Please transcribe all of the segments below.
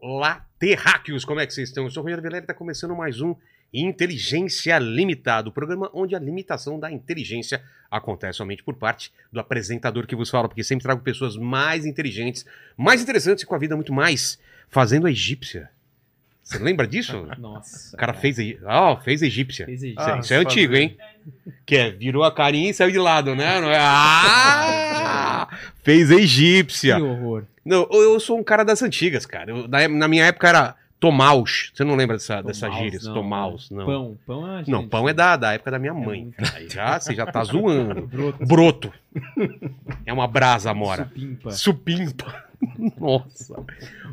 Olá, terráqueos, como é que vocês estão? Eu sou o Rogério Vilela e está começando mais um Inteligência Limitada, o programa onde a limitação da inteligência acontece somente por parte do apresentador que vos fala, porque sempre trago pessoas mais inteligentes, mais interessantes e com a vida muito mais fazendo a egípcia. Você lembra disso? Nossa. O cara fez, a- ó, fez a egípcia. Fez é- Ah, isso é antigo, hein? Que é, virou a carinha e saiu de lado, né? Não é? Ah! Fez a egípcia. Que horror. Não, eu eu sou um cara das antigas, cara. Eu- na, na minha época era Tomaus. Você não lembra dessa, dessa Tomaus, gíria? não, Tomaus, não. Pão. Pão é a Não, gente. pão é da, da época da minha mãe. muito- cara. Aí já, você já tá zoando. Broto. Broto. É uma brasa, mora. Supimpa. Supimpa. Nossa.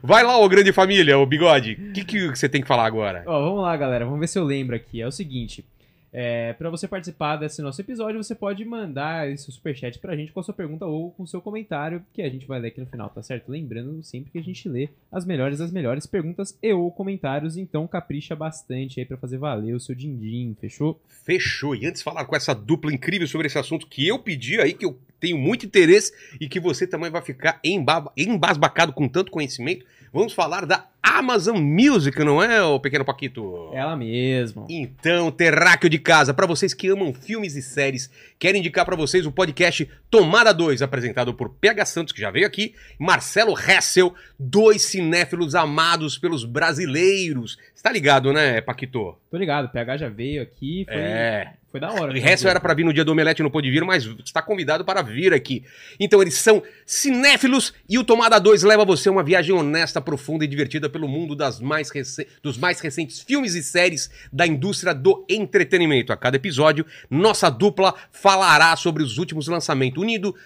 Vai lá, ô grande família, ô bigode. O que, que você tem que falar agora? Ó, vamos lá, galera. Vamos ver se eu lembro aqui. É o seguinte. É, para você participar desse nosso episódio, você pode mandar esse superchat pra gente com a sua pergunta ou com o seu comentário, que a gente vai ler aqui no final, tá certo? Lembrando sempre que a gente lê as melhores das melhores perguntas e ou comentários, então capricha bastante aí pra fazer valer o seu din-din, fechou? Fechou. E antes de falar com essa dupla incrível sobre esse assunto que eu pedi aí, que eu tenho muito interesse e que você também vai ficar emba- embasbacado com tanto conhecimento, vamos falar da Amazon Music, não é, ô pequeno Paquito? Ela mesma. Então, terráqueo de casa, para vocês que amam filmes e séries, quero indicar para vocês o podcast Tomada 2, apresentado por PH Santos, que já veio aqui, e Marcelo Hessel, dois cinéfilos amados pelos brasileiros. Você tá ligado, né, Paquito? Tô ligado, o PH já veio aqui, foi, É. foi da hora. O né? Hessel era para vir no dia do Omelete, não pôde vir, mas está convidado para vir aqui. Então, eles são cinéfilos e o Tomada 2 leva você a uma viagem honesta, profunda e divertida pelo mundo das mais dos mais recentes filmes e séries da indústria do entretenimento. A cada episódio, nossa dupla falará sobre os últimos lançamentos,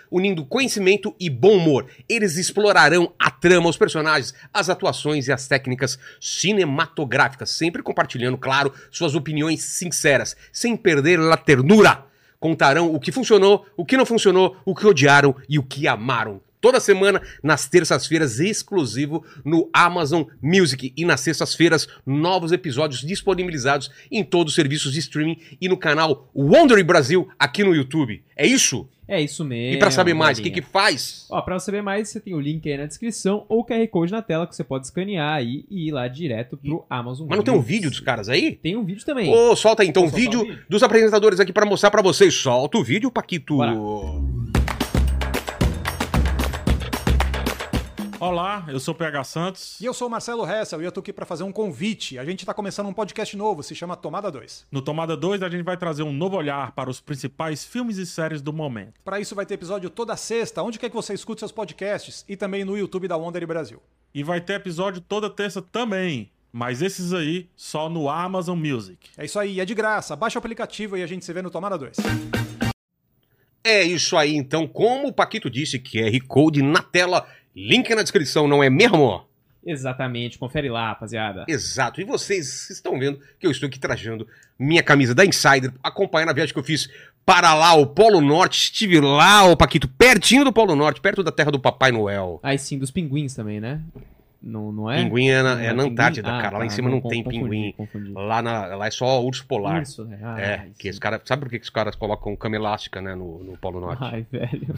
unindo conhecimento e bom humor. Eles explorarão a trama, os personagens, as atuações e as técnicas cinematográficas, sempre compartilhando, claro, suas opiniões sinceras, sem perder a ternura. Contarão o que funcionou, o que não funcionou, o que odiaram e o que amaram. Toda semana, nas terças-feiras, exclusivo no Amazon Music. E nas sextas-feiras, novos episódios disponibilizados em todos os serviços de streaming e no canal Wondery Brasil aqui no YouTube. É isso? É isso mesmo. E pra saber mais, o que, que faz? Ó, pra saber mais, você tem o link aí na descrição ou o QR Code na tela que você pode escanear aí e ir lá direto pro Amazon Mas não tem um vídeo dos caras aí? Tem um vídeo também. Ô, solta aí, então soltar vídeo o vídeo? dos apresentadores aqui pra mostrar pra vocês. Solta o vídeo, Paquito. Bora. Olá, eu sou o PH Santos. E eu sou o Marcelo Hessel e eu tô aqui para fazer um convite. A gente tá começando um podcast novo, se chama Tomada 2. No Tomada 2, a gente vai trazer um novo olhar para os principais filmes e séries do momento. Para isso vai ter episódio toda sexta, onde quer que você escute seus podcasts e também no YouTube da Wonder Brasil. E vai ter episódio toda terça também, mas esses aí só no Amazon Music. É isso aí, é de graça. Baixa o aplicativo e a gente se vê no Tomada 2. É isso aí, então, como o Paquito disse, QR Code na tela, link na descrição, não é mesmo? Exatamente, confere lá, rapaziada. Exato, e vocês estão vendo que eu estou aqui trajando minha camisa da Insider, acompanhando a viagem que eu fiz para lá, o Polo Norte. Estive lá, o Paquito, pertinho do Polo Norte, perto da terra do Papai Noel. Aí sim, dos pinguins também, né? Não, não é? Pinguim é na, Não é na? Antártida, Ah, cara. Lá em tá, cima não, con- tem confundi, pinguim. Confundi. Lá, na- lá é só urso polar. Isso, né? Ah, é, que os caras. Sabe por que que os caras colocam cama elástica, né, no, no Polo Norte? Ai, velho.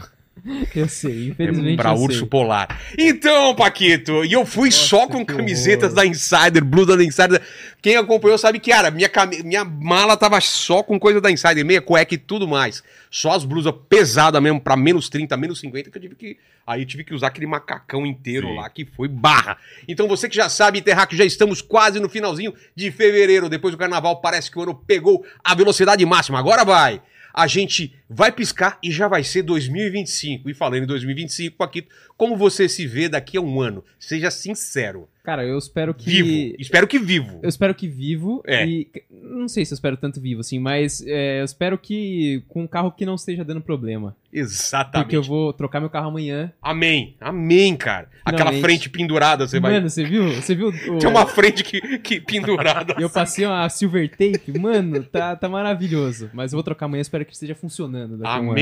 Eu sei, É infelizmente pra eu urso sei. polar. Então, Paquito, e eu fui Nossa, só com camisetas horror. da Insider, blusa da Insider. Quem acompanhou sabe que, cara, minha, cami- minha mala tava só com coisa da Insider, meia cueca e tudo mais. Só as blusas pesadas mesmo, pra menos 30, menos 50, que eu tive que. Aí tive que usar aquele macacão inteiro Sim. lá, que foi barra. Então você que já sabe, Terráqueo, já estamos quase no finalzinho de fevereiro. Depois do carnaval, parece que o ano pegou a velocidade máxima. Agora vai! A gente vai piscar e já vai ser 2025. E falando em 2025, Paquito, como você se vê daqui a um ano? Seja sincero. Cara, eu espero que. Vivo. Espero que vivo. Eu espero que vivo. É. E. Não sei se eu espero tanto vivo, assim, mas é, eu espero que com um carro que não esteja dando problema. Exatamente. Porque eu vou trocar meu carro amanhã. Amém. Amém, cara. Aquela Finalmente. frente pendurada, você vai. Mano, você viu? Você viu? o- Tem uma frente que, que pendurada. Eu passei uma silver tape, mano, tá, tá maravilhoso. Mas eu vou trocar amanhã, espero que esteja funcionando daqui a um ano.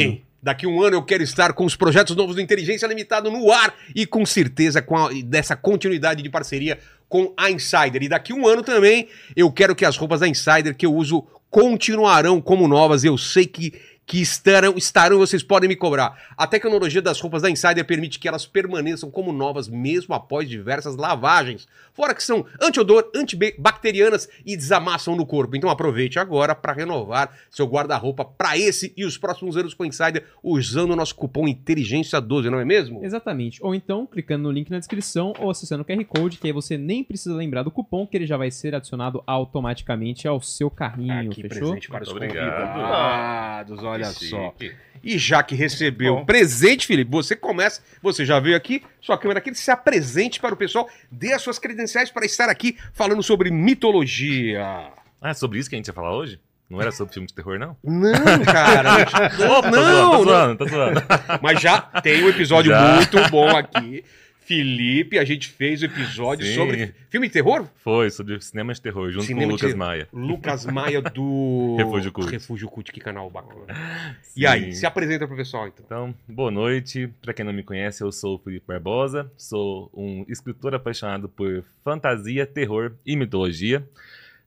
Daqui um ano eu quero estar com os projetos novos do Inteligência Limitada no ar e com certeza com a- dessa continuidade de parceria com a Insider. E daqui um ano também eu quero que as roupas da Insider que eu uso continuarão como novas. Eu sei que que estarão, estarão, vocês podem me cobrar. A tecnologia das roupas da Insider permite que elas permaneçam como novas mesmo após diversas lavagens. Fora que são anti-odor, antibacterianas e desamassam no corpo. Então aproveite agora para renovar seu guarda-roupa para esse e os próximos anos com a Insider usando o nosso cupom Inteligência12, não é mesmo? Exatamente. Ou então clicando no link na descrição ou acessando o QR Code, que aí você nem precisa lembrar do cupom, que ele já vai ser adicionado automaticamente ao seu carrinho, Aqui fechou? presente para os Muito obrigado. convidados, olha Que só. chique. E já que recebeu Bom. presente, Felipe, você começa, você já veio aqui, sua câmera aqui, se apresente para o pessoal, dê as suas credenciais para estar aqui falando sobre mitologia. Ah, é sobre isso que a gente ia falar hoje? Não era sobre filme de terror, não? Não, cara, não, Tô não, zoando, tô zoando. mas já tem um episódio Já. muito bom aqui. Felipe, a gente fez o episódio Sim. sobre filme de terror? Foi, sobre cinema de terror, junto Cinema com o Lucas de- Maia. Lucas Maia do Refúgio Cult. Refúgio Cult, que canal bacana. E Sim. aí, se apresenta pro pessoal então. Então, boa noite. Pra quem não me conhece, eu sou o Felipe Barbosa. Sou um escritor apaixonado por fantasia, terror e mitologia.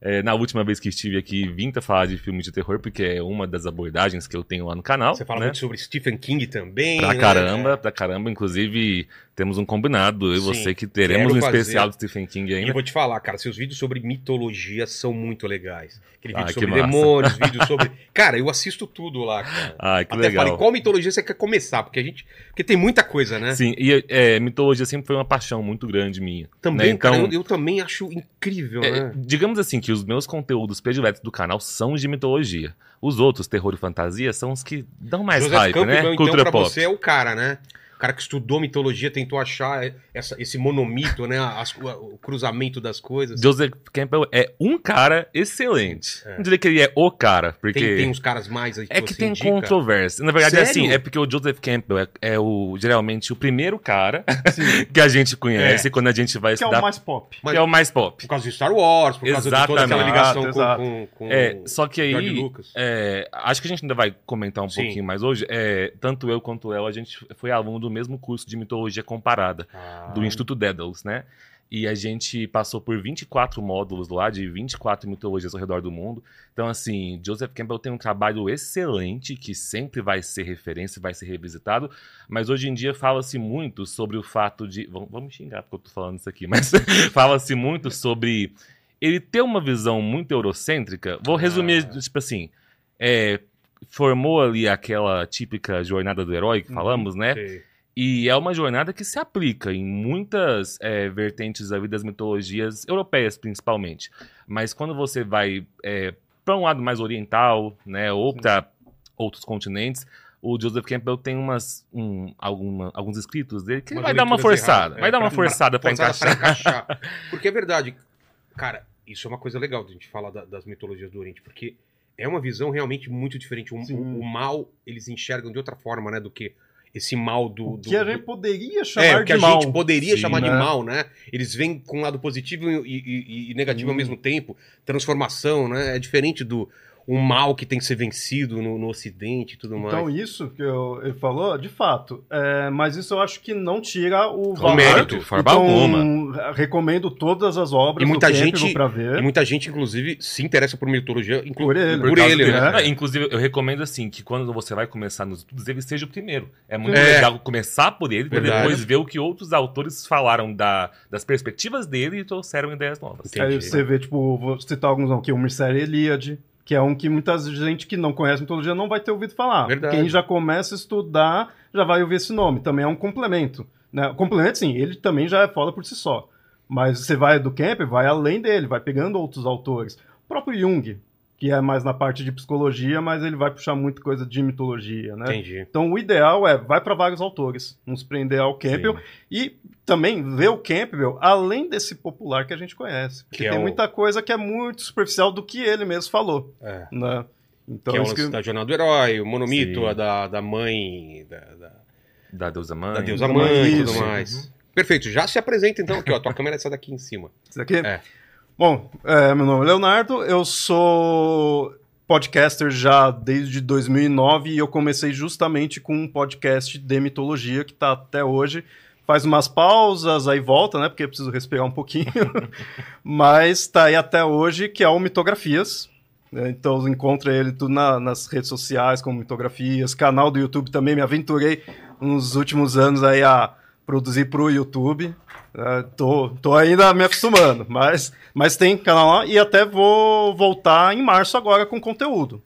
É, na última vez que estive aqui, vim pra falar de filmes de terror, porque é uma das abordagens que eu tenho lá no canal. Você fala né? muito sobre Stephen King também. Pra né? caramba, pra caramba. Inclusive, temos um combinado, eu e você, que teremos um fazer. especial do Stephen King E eu ainda. vou te falar, cara, seus vídeos sobre mitologia são muito legais. Aquele Ah, vídeo que sobre demônios, vídeo sobre. Cara, eu assisto tudo lá, cara. Ah, que Até legal. falei, qual mitologia você quer começar? Porque a gente. Porque tem muita coisa, né? Sim, e é, mitologia sempre foi uma paixão muito grande minha. Também, né? Então, cara, eu, eu também acho incrível, É, né? digamos assim que os meus conteúdos prediletos do canal são de mitologia. Os outros, terror e fantasia, são os que dão mais Joseph hype, Campbell, né? então, Cultura pra pop. você é o cara, né? O cara que estudou mitologia, tentou achar essa- esse monomito, né? As- o, o cruzamento das coisas. Joseph Campbell é um cara excelente. É. Não diria que ele é o cara, porque Tem, tem uns caras mais aí que é que tem indica. controvérsia. Na verdade, é Sério? assim, é porque o Joseph Campbell é, é o geralmente o primeiro cara que a gente conhece quando a gente vai Que é estudar, o mais pop. que é o mais pop. Por causa de Star Wars, por causa de toda aquela Exatamente. ligação com, Exato, com, com É, só que aí, é, acho que a gente ainda vai comentar um Sim. pouquinho mais hoje. É, tanto eu quanto o El, a gente foi aluno do mesmo curso de mitologia comparada, Ah, do Instituto Daedalus, né? E a gente passou por 24 módulos lá, de 24 mitologias ao redor do mundo. Então, assim, Joseph Campbell tem um trabalho excelente, que sempre vai ser referência, vai ser revisitado. Mas hoje em dia fala-se muito sobre o fato de. Vamos, xingar porque eu tô falando isso aqui, mas fala-se muito sobre ele ter uma visão muito eurocêntrica. Vou resumir, Ah. tipo assim. é, formou ali aquela típica jornada do herói que falamos, né? sei. E é uma jornada que se aplica em muitas é, vertentes da vida das mitologias europeias, principalmente. Mas quando você vai para um lado mais oriental, né, ou para outros continentes, o Joseph Campbell tem umas, um, alguma- alguns escritos dele que vai dar uma forçada. erradas. vai É, dar uma forçada para encaixar. encaixar. Porque é verdade, cara, isso é uma coisa legal de a gente falar da- das mitologias do Oriente, porque é uma visão realmente muito diferente. O, o- o mal, eles enxergam de outra forma, né, do que esse mal do... do Que a gente poderia chamar É, o que de a mal. gente poderia Sim, chamar de né? mal, né? Eles vêm com um lado positivo e, e- e negativo ao Sim. mesmo tempo, transformação, né? É diferente do um mal que tem que ser vencido no, no Ocidente e tudo Então, mais. isso que eu- ele falou, de fato. É, mas isso eu acho que não tira o O valor. mérito, de forma então, alguma. recomendo todas as obras E muita gente- pra E ver. muita gente, inclusive, se interessa por mitologia, inclu... Por ele. por Por ele, dele. né? Ah, inclusive, eu recomendo assim que quando você vai começar nos estudos, ele seja o primeiro. É muito É. legal começar por ele, Verdade. depois ver o que outros autores falaram da- das perspectivas dele e trouxeram ideias novas. Entendi. Aí você vê, tipo, vou citar alguns aqui, o Mircea Eliade, que é um que muita gente que não conhece mitologia não vai ter ouvido falar. Verdade. Quem já começa a estudar já vai ouvir esse nome. Também é um complemento. Né? Complemento, sim, ele também já é foda por si só. Mas você vai do Kemp, vai além dele, vai pegando outros autores. O próprio Jung, que é mais na parte de psicologia, mas ele vai puxar muito coisa de mitologia, né? Entendi. Então o ideal é vai para vários autores, nos prender ao Campbell Sim. e também ver o Campbell além desse popular que a gente conhece. Porque Que é tem o- muita coisa que é muito superficial do que ele mesmo falou, É. né? Então que é o que- da Jornada do Herói, o monomito, Sim. a da, da mãe, da, da, Da deusa mãe. da deusa mãe, e tudo mais. Perfeito, já se apresenta então aqui, ó. Tua câmera é essa daqui em cima. Isso aqui? É. Bom, é, meu nome é Leonardo, eu sou podcaster já desde 2009 e eu comecei justamente com um podcast de mitologia que tá até hoje. Faz umas pausas, aí volta, né? Porque eu preciso respirar um pouquinho. Mas tá aí até hoje, que é o Mitografias, né? Então encontra ele tudo na- nas redes sociais, como mitografias, canal do YouTube também. Me aventurei nos últimos anos aí a produzir pro YouTube. Né? tô, tô ainda me acostumando, mas, mas tem canal lá e até vou voltar em março agora com conteúdo.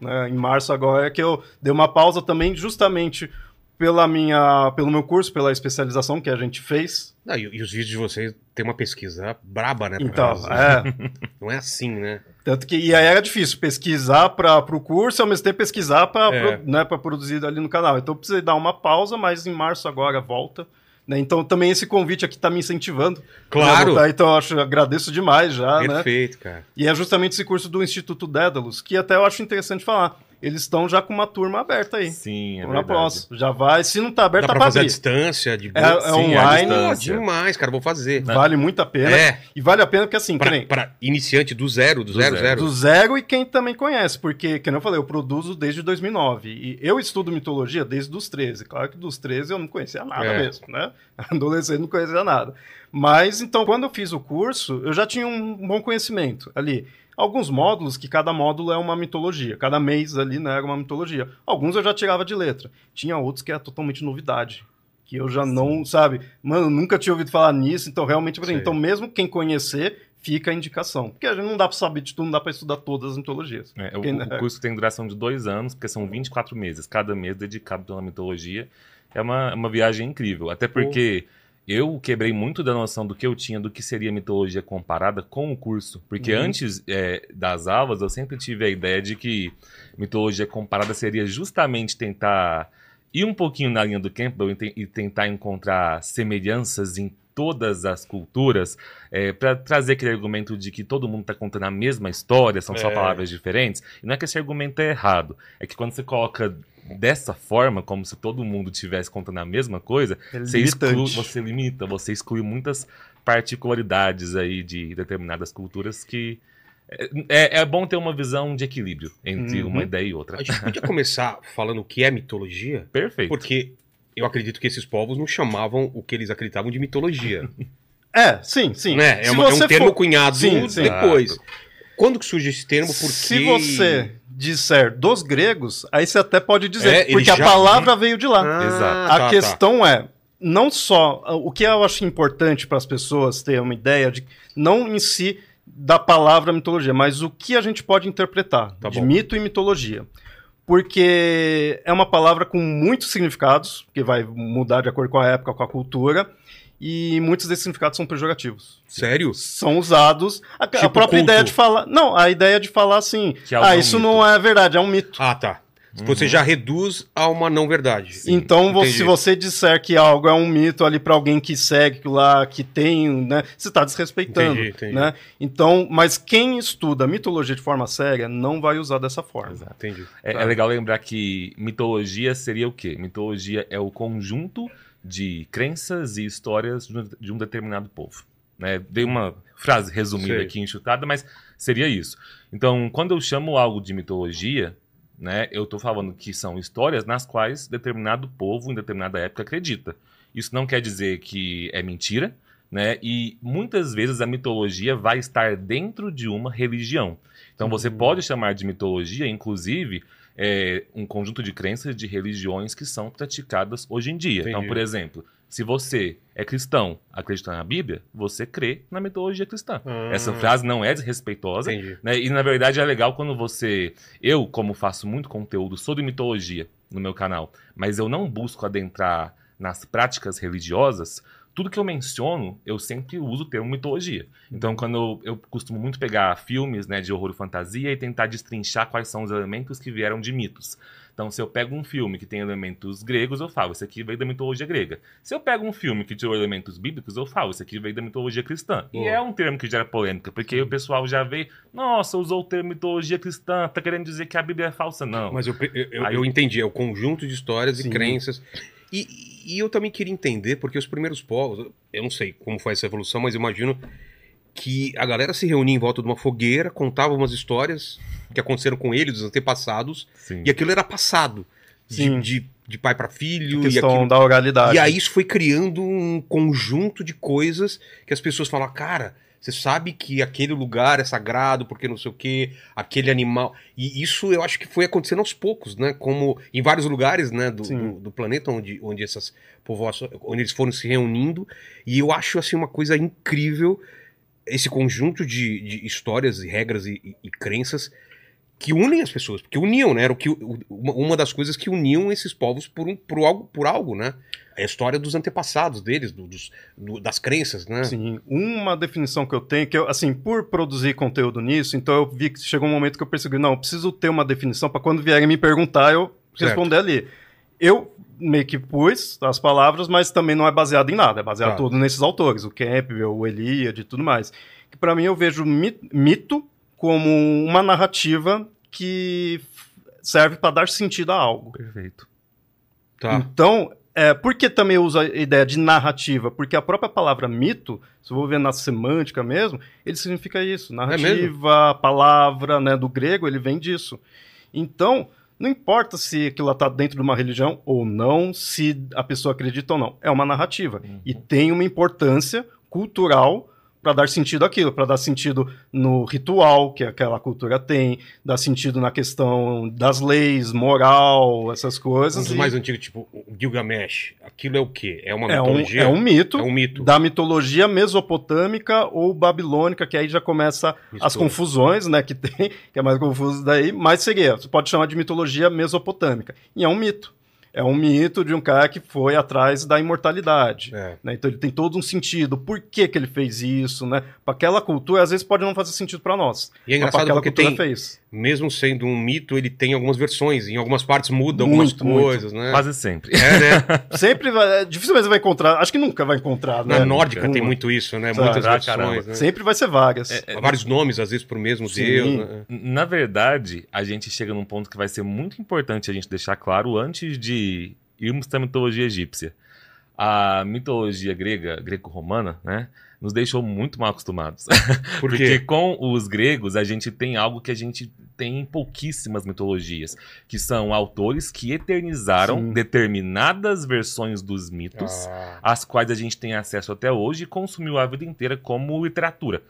né? Em março agora é que eu dei uma pausa também justamente pela minha, pelo meu curso, pela especialização que a gente fez. Não, e, e os vídeos de vocês têm uma pesquisa braba, né? Então, fazer. é, Não é assim, né? Tanto que, e aí era difícil pesquisar para o curso e ao mesmo tempo pesquisar para É. né, pra produzir ali no canal. Então eu precisei dar uma pausa, mas em março agora volta. Né? Então também esse convite aqui está me incentivando. Claro. né, então eu acho, agradeço demais já, né? Perfeito, cara. E é justamente esse curso do Instituto Dédalus, que até eu acho interessante falar. Eles estão já com uma turma aberta aí. Sim, é na verdade. próxima. Já vai. Se não está aberto, Dá tá pra para fazer a abrir. distância, de É, é Sim, online. Distância. demais, cara, vou fazer. Vale muito a pena. É, E vale a pena porque assim, pra, nem- pra iniciante do zero, do, Do zero, zero. zero. Do zero e quem também conhece, porque, como eu falei, eu produzo desde 2009. E eu estudo mitologia desde os 13. Claro que dos 13 eu não conhecia nada É. mesmo, né? Adolescente não conhecia nada. Mas, então, quando eu fiz o curso, eu já tinha um bom conhecimento ali. Alguns módulos, que cada módulo é uma mitologia. Cada mês ali, né, era uma mitologia. Alguns eu já tirava de letra. Tinha outros que era totalmente novidade. Que eu já não, sabe? Mano, nunca tinha ouvido falar nisso. Então, realmente, assim, então mesmo quem conhecer, fica a indicação. Porque a gente não dá pra saber de tudo, não dá pra estudar todas as mitologias. É, o, Quem- o curso tem duração de dois anos, porque são 24 meses, cada mês dedicado pela mitologia. É uma, uma viagem incrível. Até porque eu quebrei muito da noção do que eu tinha do que seria mitologia comparada com o curso. Porque Uhum. antes é, das aulas, eu sempre tive a ideia de que mitologia comparada seria justamente tentar ir um pouquinho na linha do Campbell e, e tentar encontrar semelhanças em todas as culturas, para trazer aquele argumento de que todo mundo está contando a mesma história, são só É. palavras diferentes. E não é que esse argumento é errado, é que quando você coloca dessa forma, como se todo mundo estivesse contando a mesma coisa, É você, exclui, você limita, você exclui muitas particularidades aí de determinadas culturas que é, é bom ter uma visão de equilíbrio entre Uhum. uma ideia e outra. A gente podia começar falando o que é mitologia, Perfeito. porque eu acredito que esses povos não chamavam o que eles acreditavam de mitologia. É, sim, sim. né? É, uma- é um termo for- cunhado Sim, sim. depois. Quando que surge esse termo? Porque... Se você disser dos gregos, aí você até pode dizer, É, porque a já- palavra veio de lá. Ah, Exato. tá, a tá. questão é, não só. O que eu acho importante para as pessoas terem uma ideia de. Não em si da palavra mitologia, mas o que a gente pode interpretar Tá de bom. mito e mitologia. Porque é uma palavra com muitos significados, que vai mudar de acordo com a época, com a cultura, e muitos desses significados são pejorativos. Sério? São usados. A, a Tipo própria culto. ideia de falar. Não, a ideia de falar assim. Ah, é um isso mito." não é verdade, é um mito. Ah, tá. Você já reduz a uma não verdade. Então, vo- entendi. se você disser que algo é um mito ali para alguém que segue lá, que tem, né, você está desrespeitando, Entendi, entendi. né? Então, mas quem estuda mitologia de forma séria não vai usar dessa forma. Exato. Entendi. É, é legal lembrar que mitologia seria o quê? Mitologia é o conjunto de crenças e histórias de um- de determinado povo. Né? Dei uma frase resumida Sei. aqui, enxutada, mas seria isso. Então, quando eu chamo algo de mitologia, né, eu estou falando que são histórias nas quais determinado povo, em determinada época, acredita. Isso não quer dizer que é mentira, né? E muitas vezes a mitologia vai estar dentro de uma religião. Então você pode chamar de mitologia, inclusive, é, um conjunto de crenças de religiões que são praticadas hoje em dia. Então, Entendi. por exemplo, se você é cristão acreditando na Bíblia, você crê na mitologia cristã. Ah, Essa frase não é desrespeitosa, né? E na verdade é legal quando você. Eu, como faço muito conteúdo sobre mitologia no meu canal, mas eu não busco adentrar nas práticas religiosas, tudo que eu menciono, eu sempre uso o termo mitologia. Então, quando eu, eu costumo muito pegar filmes né, de horror e fantasia e tentar destrinchar quais são os elementos que vieram de mitos. Então, se eu pego um filme que tem elementos gregos, eu falo, esse aqui veio da mitologia grega. Se eu pego um filme que tirou elementos bíblicos, eu falo, esse aqui veio da mitologia cristã. E é um termo que gera polêmica, porque aí o pessoal já vê, nossa, usou o termo mitologia cristã, tá querendo dizer que a Bíblia é falsa. Não. Mas eu, eu, eu- Aí- eu entendi, é o conjunto de histórias Sim. e crenças. E, e eu também queria entender, porque os primeiros povos, eu não sei como foi essa evolução, mas imagino que a galera se reunia em volta de uma fogueira, contava umas histórias que aconteceram com eles, dos antepassados, Sim. e aquilo era passado de, de, de pai para filho. E, questão aquilo... da oralidade. e aí isso foi criando um conjunto de coisas que as pessoas falam, cara, Você sabe que aquele lugar é sagrado porque não sei o quê, aquele animal. E isso eu acho que foi acontecendo aos poucos, né? Como em vários lugares né, do, do, do planeta onde, onde essas povoações, onde eles foram se reunindo. E eu acho assim uma coisa incrível esse conjunto de, de histórias e regras e, e- e crenças que unem as pessoas, porque uniam, né? Era o que, uma, das coisas que uniam esses povos por, um, por, algo, por algo, né? É a história dos antepassados deles, do- dos, do- das crenças, né? Sim, uma definição que eu tenho, que eu, assim, por produzir conteúdo nisso, então eu vi que chegou um momento que eu percebi, não, eu preciso ter uma definição para quando vierem me perguntar, eu Certo. responder ali. Eu meio que pus as palavras, mas também não é baseado em nada, é baseado Tá. todo nesses autores, o Campbell, o Eliade e tudo mais. Que para mim eu vejo mi- mito como uma narrativa que serve para dar sentido a algo. Perfeito. Tá. Então, é, por que também eu uso a ideia de narrativa? Porque a própria palavra mito, se eu vou ver na semântica mesmo, ele significa isso. Narrativa, palavra, né, do grego, ele vem disso. Então, não importa se aquilo está dentro de uma religião ou não, se a pessoa acredita ou não. É uma narrativa. E tem uma importância cultural para dar sentido àquilo, para dar sentido no ritual que aquela cultura tem, dar sentido na questão das leis, moral, essas Um coisas. dos e- mais antigos, tipo Gilgamesh. Aquilo é o quê? É uma é um, mitologia? é um mito É um mito. da mitologia mesopotâmica ou babilônica, que aí já começa as Mistura. confusões, né, que tem, que é mais confuso daí, mas seria, você pode chamar de mitologia mesopotâmica. E é um mito. É um mito de um cara que foi atrás da imortalidade. É. né? Então ele tem todo um sentido. Por que, que ele fez isso, né? Para aquela cultura, às vezes pode não fazer sentido para nós. E é mas engraçado aquela porque cultura tem, fez. Mesmo sendo um mito, ele tem algumas versões. Em algumas partes muda Muito, algumas coisas, né? Quase sempre. É, né? Sempre vai, é, dificilmente você vai encontrar, acho que nunca vai encontrar, né? Na nórdica Uma. tem muito isso, né? Sabe? Muitas Ah, versões, né? Sempre vai ser várias. Vários nomes, às vezes, pro mesmo Sim. Deus. Né? Na verdade, a gente chega num ponto que vai ser muito importante a gente deixar claro antes de irmos para a mitologia egípcia. A mitologia grega, greco-romana, né, nos deixou muito mal acostumados. Por Porque com os gregos a gente tem algo que a gente tem em pouquíssimas mitologias, que são autores que eternizaram Sim. determinadas versões dos mitos Ah, às quais a gente tem acesso até hoje e consumiu a vida inteira como literatura.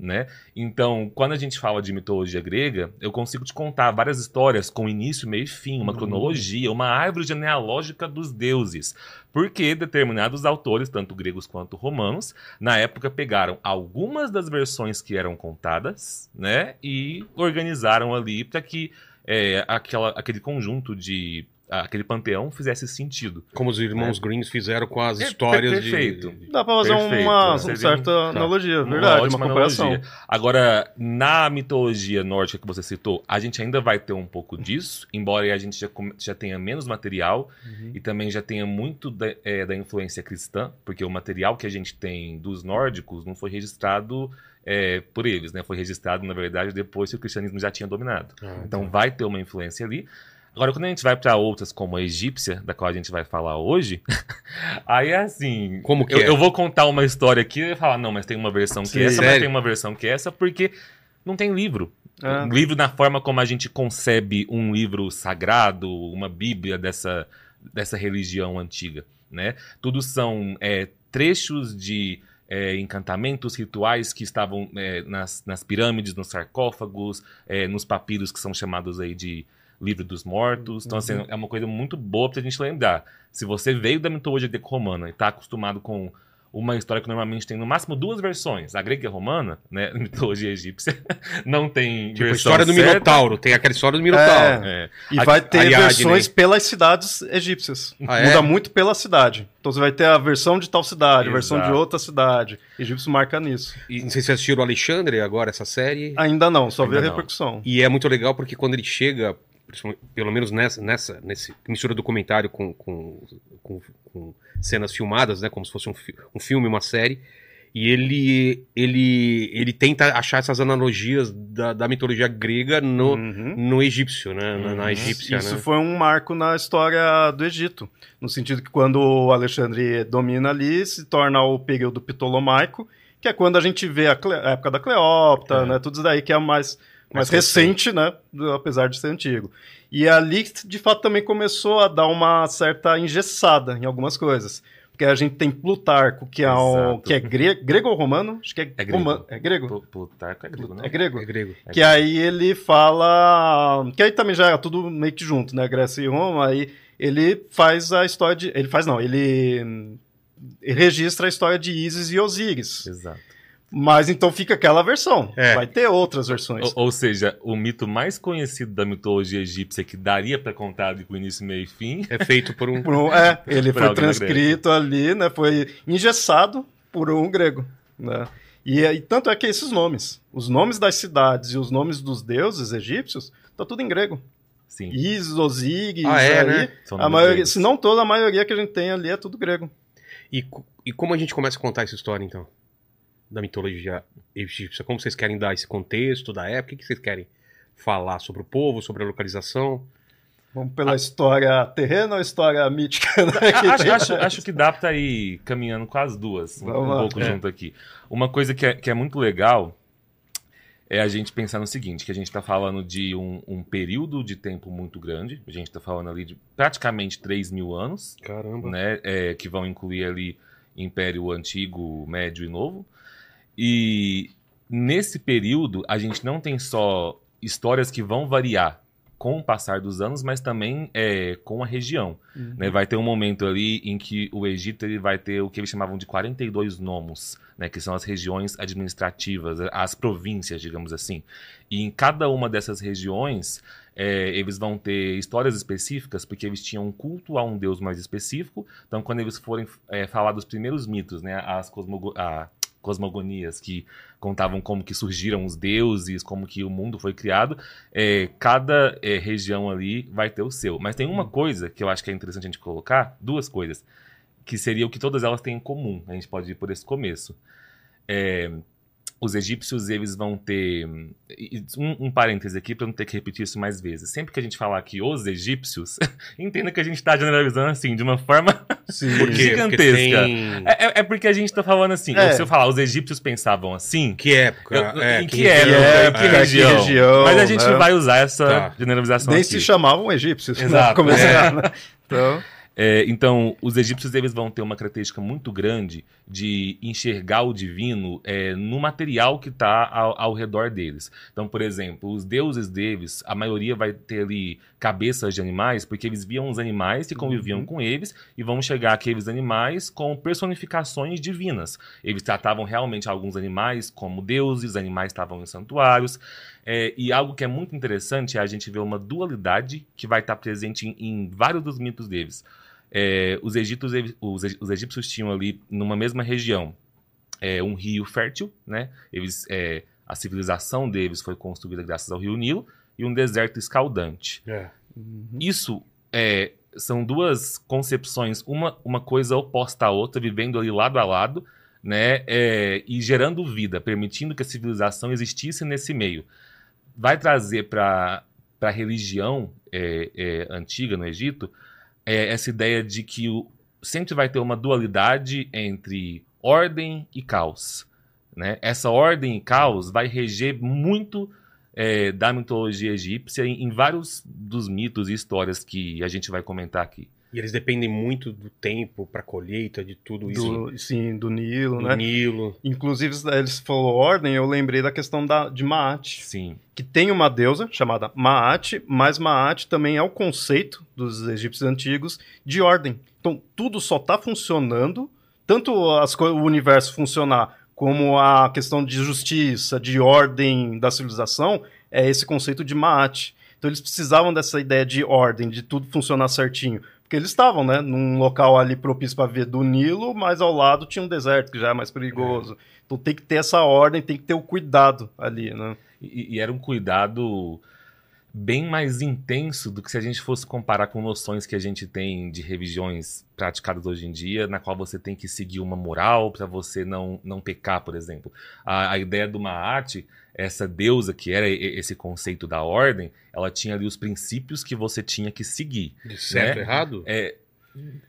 Né? Então, quando a gente fala de mitologia grega, eu consigo te contar várias histórias com início, meio e fim, uma Uhum. cronologia, uma árvore genealógica dos deuses. Porque determinados autores, tanto gregos quanto romanos, na época pegaram algumas das versões que eram contadas, né, e organizaram ali para que é, aquela, aquele conjunto de aquele panteão fizesse sentido. como os irmãos Greens fizeram com as É, histórias per- perfeito. de... Dá pra fazer Perfeito, uma, uma certa um- analogia, Uma verdade, uma ótima comparação. analogia. Agora, na mitologia nórdica que você citou, a gente ainda vai ter um pouco disso, embora a gente já, já tenha menos material Uhum. e também já tenha muito da, é, da influência cristã, porque o material que a gente tem dos nórdicos não foi registrado é, por eles, né? Foi registrado, na verdade, depois que o cristianismo já tinha dominado. Ah, Então vai ter uma influência ali. Agora, quando a gente vai para outras, como a egípcia, da qual a gente vai falar hoje, aí é assim. Como que eu, é? eu vou contar uma história aqui e falar, não, mas tem uma versão que Sim. é essa, mas Sério? tem uma versão que essa, porque não tem livro. É. Um livro na forma como a gente concebe um livro sagrado, uma bíblia dessa, dessa religião antiga, né? Tudo são é, trechos de é, encantamentos, rituais que estavam é, nas, nas pirâmides, nos sarcófagos, é, nos papiros que são chamados aí de livro dos mortos. Então, assim, é uma coisa muito boa pra gente lembrar. Se você veio da mitologia greco-romana e tá acostumado com uma história que normalmente tem no máximo duas versões, a grega e a romana, né, mitologia egípcia, não tem Tipo, a versão história do certa. Minotauro. Tem aquela história do Minotauro. É. E A- vai ter Ariadne. versões pelas cidades egípcias. Ah, é? Muda muito pela cidade. Então você vai ter a versão de tal cidade, a versão de outra cidade. Egípcio marca nisso. E não sei se vocês assistiram o Alexandre agora, essa série. Ainda não, só Ainda vê a repercussão. E é muito legal porque quando ele chega, pelo menos nessa, nessa nesse, mistura documentário com, com, com, com cenas filmadas, né, como se fosse um, fi- um filme, uma série, e ele, ele, ele tenta achar essas analogias da, da mitologia grega no, Uhum. no egípcio, né, na, na egípcia, Isso né? foi um marco na história do Egito. No sentido que quando o Alexandre domina ali, se torna o período ptolomaico, que é quando a gente vê a, Cle- a época da Cleópatra, É. né? Tudo isso daí que é mais, mais, Mais recente, né? Apesar de ser antigo. E ali, de fato, também começou a dar uma certa engessada em algumas coisas. Porque a gente tem Plutarco, que é, Exato. que é gre- grego ou romano? Acho que é, É grego. roma- é grego? Plu- Plutarco é grego, né? É grego? É grego. É Que aí ele fala. Que aí também já é tudo meio que junto, né? Grécia e Roma. Aí ele faz a história de. Ele faz não, ele. ele registra a história de Ísis e Osíris. Exato. Mas então fica aquela versão. É. Vai ter outras versões. Ou, ou seja, o mito mais conhecido da mitologia egípcia que daria pra contar ali com início, meio e fim. É feito por um. Por um- é, ele Por foi transcrito ali, né? Foi engessado por um grego, né? E, e tanto é que esses nomes, os nomes das cidades e os nomes dos deuses egípcios, tá tudo em grego. Sim. Ísis, Osíris, Ah, é, aí, né? A maioria, gregos. se não toda a maioria que a gente tem ali é tudo grego. E, e como a gente começa a contar essa história, então? Da mitologia egípcia? Como vocês querem dar esse contexto da época? O que vocês querem falar sobre o povo, sobre a localização? Vamos pela história terrena ou história mítica? Né? que A- acho, acho, acho que dá pra ir caminhando com as duas, um, Vamos um lá. pouco É. junto aqui. Uma coisa que é, que é muito legal é a gente pensar no seguinte, que a gente tá falando de um, um período de tempo muito grande, a gente tá falando ali de praticamente 3 mil anos, Caramba. né, é, que vão incluir ali Império Antigo, Médio e Novo. E nesse período, a gente não tem só histórias que vão variar com o passar dos anos, mas também é, com a região. Uhum. né? Vai ter um momento ali em que o Egito ele vai ter o que eles chamavam de 42 nomos, né? que são as regiões administrativas, as províncias, digamos assim. E em cada uma dessas regiões, é, eles vão ter histórias específicas, porque eles tinham um culto a um deus mais específico. Então, quando eles forem é, falar dos primeiros mitos, né? as cosmogo a- cosmogonias que contavam como que surgiram os deuses, como que o mundo foi criado, é, cada é, região ali vai ter o seu. Mas tem uma coisa que eu acho que é interessante a gente colocar, duas coisas, que seria o que todas elas têm em comum. A gente pode ir por esse começo. É, os egípcios, eles vão ter... Um, um parêntese aqui para não ter que repetir isso mais vezes. Sempre que a gente falar aqui os egípcios, entenda que a gente está generalizando assim, de uma forma Sim. Porque gigantesca. tem... é, é- é porque a gente tá falando assim. É. Se eu falar, os egípcios pensavam assim. Que época? eu- É, em que, região? época, é, em que é, região. que região, Mas a gente né? vai usar essa Tá. generalização Nem aqui. se chamavam egípcios. né? Exato, Começar, né? Então, É, então, os egípcios eles vão ter uma característica muito grande de enxergar o divino é, no material que está ao, ao redor deles. Então, por exemplo, os deuses deles, a maioria vai ter ali cabeças de animais, porque eles viam os animais que conviviam Uhum. com eles e vão chegar aqueles animais com personificações divinas. Eles tratavam realmente alguns animais como deuses, animais estavam em santuários. É, e algo que é muito interessante é a gente ver uma dualidade que vai estar presente em, em vários dos mitos deles. É, os, egípcios, os, os egípcios tinham ali, numa mesma região, é, um rio fértil, né? Eles, é, a civilização deles foi construída graças ao rio Nilo, e um deserto escaldante. É. Isso é, são duas concepções, uma, uma coisa oposta à outra, vivendo ali lado a lado, né? é, e gerando vida, permitindo que a civilização existisse nesse meio. Vai trazer para a religião é, é, antiga no Egito é, essa ideia de que o, sempre vai ter uma dualidade entre ordem e caos. Né? Essa ordem e caos vai reger muito é, da mitologia egípcia em, em vários dos mitos e histórias que a gente vai comentar aqui. E eles dependem muito do tempo para colheita, de tudo isso. do, sim, do Nilo, do né? Nilo. Inclusive, eles falou ordem, eu lembrei da questão da, de Maat, Sim, que tem uma deusa chamada Maat, mas Maat também é o conceito dos egípcios antigos de ordem. Então, tudo só está funcionando, tanto as o universo funcionar, como a questão de justiça, de ordem da civilização, é esse conceito de Maat. Então, eles precisavam dessa ideia de ordem, de tudo funcionar certinho. Porque eles estavam, né, num local ali propício para ver do Nilo, mas ao lado tinha um deserto, que já é mais perigoso. Então tem que ter essa ordem, tem que ter o cuidado ali, né? E, e era um cuidado bem mais intenso do que se a gente fosse comparar com noções que a gente tem de religiões praticadas hoje em dia, na qual você tem que seguir uma moral para você não, não pecar, por exemplo. A, a ideia de uma arte, essa deusa que era esse conceito da ordem, ela tinha ali os princípios que você tinha que seguir. De certo Né? e errado? É,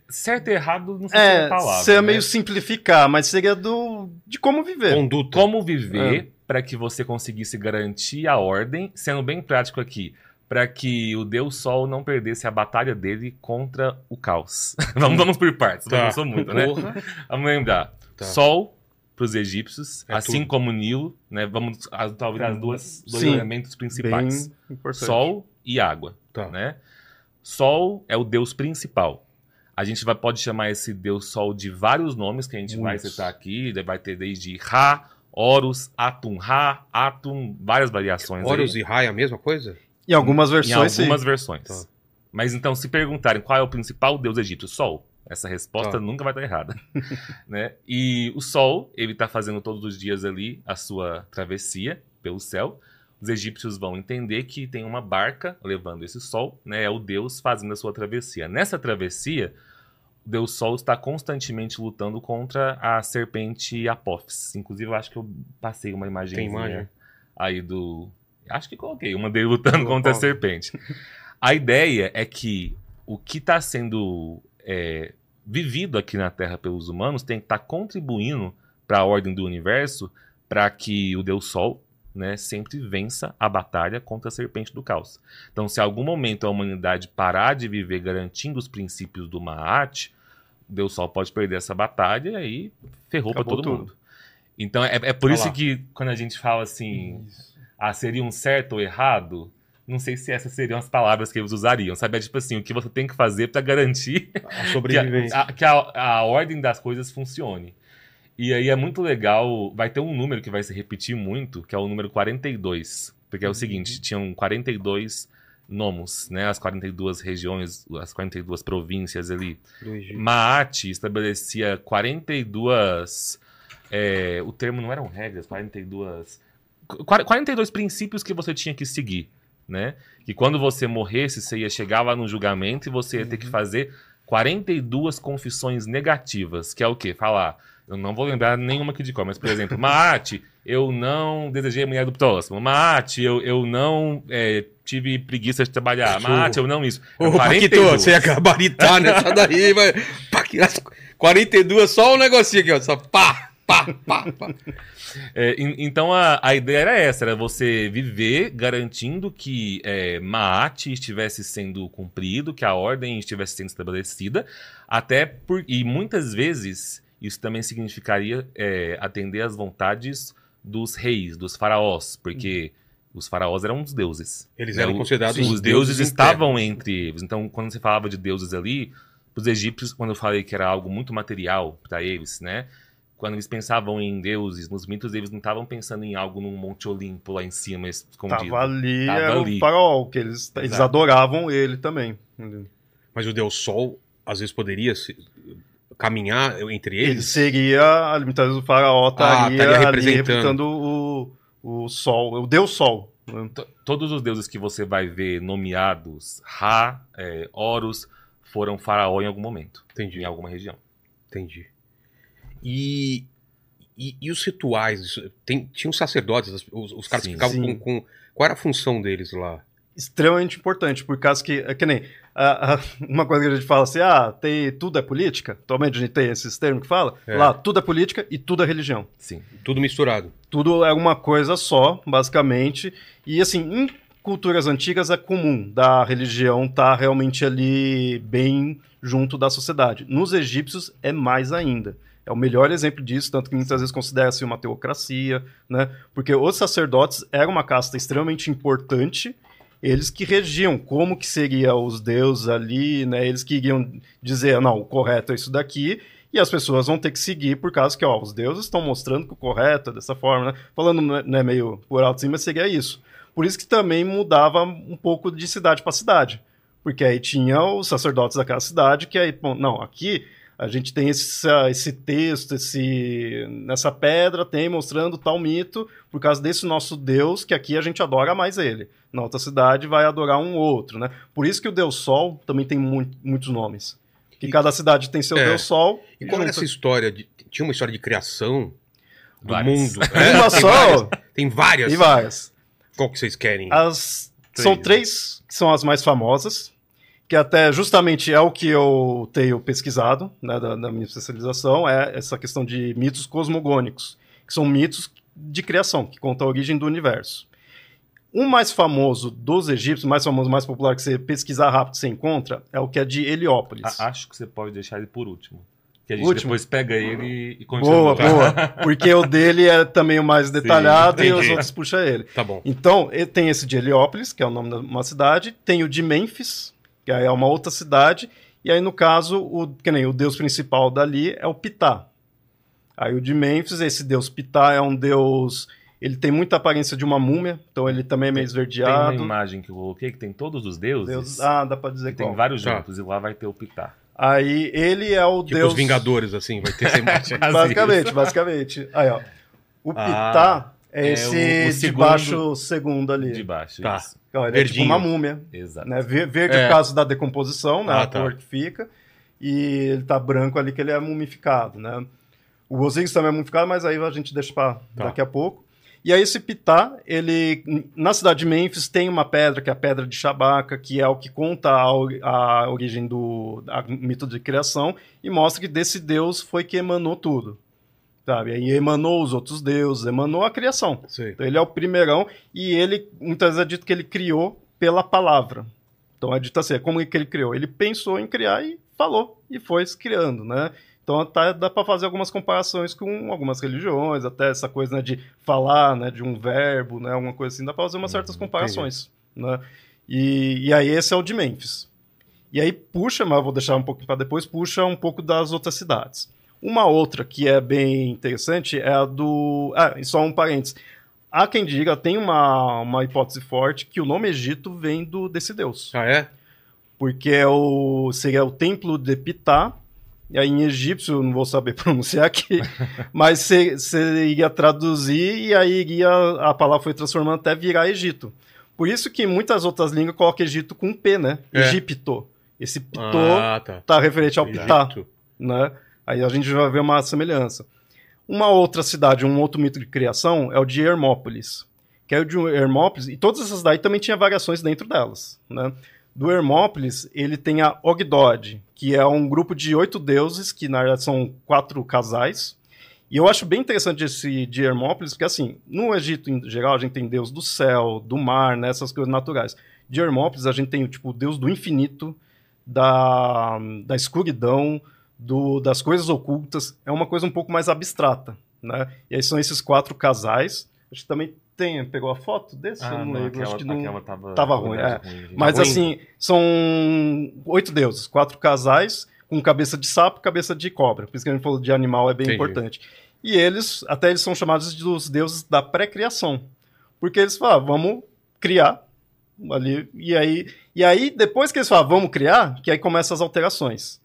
certo e errado não sei se é É, a palavra. seria né? meio simplificar, mas seria do de como viver. Conduta. Como viver para que você conseguisse garantir a ordem, sendo bem prático aqui, para que o Deus Sol não perdesse a batalha dele contra o caos. vamos, vamos por partes, Tá. não sou muito, né? Porra. Vamos lembrar. Tá. Sol para os egípcios, É assim tudo. como o Nilo, né? Vamos talvez as duas dois Sim. elementos principais. Sol e água, Tá. né? Sol é o deus principal. A gente vai, pode chamar esse deus Sol de vários nomes que a gente vai Muitos. citar aqui. Vai ter desde Ra, Horus, Atum Ra, Atum, várias variações. aí. Horus e Rai a mesma coisa? Em algumas Em versões, algumas sim. versões. Tá. Mas então, se perguntarem qual é o principal deus egípcio, Sol. Essa resposta nunca vai estar errada. né? E o Sol, ele está fazendo todos os dias ali a sua travessia pelo céu. Os egípcios vão entender que tem uma barca levando esse Sol, né? É o Deus fazendo a sua travessia. Nessa travessia, o Deus Sol está constantemente lutando contra a serpente Apophis. Inclusive, eu acho que eu passei uma imagem aí do. Acho que coloquei uma dele lutando Do contra a serpente. A ideia é que o que está sendo é, vivido aqui na Terra pelos humanos tem que estar contribuindo para a ordem do universo para que o Deus Sol né, sempre vença a batalha contra a serpente do caos. Então, se em algum momento a humanidade parar de viver garantindo os princípios do Maat, o Deus Sol pode perder essa batalha e aí ferrou para todo tudo. mundo. Então, é, é por Olha isso lá. que quando a gente fala assim, ah, seria um certo ou errado, não sei se essas seriam as palavras que eles usariam, sabe? É tipo assim, o que você tem que fazer para garantir A que, a, sobrevivência. a- que a- a ordem das coisas funcione. E aí é muito legal, vai ter um número que vai se repetir muito, que é o número 42, porque é o seguinte, tinham 42 nomos, né? As 42 regiões, as 42 províncias ali. do Egito. Maat estabelecia 42. é, o termo não eram regras, 42. qu- 42 princípios que você tinha que seguir, né? Que quando você morresse, você ia chegar lá no julgamento e você ia ter que fazer 42 confissões negativas, que é o quê? Falar, eu não vou lembrar nenhuma aqui de cor, mas, por exemplo, Maat, eu não desejei a mulher do próximo. Maat, eu, eu não é, tive preguiça de trabalhar. Maat, eu não isso. É Ô, Paquito, 42. você ia gabaritar nessa daí, vai. Paquito, as 42, só um negocinho aqui, ó. Só pá, pá, pá, pá. É, en- então a, a ideia era essa, era você viver garantindo que é, Maat estivesse sendo cumprido, que a ordem estivesse sendo estabelecida, até por e muitas vezes isso também significaria é, atender às vontades dos reis, dos faraós, porque os faraós eram os deuses. Eles né? eram considerados os, os deuses, deuses estavam entre eles. Então, quando você falava de deuses ali, os egípcios, quando eu falei que era algo muito material para eles, né? Quando eles pensavam em deuses, nos mitos, eles não estavam pensando em algo num Monte Olimpo lá em cima, escondido. Tava ali, Tava era ali. o faraó, que eles, eles adoravam ele também. Mas o Deus Sol, às vezes, poderia se- caminhar entre Ele eles. seria, a muitas vezes o faraó Ah, estaria estaria ali representando. representando o, o sol, o deus sol. né? T- Todos os deuses que você vai ver nomeados, Ra, é, Horus, foram faraó em algum momento, Entendi, em alguma região. entendi. E, e, e os rituais? Tem, tinham sacerdotes, os, os caras Sim. ficavam Sim. com, com. Qual era a função deles lá? Extremamente importante, por causa que, é que nem, uma coisa que a gente fala assim, ah, tem, tudo é política, atualmente a gente tem esses termos que fala, É. lá, tudo é política e tudo é religião. Sim. Tudo misturado. tudo é uma coisa só, basicamente. E assim, em culturas antigas é comum da religião estar realmente ali bem junto da sociedade. Nos egípcios é mais ainda. É o melhor exemplo disso, tanto que muitas vezes considera-se uma teocracia, né? Porque os sacerdotes eram uma casta extremamente importante, eles que regiam como que seria os deuses ali, né? Eles que iriam dizer, não, o correto é isso daqui, e as pessoas vão ter que seguir por causa que, ó, os deuses estão mostrando que o correto é dessa forma, né? Falando né, meio por alto cima, seria isso. Por isso que também mudava um pouco de cidade para cidade. Porque aí tinha os sacerdotes daquela cidade que aí, bom, não, aqui a gente tem esse, esse texto, esse, nessa pedra tem mostrando tal mito por causa desse nosso Deus, que aqui a gente adora mais ele. Na outra cidade vai adorar um outro, né? Por isso que o Deus Sol também tem muito, muitos nomes. Que E- cada cidade tem seu É. Deus Sol. E qual era junta- essa história? De, tinha uma história de criação do Várias. mundo. É, Uma tem só? várias. Tem várias. Tem várias. Qual que vocês querem? As, Três, são né? três que são as mais famosas, que até justamente é o que eu tenho pesquisado né, da, da minha especialização, é essa questão de mitos cosmogônicos, que são mitos de criação, que contam a origem do universo. O mais famoso dos egípcios, mais famoso, mais popular que você pesquisar rápido você encontra, é o que é de Heliópolis. Acho que você pode deixar ele por último. Que a gente Último? depois pega ele e continua. Boa, boa. Porque o dele é também o mais detalhado e os outros puxam ele. Tá bom. Então, tem esse de Heliópolis, que é o nome de uma cidade, tem o de Memphis, que aí é uma outra cidade, e aí, no caso, o, que nem o deus principal dali é o Ptah. Aí o de Memphis, esse deus Ptah é um deus. Ele tem muita aparência de uma múmia, então ele também é meio Tem uma esverdeado. imagem que eu coloquei que tem todos os deuses. Deus, ah, dá pra dizer e tem vários Tá. juntos, e lá vai ter o Pitá. Aí ele é o Tipo deus. os Vingadores, assim, vai ter imagem. Basicamente, basicamente. Aí, ó. O Ah, Ptah é, é esse o- o de segundo- baixo segundo ali. De baixo. Tá. Isso. Ó, ele é tipo uma múmia. Exato. Né? Ver- Verde É. por causa da decomposição, né? Ah, a tá. cor que fica. E ele tá branco ali que ele é mumificado, né? O Osiris também é mumificado, mas aí a gente deixa para Tá. daqui a pouco. E aí esse Pitá, ele na cidade de Memphis tem uma pedra que é a pedra de Shabaca, que é o que conta a, a origem do a mito de criação e mostra que desse deus foi que emanou tudo. Sabe? Aí emanou os outros deuses, emanou a criação. Sei. Então ele é o primeirão e ele, muitas vezes é dito que ele criou pela palavra. Então é dito assim, é como que ele criou? Ele pensou em criar e falou, e foi se criando, né? Então tá, dá para fazer algumas comparações com algumas religiões, até essa coisa né, de falar, né, de um verbo, né, alguma coisa assim, dá para fazer umas certas comparações, né? E, e aí esse é o de Memphis. E aí puxa, mas eu vou deixar um pouquinho para depois, puxa um pouco das outras cidades. Uma outra que é bem interessante é a do. Ah, só um parênteses. Há quem diga, tem uma, uma hipótese forte, que o nome Egito vem do, desse deus. Ah, é? Porque é o, seria o templo de Ptah, e aí em egípcio, não vou saber pronunciar aqui, mas você iria traduzir e aí iria, a palavra foi transformando até virar Egito. Por isso que muitas outras línguas colocam Egito com P, né? É. Egipto. Esse Ptô Ah, tá. tá referente ao Ptah né? Aí a gente vai ver uma semelhança. Uma outra cidade, um outro mito de criação é o de Hermópolis. Que é o de Hermópolis, e todas essas daí também tinha variações dentro delas, né? Do Hermópolis, ele tem a Ogdod, que é um grupo de oito deuses, que na verdade são quatro casais. E eu acho bem interessante esse de Hermópolis, porque assim, no Egito em geral, a gente tem deus do céu, do mar, né, essas coisas naturais. De Hermópolis, a gente tem tipo, o deus do infinito, da, da escuridão, do, das coisas ocultas, é uma coisa um pouco mais abstrata, né? E aí são esses quatro casais. Acho que também tem, pegou a foto desse? Ah, eu não não, lembro, aquela, acho que não... tava, tava ruim, é. gente. Mas ruim. assim, são oito deuses, quatro casais, com cabeça de sapo e cabeça de cobra. Por isso que a gente falou de animal, é bem Entendi. importante. E eles, até eles são chamados dos deuses da pré-criação. Porque eles falam, vamos criar ali. E aí, e aí, depois que eles falam, vamos criar, que aí começam as alterações.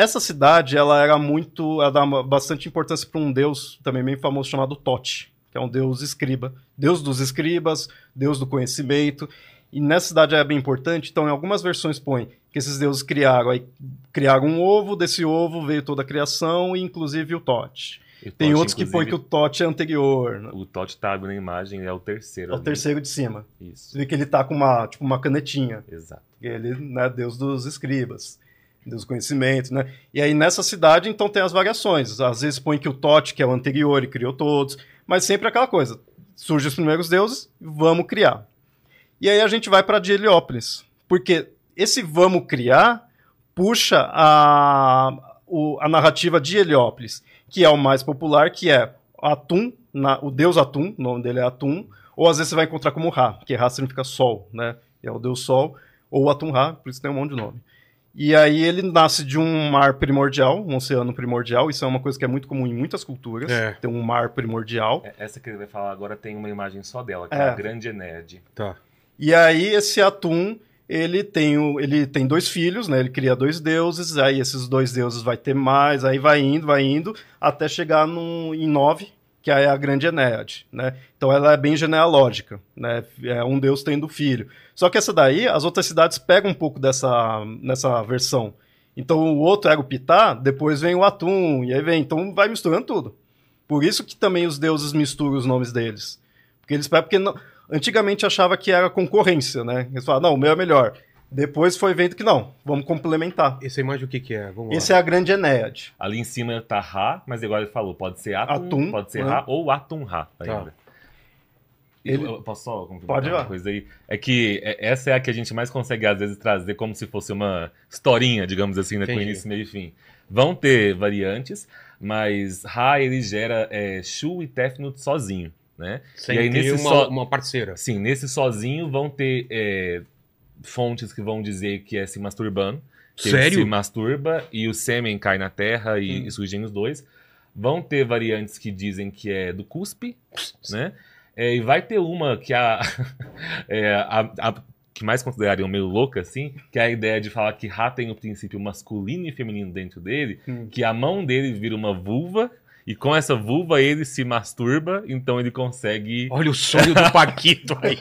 Essa cidade, ela era muito. Ela dá bastante importância para um deus também bem famoso chamado Tote, que é um deus escriba. Deus dos escribas, deus do conhecimento. E nessa cidade é bem importante, então em algumas versões põe que esses deuses criaram, aí criaram um ovo, desse ovo veio toda a criação, e inclusive o Tote. E Tem outros que põe que o Tote é anterior, né? o Tote tá abrindo a imagem, é o terceiro. é o ali. terceiro de cima. Isso, Você vê que ele tá com uma, tipo, uma canetinha. exato. Ele, né, Deus dos escribas, Deus do conhecimento, né? E aí nessa cidade, então, tem as variações. Às vezes põe que o Tote, que é o anterior, e criou todos, mas sempre aquela coisa. Surgem os primeiros deuses, vamos criar. E aí a gente vai para de Heliópolis, porque esse vamos criar puxa a, o- a narrativa de Heliópolis, que é o mais popular, que é Atum, na- o deus Atum, o nome dele é Atum, ou às vezes você vai encontrar como Ra, que Ra significa sol, né? É o deus sol, ou Atum Ra, por isso tem um monte de nome. E aí ele nasce de um mar primordial, um oceano primordial, isso é uma coisa que é muito comum em muitas culturas, É. ter um mar primordial. É, Essa que ele vai falar agora tem uma imagem só dela, que É. é, a Grande Enerd. Tá. E aí esse Atum, ele tem, o- ele tem dois filhos, né? Ele cria dois deuses, aí esses dois deuses vai ter mais, aí vai indo, vai indo, até chegar num, em nove, que é a grande Enéade, né? Então ela é bem genealógica, né? É um deus tendo filho. Só que essa daí, as outras cidades pegam um pouco dessa, nessa versão. Então o outro era o Pitá, depois vem o Atum, e aí vem, então vai misturando tudo. Por isso que também os deuses misturam os nomes deles. Porque eles porque não- antigamente achava que era concorrência, né? Eles falavam, não, o meu é melhor. Depois foi vendo que não, vamos complementar. Essa imagem o que que é? Vamos Esse lá. é a grande Enéade. Ali em cima tá Ra, mas igual ele falou, pode ser Atum, Atum, pode ser né? Ra ou Atum Ra Tá. ainda. Ele- Eu, posso só Pode ir lá. uma coisa aí? É que é- essa é a que a gente mais consegue, às vezes, trazer como se fosse uma historinha, digamos assim, né, com início, meio e fim. Vão ter variantes, mas Ra, ele gera é, Shu e Tefnut sozinho, né? Sem E aí, ter nesse uma, só- uma parceira. Sim, nesse sozinho vão ter é, fontes que vão dizer que é se masturbando. Que ele Sério? se masturba e o sêmen cai na terra e, Hum. e surgem os dois. Vão ter variantes que dizem que é do cuspe, né? É, e vai ter uma que a, é, a, a- que mais considerariam meio louca, assim, que é a ideia de falar que Ra tem o princípio masculino e feminino dentro dele, Hum. que a mão dele vira uma vulva, e com essa vulva ele se masturba, então ele consegue. Olha o sonho do Paquito aí.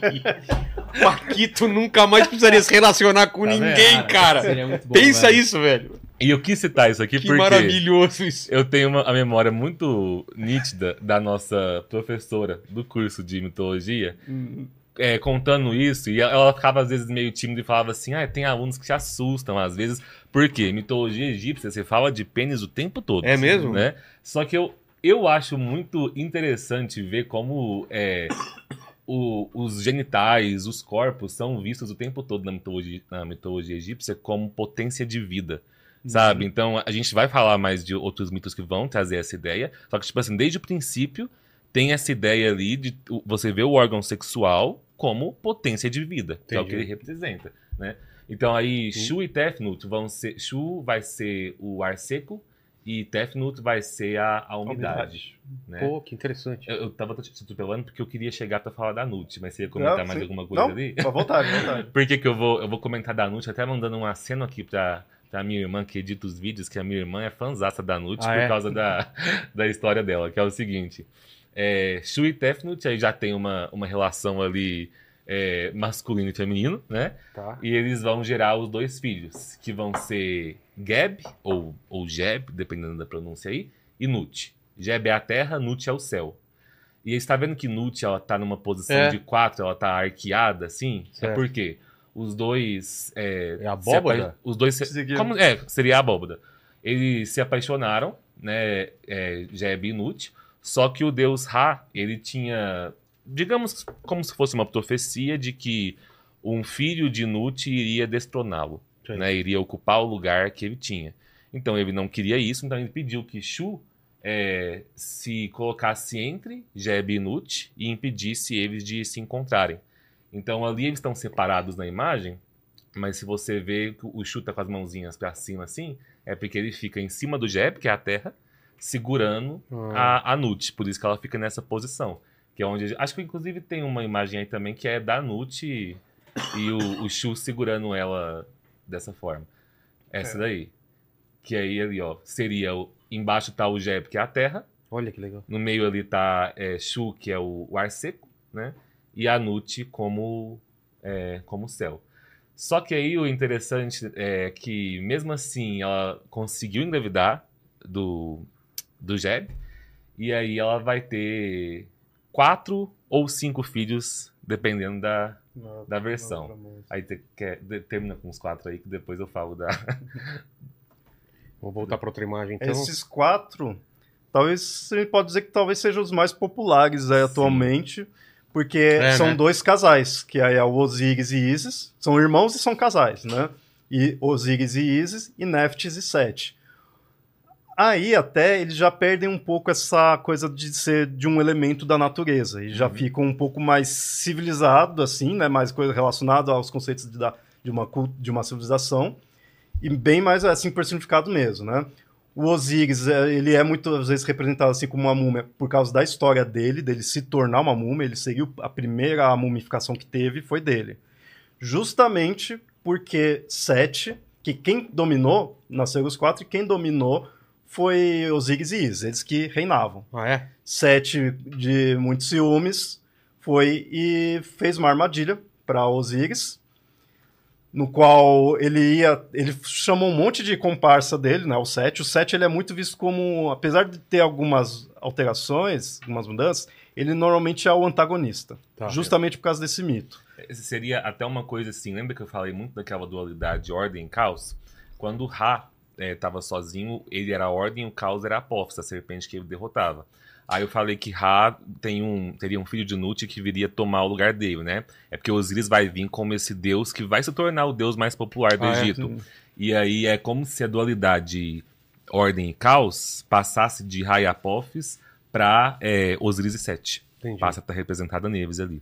Paquito nunca mais precisaria se relacionar com Tá ninguém, vendo? cara. Seria muito bom, Pensa velho. isso, velho. E eu quis citar isso aqui Que porque maravilhoso isso. eu tenho uma, a memória muito nítida da nossa professora do curso de mitologia. é, contando isso, e ela ficava às vezes meio tímida e falava assim: ah, tem alunos que se assustam às vezes, porque mitologia egípcia você fala de pênis o tempo todo. É mesmo? Né? Só que eu, eu acho muito interessante ver como é, o- os genitais, os corpos são vistos o tempo todo na mitologia, na mitologia egípcia como potência de vida. Sabe? Então a gente vai falar mais de outros mitos que vão trazer essa ideia. Só que, tipo assim, desde o princípio tem essa ideia ali de você ver o órgão sexual como potência de vida, que é o que Entendi. ele representa, né? Então aí Shu e Tefnut vão ser Shu vai ser o ar seco e Tefnut vai ser a, a umidade, né? Pô, que interessante. Eu, eu tava te atropelando porque eu queria chegar pra falar da Nut, mas você ia comentar Não, mais sim. alguma coisa Não, ali? à vontade, vontade. Por que, que eu vou eu vou comentar da Nut, até mandando um aceno aqui pra, pra minha irmã que edita os vídeos, que a minha irmã é fanzaça da Nut Ah, por é? causa da, da história dela, que é o seguinte. É, Shu e Tefnut aí já tem uma, uma relação ali é, masculino e feminino, né? Tá. E eles vão gerar os dois filhos, que vão ser Geb, ou, ou Jeb, dependendo da pronúncia aí, e Nut. Geb é a terra, Nut é o céu. E está vendo que Nut ela tá numa posição É. de quatro, ela tá arqueada assim? Certo. É porque os dois. É, É a se apa- abóbada? Os dois. se- como- é, seria a abóbada. Eles se apaixonaram, né? É, Jeb e Nut. Só que o deus Ra, ele tinha. Digamos como se fosse uma profecia de que um filho de Nut iria destroná-lo, Né? Iria ocupar o lugar que ele tinha. Então ele não queria isso, então ele pediu que Shu é, se colocasse entre Jeb e Nut e impedisse eles de se encontrarem. Então ali eles estão separados na imagem, mas se você vê que o Shu tá com as mãozinhas pra cima assim, é porque ele fica em cima do Jeb, que é a terra, segurando Ah, a, a Nut, por isso que ela fica nessa posição. Que é onde. Acho que inclusive tem uma imagem aí também que é da Nut e, e o, o Shu segurando ela dessa forma. Essa É. daí. Que aí ali, ó, seria o. Embaixo tá o Jeb, que é a terra. olha que legal. No meio ali tá é, Shu, que é o, o ar seco, né? E a Nut como, é, como céu. Só que aí o interessante é que, mesmo assim, ela conseguiu engravidar do, do Jeb. E aí ela vai ter quatro ou cinco filhos, dependendo da, da versão. Aí te- quer, de- termina com os quatro aí, que depois eu falo da. Vou voltar para outra imagem, então. Esses quatro, talvez a gente pode dizer que talvez sejam os mais populares aí, atualmente, porque É, são né? dois casais, que aí é o Osíris e Isis, são irmãos e são casais, né? E Osíris e Isis, e Neftis e Sete. Aí até eles já perdem um pouco essa coisa de ser de um elemento da natureza, e já Uhum. ficam um pouco mais civilizado, assim, né? Mais coisa relacionada aos conceitos de, da, de, uma, de uma civilização, e bem mais assim personificado mesmo, né? O Osíris, é, ele é muitas vezes representado assim como uma múmia por causa da história dele, dele se tornar uma múmia, ele seguiu a primeira mumificação que teve foi dele. Justamente porque Sete, que quem dominou, nasceram os quatro, e quem dominou foi Osíris e Isis, eles que reinavam. Ah, é? Sete, de muitos ciúmes, foi e fez uma armadilha para Osíris, no qual ele ia, ele chamou um monte de comparsa dele, né, o Sete. O Sete ele é muito visto como, apesar de ter algumas alterações, algumas mudanças, ele normalmente é o antagonista, Tá. justamente por causa desse mito. Esse seria até uma coisa assim, lembra que eu falei muito daquela dualidade ordem e caos? Quando Ra estava sozinho, ele era a ordem e o caos era a Apophis, a serpente que ele derrotava. Aí eu falei que Ra tem um, teria um filho de Nut que viria tomar o lugar dele, né? É porque Osíris vai vir como esse deus que vai se tornar o deus mais popular do Ah, é? Egito. E aí é como se a dualidade ordem e caos passasse de Ra e Apophis pra é, Osíris e Sete. Entendi. Passa a estar representada neles ali.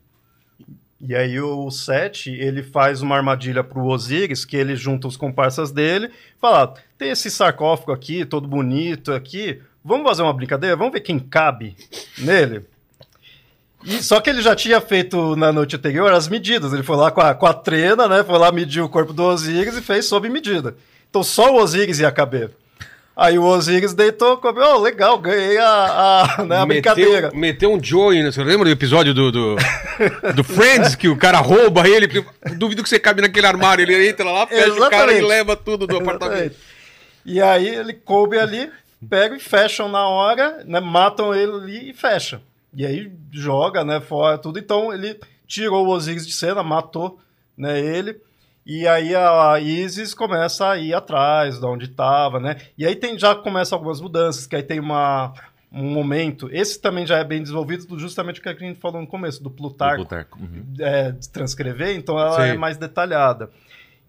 E aí o Sete, ele faz uma armadilha pro Osíris, que ele junta os comparsas dele, fala, "Ah, tem esse sarcófago aqui, todo bonito aqui, vamos fazer uma brincadeira? Vamos ver quem cabe nele? E, só que ele já tinha feito na noite anterior as medidas, ele foi lá com a, com a trena, né, foi lá medir o corpo do Osíris e fez sob medida. Então só o Osíris ia caber. Aí o Osíris deitou, comeu, oh, legal, ganhei a, a, né, a brincadeira. Meteu, meteu um Joey, né? Você lembra do episódio do, do, do Friends, que o cara rouba ele? Duvido que você cabe naquele armário. Ele entra lá, fecha o cara e Exatamente. leva tudo do apartamento. Exatamente. E aí ele coube ali, pegam e fecham na hora, né? Matam ele ali e fecham. E aí joga, né? Fora tudo. Então ele tirou o Osiris de cena, matou né, ele. E aí a Isis começa a ir atrás de onde estava, né? E aí tem, já começa algumas mudanças, que aí tem uma, um momento. Esse também já é bem desenvolvido, do- justamente o que a gente falou no começo, do Plutarco Plutarco. Uhum. é, de transcrever, então ela Sim. é mais detalhada.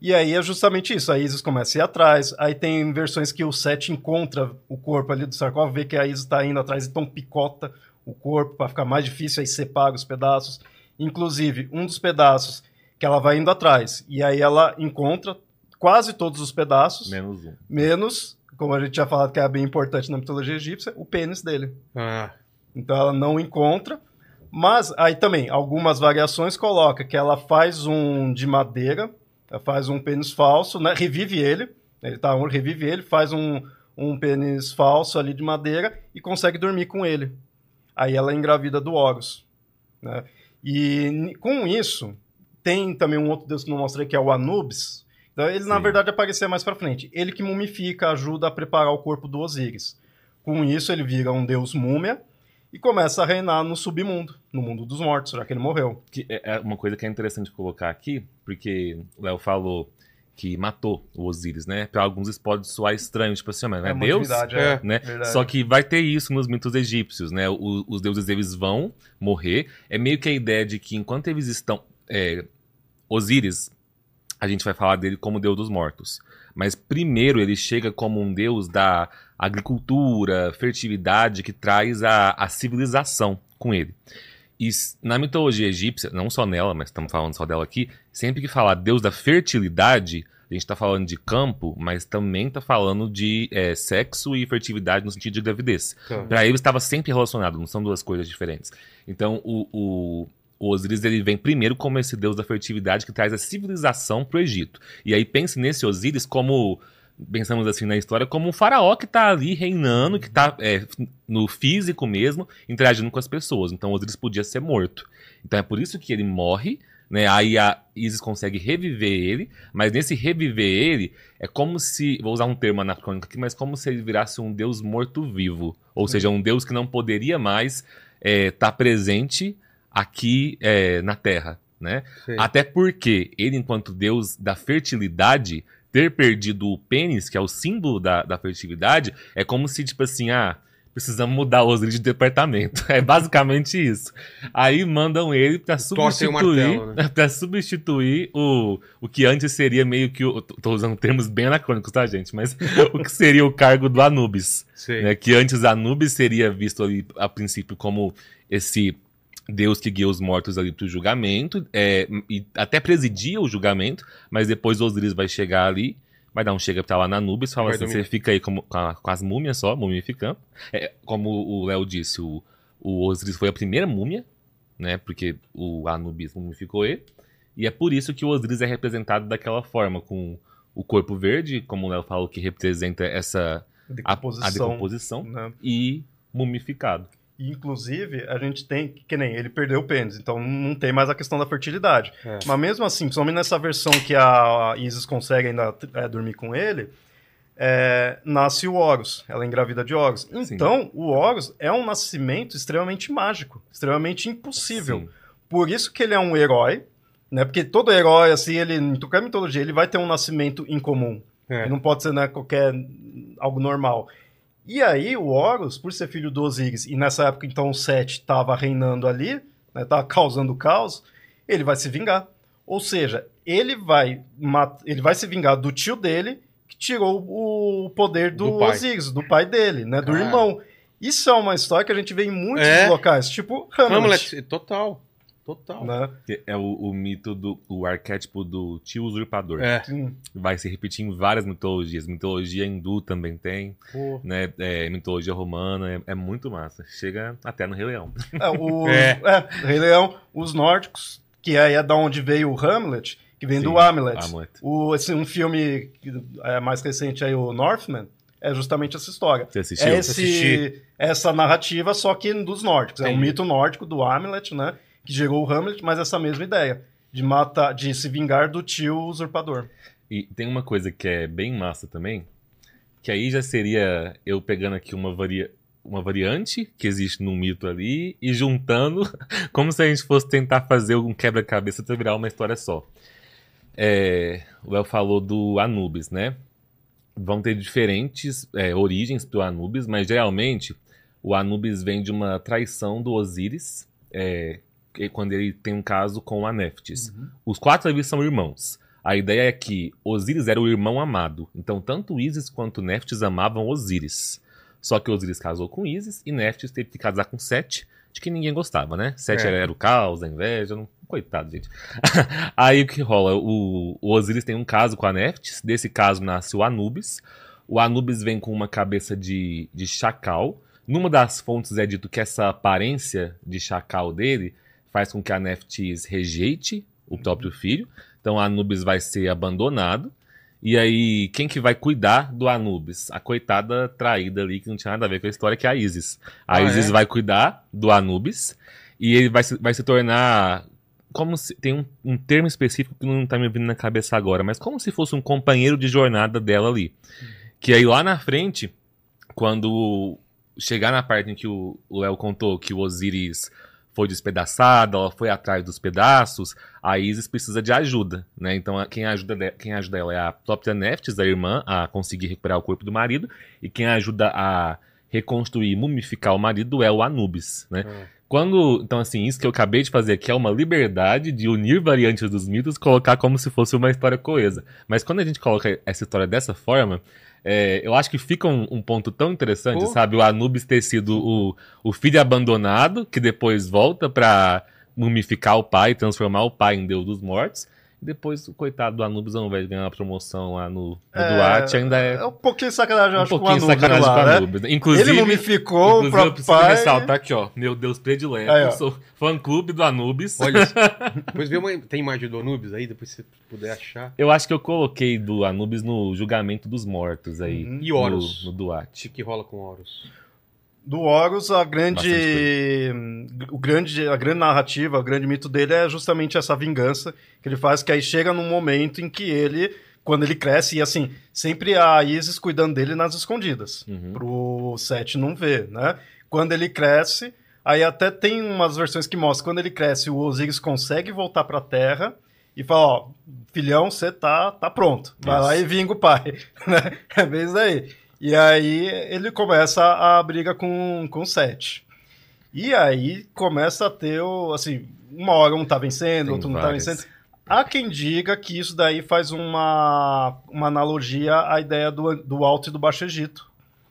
E aí é justamente isso, a Isis começa a ir atrás, aí tem versões que o Seth encontra o corpo ali do sarcófago, vê que a Isis está indo atrás, então picota o corpo para ficar mais difícil, aí separa os pedaços. Inclusive, um dos pedaços que ela vai indo atrás, e aí ela encontra quase todos os pedaços, Menos um. menos, como a gente tinha falado que é bem importante na mitologia egípcia, o pênis dele. Ah, Então ela não encontra. Mas aí também, algumas variações coloca que ela faz um de madeira, ela faz um pênis falso, né? Revive ele. Ele tá, revive ele, faz um, um pênis falso ali de madeira e consegue dormir com ele. Aí ela engravida do Horus. Né? E com isso, tem também um outro deus que não mostrei que é o Anubis. Então, ele, na Sim. verdade, aparecia mais pra frente. Ele que mumifica, ajuda a preparar o corpo do Osíris. Com isso, ele vira um deus múmia e começa a reinar no submundo, no mundo dos mortos, já que ele morreu. Que é é uma coisa que é interessante colocar aqui, porque o Léo falou que matou o Osíris, né? Para alguns isso pode soar estranho, tipo assim, mas não é, uma Deus? divindade, É, Né? verdade. Só que vai ter isso nos mitos egípcios, né? O- os deuses eles vão morrer. É meio que a ideia de que enquanto eles estão. é, Osíris, a gente vai falar dele como deus dos mortos. Mas primeiro ele chega como um deus da agricultura, fertilidade, que traz a, a civilização com ele. E na mitologia egípcia, não só nela, mas estamos falando só dela aqui, sempre que falar deus da fertilidade, a gente está falando de campo, mas também está falando de é, sexo e fertilidade no sentido de gravidez. tá. Para ele estava sempre relacionado, não são duas coisas diferentes. Então o, o, o Osíris ele vem primeiro como esse deus da fertilidade que traz a civilização para o Egito. E aí pense nesse Osíris como pensamos assim na história como um faraó que está ali reinando, que está no físico mesmo, interagindo com as pessoas. Então Osíris podia ser morto. Então é por isso que ele morre. Né, aí a Isis consegue reviver ele, mas nesse reviver ele é como se, vou usar um termo anacrônico aqui, mas como se ele virasse um deus morto-vivo. Ou seja, um deus que não poderia mais estar presente aqui é, na Terra. Né? Sei. Até porque ele, enquanto deus da fertilidade, ter perdido o pênis, que é o símbolo da, da fertilidade, é como se, tipo assim, ah, precisamos mudar o Osiris de departamento. É basicamente isso. Aí mandam ele o substituir, martelo, né? pra substituir o, o que antes seria meio que o. Tô usando termos bem anacrônicos, tá, gente? Mas o que seria o cargo do Anubis né, que antes Anubis seria visto ali a princípio como esse deus que guia os mortos ali para o julgamento é, e até presidia o julgamento, mas depois Osiris vai chegar ali, vai dar um chega pra lá na Anubis, fala Vai assim, dominar. você fica aí como, com, a- com as múmias só, mumificando. É, como o Léo disse, o, o Osiris foi a primeira múmia, né, porque o Anubis mumificou ele, e é por isso que o Osiris é representado daquela forma, com o corpo verde, como o Léo falou, que representa essa a, a Decomposição. decomposição né? e mumificado. Inclusive, a gente tem, que nem ele perdeu o pênis, então não tem mais a questão da fertilidade. É. Mas mesmo assim, principalmente nessa versão que a Isis consegue ainda é, dormir com ele, é, nasce o Horus, ela engravida de Horus. Então, o Horus é um nascimento extremamente mágico, extremamente impossível. Sim. Por isso que ele é um herói, né? Porque todo herói, assim, ele, em qualquer mitologia, ele vai ter um nascimento incomum. É. Ele não pode ser né, qualquer algo normal. E aí o Horus, por ser filho do Osíris, e nessa época então o Sete estava reinando ali, né, tava causando caos, ele vai se vingar. Ou seja, ele vai, ele vai se vingar do tio dele, que tirou o poder do, Do. Osíris, do pai dele, né, do Cara. irmão. Isso é uma história que a gente vê em muitos É. locais, tipo Hamlet. Hamlet, total. Total. Né? É o, o mito do o arquétipo do tio usurpador. É. Sim. Vai se repetir em várias mitologias. Mitologia hindu também tem, Pô. né? É, mitologia romana, é, é muito massa. Chega até no Rei Leão. É, o, É. é, Rei Leão, os nórdicos, que aí é da onde veio o Hamlet, que vem do Sim, Hamlet. Hamlet. O, esse, um filme é mais recente aí, o Northman, é justamente essa história. Você assistiu? É Assisti. esse, essa narrativa, só que dos nórdicos. É um mito nórdico do Hamlet, né? Que gerou o Hamlet, mas essa mesma ideia. De matar, de se vingar do tio usurpador. E tem uma coisa que é bem massa também, que aí já seria eu pegando aqui uma, varia... uma variante que existe no mito ali e juntando como se a gente fosse tentar fazer um quebra-cabeça pra virar uma história só. É, O El falou do Anubis, né? Vão ter diferentes é, origens pro Anubis, mas geralmente o Anubis vem de uma traição do Osíris, é, quando ele tem um caso com a Neftis. Os quatro ali são irmãos. A ideia é que Osíris era o irmão amado. Então, tanto Ísis quanto Neftis amavam Osíris. Só que Osíris casou com Ísis e Neftis teve que casar com Sete, de que ninguém gostava, né? Sete É. era, era o caos, a inveja. Não... Coitado, gente. Aí o que rola? O, o Osíris tem um caso com a Neftis. Desse caso nasce o Anubis. O Anubis vem com uma cabeça de, de chacal. Numa das fontes é dito que essa aparência de chacal dele faz com que a Neftis rejeite o próprio filho. Então Anubis vai ser abandonado. E aí, quem que vai cuidar do Anubis? A coitada traída ali, que não tinha nada a ver com a história, que é a Isis. A Ah, Isis é? vai cuidar do Anubis e ele vai se, vai se tornar. Como se. Tem um, um termo específico que não tá me vindo na cabeça agora, mas como se fosse um companheiro de jornada dela ali. Que aí lá na frente, quando chegar na parte em que o o Léo contou que o Osiris foi despedaçado, ela foi atrás dos pedaços, a Isis precisa de ajuda, né? Então quem ajuda, quem ajuda ela é a própria Neftis, a irmã, a conseguir recuperar o corpo do marido, e quem ajuda a reconstruir e mumificar o marido é o Anubis, né? Ah. Quando, então assim, isso que eu acabei de fazer aqui é uma liberdade de unir variantes dos mitos, colocar como se fosse uma história coesa. Mas quando a gente coloca essa história dessa forma, é, eu acho que fica um, um ponto tão interessante, Pô. sabe? O Anubis ter sido o, o filho abandonado, que depois volta pra mumificar o pai, transformar o pai em deus dos mortos. Depois o coitado do Anubis, ao invés de ganhar uma promoção lá no, no Duarte, ainda é, É um pouquinho de sacanagem, eu um acho, com o pouquinho Anubis sacanagem lá, com o né? Anubis. né? Inclusive, Ele mumificou o Inclusive, eu próprio preciso pai. ressaltar aqui, ó. Meu Deus predileto. Aí, ó. sou fã-clube do Anubis. Olha, depois vê uma. Tem imagem do Anubis aí, depois se puder achar. Eu acho que eu coloquei do Anubis no julgamento dos mortos aí. Uhum. E Horus. No, no Duarte. O que rola com Horus? Do Horus, a grande, o grande, a grande narrativa, o grande mito dele é justamente essa vingança que ele faz, que aí chega num momento em que ele, quando ele cresce, e assim, sempre a Isis cuidando dele nas escondidas, Uhum. pro Sete não ver, né? Quando ele cresce, aí até tem umas versões que mostram, quando ele cresce, o Osiris consegue voltar pra Terra e fala, ó, filhão, você tá, tá pronto, vai Isso. lá e vinga o pai, né? É bem isso aí. E aí ele começa a briga com, com o Sete. E aí começa a ter, o, assim, uma hora um tá vencendo, Tem outro não tá vencendo. Há quem diga que isso daí faz uma, uma analogia à ideia do, do Alto e do Baixo Egito,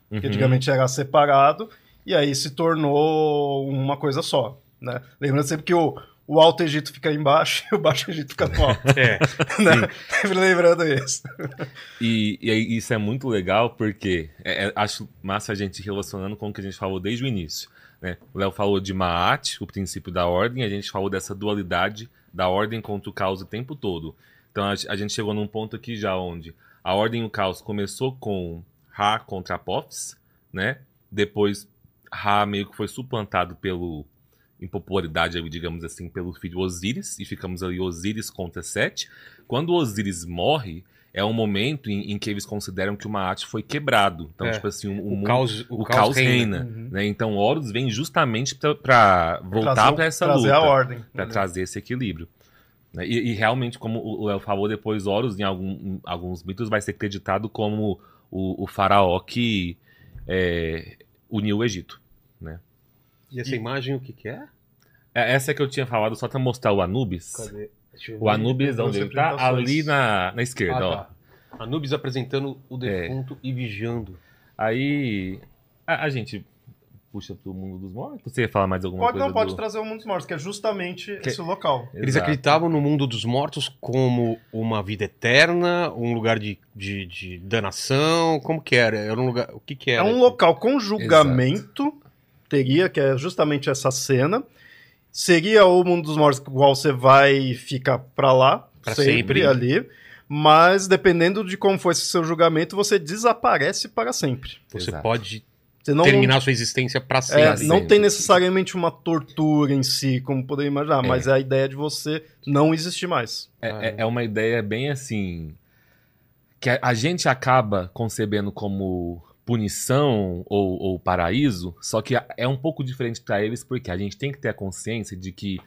Uhum. que antigamente era separado, e aí se tornou uma coisa só. Né? Lembrando sempre que o, o Alto Egito fica embaixo e o Baixo Egito fica no alto. É. né? Lembrando isso. E, e isso é muito legal porque é- é- acho massa a gente relacionando com o que a gente falou desde o início. Né? O Léo falou de Maat, o princípio da ordem, a gente falou dessa dualidade da ordem contra o caos o tempo todo. Então a, a gente chegou num ponto aqui já onde a ordem e o caos começou com Ra contra Apophis, né? Depois Ra meio que foi suplantado pelo em popularidade, digamos assim, pelo filho Osíris, e ficamos ali Osíris contra Sete. Quando Osíris morre, é um momento em, em que eles consideram que o Maat foi quebrado. Então, É. tipo assim, o, O, mundo- caos, o caos reina. Uhum. né? Então, Horus vem justamente para voltar Trazer- para essa trazer luta, a ordem. para né? trazer esse equilíbrio. né? E, e realmente, como o Léo falou, depois Horus, em, algum- em alguns mitos, vai ser acreditado como o, o faraó que é, uniu o Egito. E essa imagem o que que é? É, Essa é que eu tinha falado só pra mostrar o Anubis. Cadê? O. Anubis, onde ele tá? Ali na, na esquerda, Ah, ó. tá. Anubis apresentando o defunto e vigiando. Aí a, a gente puxa pro mundo dos mortos. Você ia falar mais alguma Pode, coisa? não, pode do... trazer o Mundo dos Mortos, que é justamente Que- esse local. Eles Exato. acreditavam no mundo dos mortos como uma vida eterna, um lugar de, de, de danação, como que era? Era um lugar, o que que É era? um local com julgamento, teria, que é justamente essa cena. Seria o Mundo dos Mortos, qual você vai ficar pra lá, Pra sempre, sempre. ali. Mas dependendo de como for esse seu julgamento, você desaparece para sempre. Você Exato. pode Você não, terminar sua existência pra é, sempre. Pra não tem necessariamente uma tortura em si, como poderia imaginar, É. mas é a ideia de você não existir mais. É, Ah, é- é. é uma ideia bem assim. Que a, a gente acaba concebendo como punição ou, ou paraíso, só que é um pouco diferente para eles, porque a gente tem que ter a consciência de que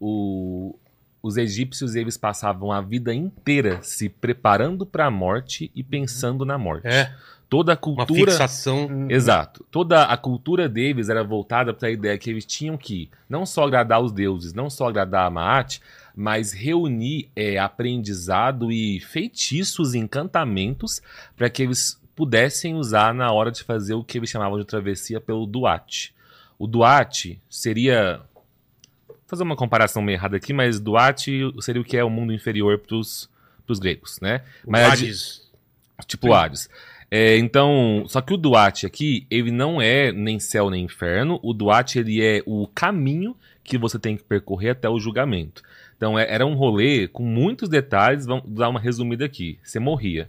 o- os egípcios eles passavam a vida inteira se preparando para a morte e pensando na morte. É, Toda a uma cultura. fixação. Exato. Toda a cultura deles era voltada para a ideia que eles tinham que não só agradar os deuses, não só agradar a Maat, mas reunir é, aprendizado e feitiços encantamentos para que eles pudessem usar na hora de fazer o que eles chamavam de travessia pelo Duat. O Duat seria. Vou fazer uma comparação meio errada aqui, mas Duat seria o que é o mundo inferior para os gregos, né? O Mas di- Hades. Tipo Hades. É, então, só que o Duat aqui, ele não é nem céu nem inferno. O Duat, ele é o caminho que você tem que percorrer até o julgamento. Então, é- era um rolê com muitos detalhes. Vamos dar uma resumida aqui. Você morria.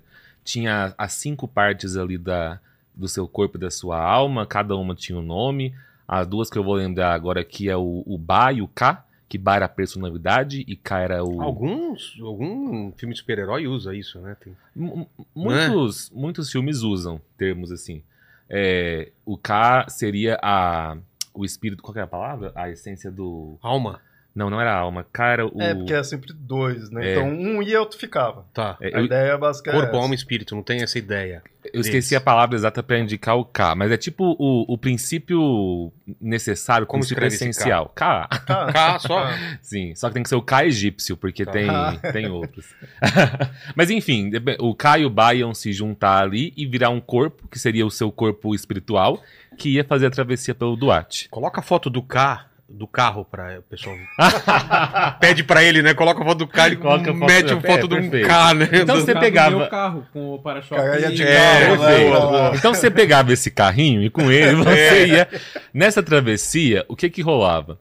Tinha as cinco partes ali da, do seu corpo e da sua alma. Cada uma tinha um nome. As duas que eu vou lembrar agora aqui é o, o Ba e o Ka. Que Ba era a personalidade e Ka era o... Alguns, algum filme de super-herói usa isso, né? Tem- m- Muitos, muitos filmes usam termos assim. É, o K seria a, o espírito. Qual que é a palavra? A essência do. Alma. Não, não era a alma. K era o. É, porque é sempre dois, né? É. Então um ia, outro ficava. Tá. é, A eu, ideia básica é Corpo, essa. alma e espírito, não tem essa ideia. eu esqueci a palavra exata para indicar o K, mas é tipo o, o princípio necessário, Como princípio escreve esse K? essencial. K. Ah, K só. Sim, só que tem que ser o K egípcio, porque Tá. tem, Ah. tem outros. Mas enfim, o K e o Ba iam se juntar ali e virar um corpo, que seria o seu corpo espiritual, que ia fazer a travessia pelo Duarte. Coloca a foto do K, do carro pra o pessoal. Pede pra ele, né? Coloca a foto do K, ele Coloca mete a foto é, de um perfeito. K, né? Então você pegava- Meu carro com o para-choque. É, carro, perfeito. Pra lá. Então você pegava esse carrinho e com ele você É. ia. Nessa travessia, o que que rolava?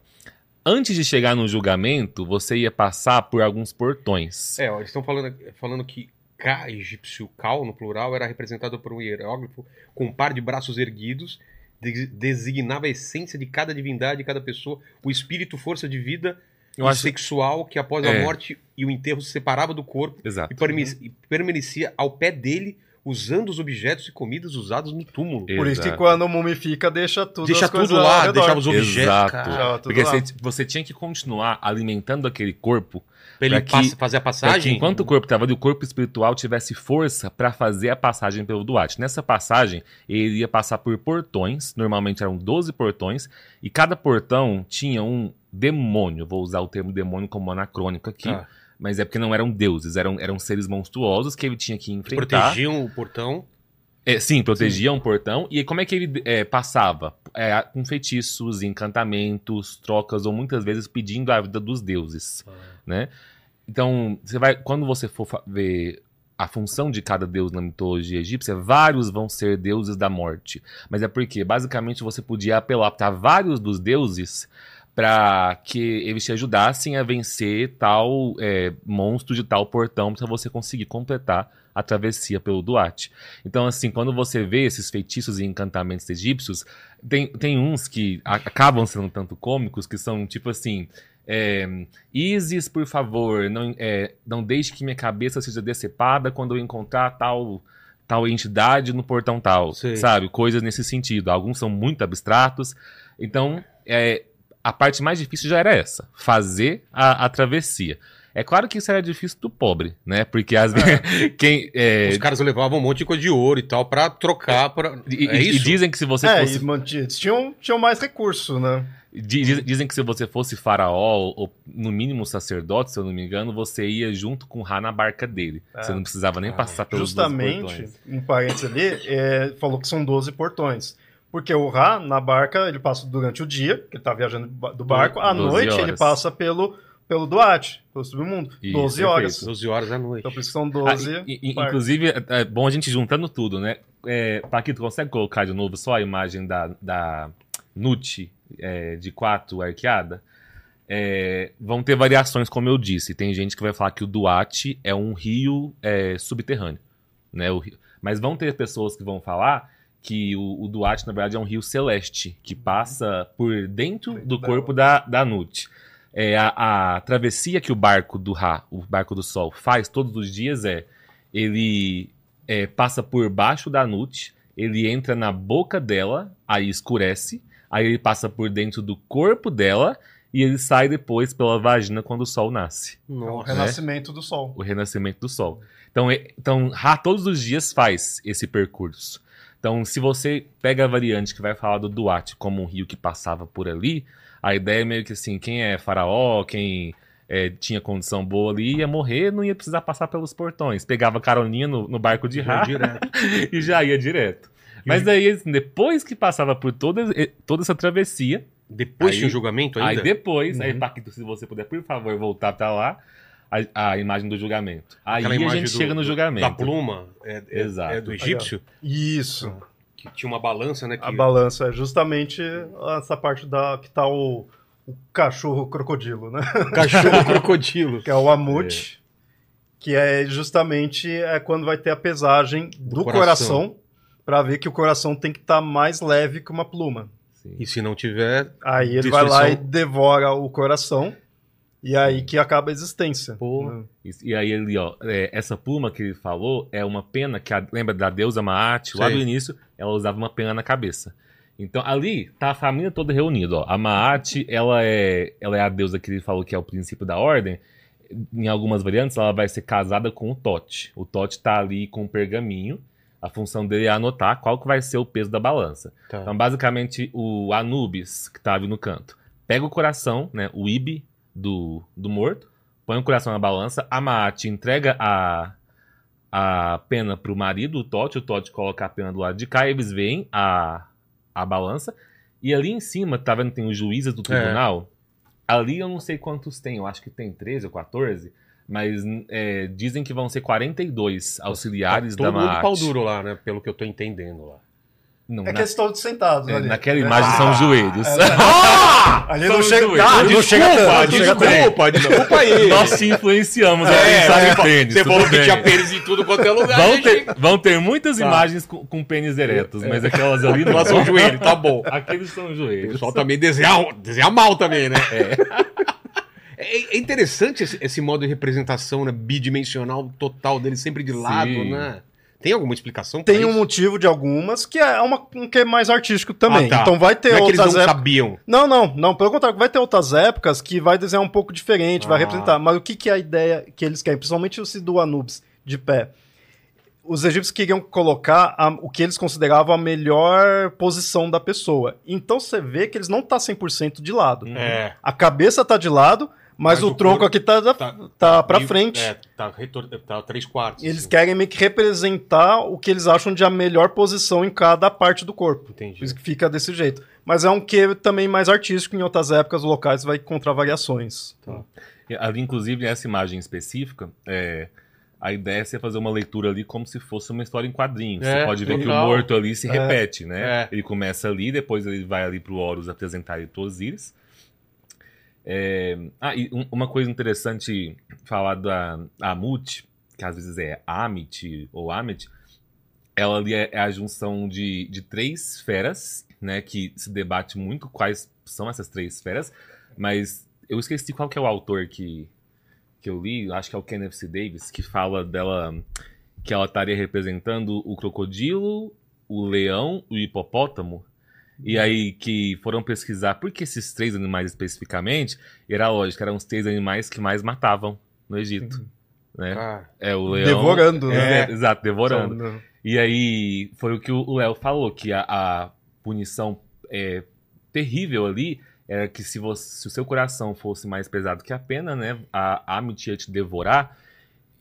Antes de chegar no julgamento, você ia passar por alguns portões. É, ó, eles estão falando, falando que K, egípcio Cal, no plural, era representado por um hieróglifo com um par de braços erguidos, designava a essência de cada divindade, de cada pessoa, o espírito, força de vida Eu e acho- sexual que após É. a morte e o enterro se separava do corpo Exato. e e permanecia ao pé dele, usando os objetos e comidas usados no túmulo. É. Por isso que Exato. quando mumifica, deixa tudo Deixa tudo lá, deixava os objetos. Exato. cara, Porque lá. você, você tinha que continuar alimentando aquele corpo pra ele pra que- fazer a que passagem. enquanto o corpo estava ali, o corpo espiritual tivesse força para fazer a passagem pelo Duarte. Nessa passagem, ele ia passar por portões, normalmente eram 12 portões, e cada portão tinha um demônio. Vou usar o termo demônio como anacrônico aqui, Tá. mas é porque não eram deuses, eram, eram seres monstruosos que ele tinha que enfrentar. protegiam o portão. É, sim, protegia um portão. E como é que ele é, passava? É, com feitiços, encantamentos, trocas, ou muitas vezes pedindo a vida dos deuses né? Então, você vai, quando você for ver a função de cada deus na mitologia egípcia, vários vão ser deuses da morte. Mas é porque, basicamente, você podia apelar para vários dos deuses para que eles te ajudassem a vencer tal é, monstro de tal portão para você conseguir completar a travessia pelo Duarte. Então, assim, quando você vê esses feitiços e encantamentos egípcios, tem, tem uns que acabam sendo tanto cômicos, que são tipo assim. É, Isis, por favor, não, é, não deixe que minha cabeça seja decepada quando eu encontrar tal tal entidade no portão tal, Sei. sabe? Coisas nesse sentido. Alguns são muito abstratos. Então, é, a parte mais difícil já era essa, fazer a, a travessia. É claro que isso era difícil do pobre, né? Porque às vezes quem é, Os caras levavam um monte de coisa de ouro e tal pra trocar. Pra... e, é e- dizem que se você É, fosse e eles tinham, tinham mais recurso, né? Diz- Dizem que se você fosse faraó, ou no mínimo sacerdote, se eu não me engano, você ia junto com Ra na barca dele. É. Você não precisava nem Ah, passar pelos Justamente, portões. um parênteses ali, é, falou que são 12 portões. Porque o Ra, na barca, ele passa durante o dia, que ele tá viajando do ba- do barco, à 12 noite ele horas. passa pelo, pelo Duat, pelo submundo. Isso, 12 horas. perfeito. 12 horas da noite. Então por isso que são Ah, 12. e- e- inclusive, é, é bom a gente juntando tudo, né? É, Paquito, consegue colocar de novo só a imagem da, da Nut é, de 4 arqueada? É, vão ter variações, como eu disse. Tem gente que vai falar que o Duarte é um rio é, subterrâneo. Né? Rio- Mas vão ter pessoas que vão falar que o, o Duarte, na verdade, é um rio celeste, que passa por dentro do corpo da, da Nut. É, a, a travessia que o barco do Ra, o barco do Sol, faz todos os dias é ele é, passa por baixo da Nut, ele entra na boca dela, aí escurece, aí ele passa por dentro do corpo dela e ele sai depois pela vagina quando o sol nasce. É o Nossa. renascimento do sol. O renascimento do sol. Então, é- então Ra todos os dias faz esse percurso. Então, se você pega a variante que vai falar do Duarte como um rio que passava por ali, a ideia é meio que assim, quem é faraó, quem é, tinha condição boa ali, ia morrer, não ia precisar passar pelos portões. Pegava caroninha no, no barco de direto. e já ia direto. Mas daí, assim, depois que passava por toda, toda essa travessia, Depois Aí- tinha o julgamento ainda? aí depois, aí Uhum. Paquito, se você puder, por favor, voltar pra lá, a, a imagem do julgamento. Aí Aquela a imagem gente do- chega no julgamento. Da pluma? É, é- Exato. é do egípcio? Isso. Que tinha uma balança, né? Que... A balança é justamente essa parte da que tá o, o cachorro crocodilo, né? Cachorro crocodilo. Que é o Amut, que é justamente é quando vai ter a pesagem do, coração. coração, pra ver que o coração tem que estar mais leve que uma pluma. Sim. E se não tiver. Aí ele vai lá e Destruição. devora o coração e aí que acaba a existência. Pô. né? Isso, E aí ele, ó, é, essa pluma que ele falou é uma pena que a- lembra da deusa Maat, lá Sei. do início, ela usava uma pena na cabeça. Então ali tá a família toda reunida, ó. A Maat, ela é, ela é a deusa que ele falou que é o princípio da ordem. Em algumas variantes, ela vai ser casada com o Tote. O Tote tá ali com um pergaminho. A função dele é anotar qual que vai ser o peso da balança. Tá. Então, basicamente, o Anubis, que tá ali no canto, pega o coração, né, o Ibi do, do morto, põe o coração na balança, a Maat entrega a, a pena pro marido, o Tote, o Tote coloca a pena do lado de cá, e eles veem a, a balança, e ali em cima, tá vendo, tem os juízes do tribunal, ali eu não sei quantos tem, eu acho que tem 13 ou 14, mas é, dizem que vão ser 42 auxiliares Tá da todo mundo pau duro lá, né? Pelo que eu tô entendendo lá. Não, É na- que eles estão sentados é, ali. naquela imagem são joelhos. Ali São não chega, joelhos. ah, ali não chega tanto, não chega tanto. desculpa, desculpa aí. Nós te influenciamos a É, pensar você em pênis. Você falou que tinha pênis em tudo quanto é lugar. Vão gente. ter, vão ter muitas Tá. imagens com, com pênis eretos, mas aquelas ali não são joelho, tá bom. Aqueles são O joelhos. pessoal também desenha, desenha mal também, né? É. É interessante esse, esse modo de representação né, bidimensional total dele, sempre de lado, Sim. né? Tem alguma explicação Tem um isso? motivo de algumas que é uma, um que é mais artístico também. Ah, tá. Então vai ter Não é que eles outras não épocas. sabiam. Não, não, não. Pelo contrário, vai ter outras épocas que vai desenhar um pouco diferente, vai Ah. representar. Mas o que, que é a ideia que eles querem? Principalmente o do Anubis de pé. Os egípcios queriam colocar a- o que eles consideravam a melhor posição da pessoa. Então você vê que eles não tá 100% de lado. É. A cabeça tá de lado, mas, Mas o, o tronco aqui tá, tá- tá, pra E- frente. É, tá, retor... tá três quartos. Eles assim. querem meio que representar o que eles acham de a melhor posição em cada parte do corpo. Entendi. Por isso que fica desse jeito. Mas é um que também mais artístico, em outras épocas locais vai encontrar variações. E Ali, inclusive, nessa imagem específica, é, a ideia é você fazer uma leitura ali como se fosse uma história em quadrinhos. É, você pode ver que o legal. morto ali se É. repete, né? É. Ele começa ali, depois ele vai ali pro Horus apresentar ele pro Osíris. É, Ah, e um- uma coisa interessante falar da Amut, que às vezes é Amit ou Amit, ela ali é, é a junção de, de três feras, né? Que se debate muito quais são essas três feras, mas eu esqueci qual que é o autor que, que eu li, acho que é o Kenneth C. Davis, que fala dela que ela estaria representando o crocodilo, o leão o hipopótamo. E aí que foram pesquisar por que esses três animais especificamente, era lógico, eram os três animais que mais matavam no Egito. Né? Cara, É o leão. Devorando, né? É, exato, devorando. Não. E aí foi o que o Léo falou, que a, a punição é, terrível ali era que se, você, se o seu coração fosse mais pesado que a pena, né, a Amit ia te devorar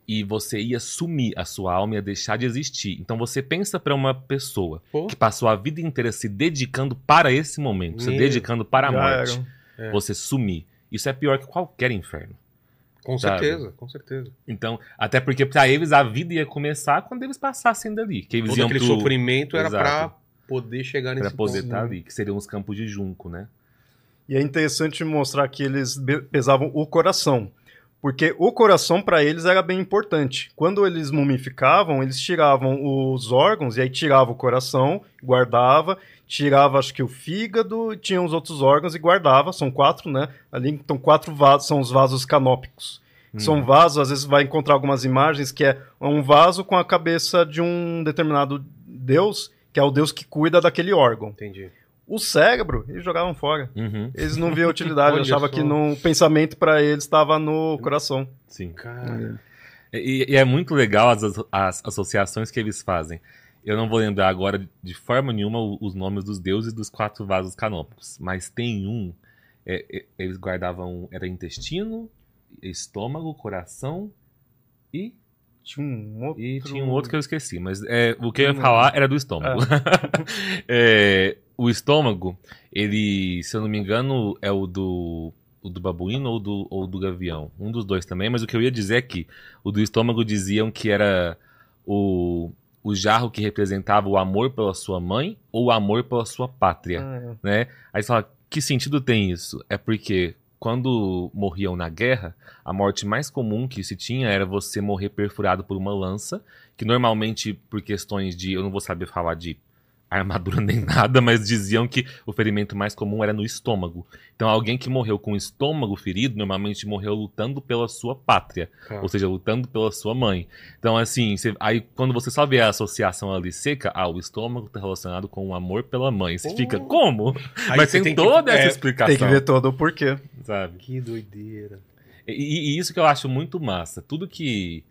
e você ia sumir, a sua alma ia deixar de existir. Então você pensa para uma pessoa Pô. que passou a vida inteira se dedicando para esse momento, se dedicando para a morte. É. você sumir. Isso é pior que qualquer inferno. com Sabe? certeza, com certeza. Então, até porque para eles a vida ia começar quando eles passassem dali. Que eles Todo iam aquele pro- sofrimento era pra poder chegar nesse Pra poder ponto. estar ali, que seriam os campos de junco, né? E é interessante mostrar que eles pesavam o coração. Porque o coração para eles era bem importante. Quando eles mumificavam, eles tiravam os órgãos e aí tirava o coração, guardava, tirava acho que o fígado, tinha os outros órgãos e guardava. São quatro, né? Ali então quatro vasos, são os vasos canópicos. Hum. São vasos, às vezes vai encontrar algumas imagens que é um vaso com a cabeça de um determinado deus, que é o deus que cuida daquele órgão. Entendi. O cérebro, eles jogavam fora. Uhum, Eles não viam utilidade, Olha achava só. que no o pensamento para eles estava no coração. sim. Cara, E, e é muito legal as, as associações que eles fazem. Eu não vou lembrar agora de forma nenhuma os nomes dos deuses dos quatro vasos canôpicos, mas tem um. é, é, eles guardavam. Era intestino, estômago, coração e, Tinha um outro. e tinha um outro que eu esqueci, mas é, o que eu ia falar era do estômago. É, o estômago, ele, se eu não me engano, é o do, o do babuíno ou do, ou do gavião. Um dos dois também, mas o que eu ia dizer é que o do estômago diziam que era o, o jarro que representava o amor pela sua mãe ou o amor pela sua pátria, Ah, né? Aí você fala, que sentido tem isso? É porque quando morriam na guerra, a morte mais comum que se tinha era você morrer perfurado por uma lança, que normalmente por questões de, eu não vou saber falar de armadura nem nada, mas diziam que o ferimento mais comum era no estômago. Então alguém que morreu com o estômago ferido, normalmente morreu lutando pela sua pátria, cara. ou seja, lutando pela sua mãe. Então assim, você- aí quando você só vê a associação ali seca, ah, o estômago está relacionado com o amor pela mãe. Você Oh. fica, como? Aí mas tem, que- toda essa é, explicação, tem que ver todo o porquê. sabe? Que doideira. E, e isso que eu acho muito massa. Tudo que.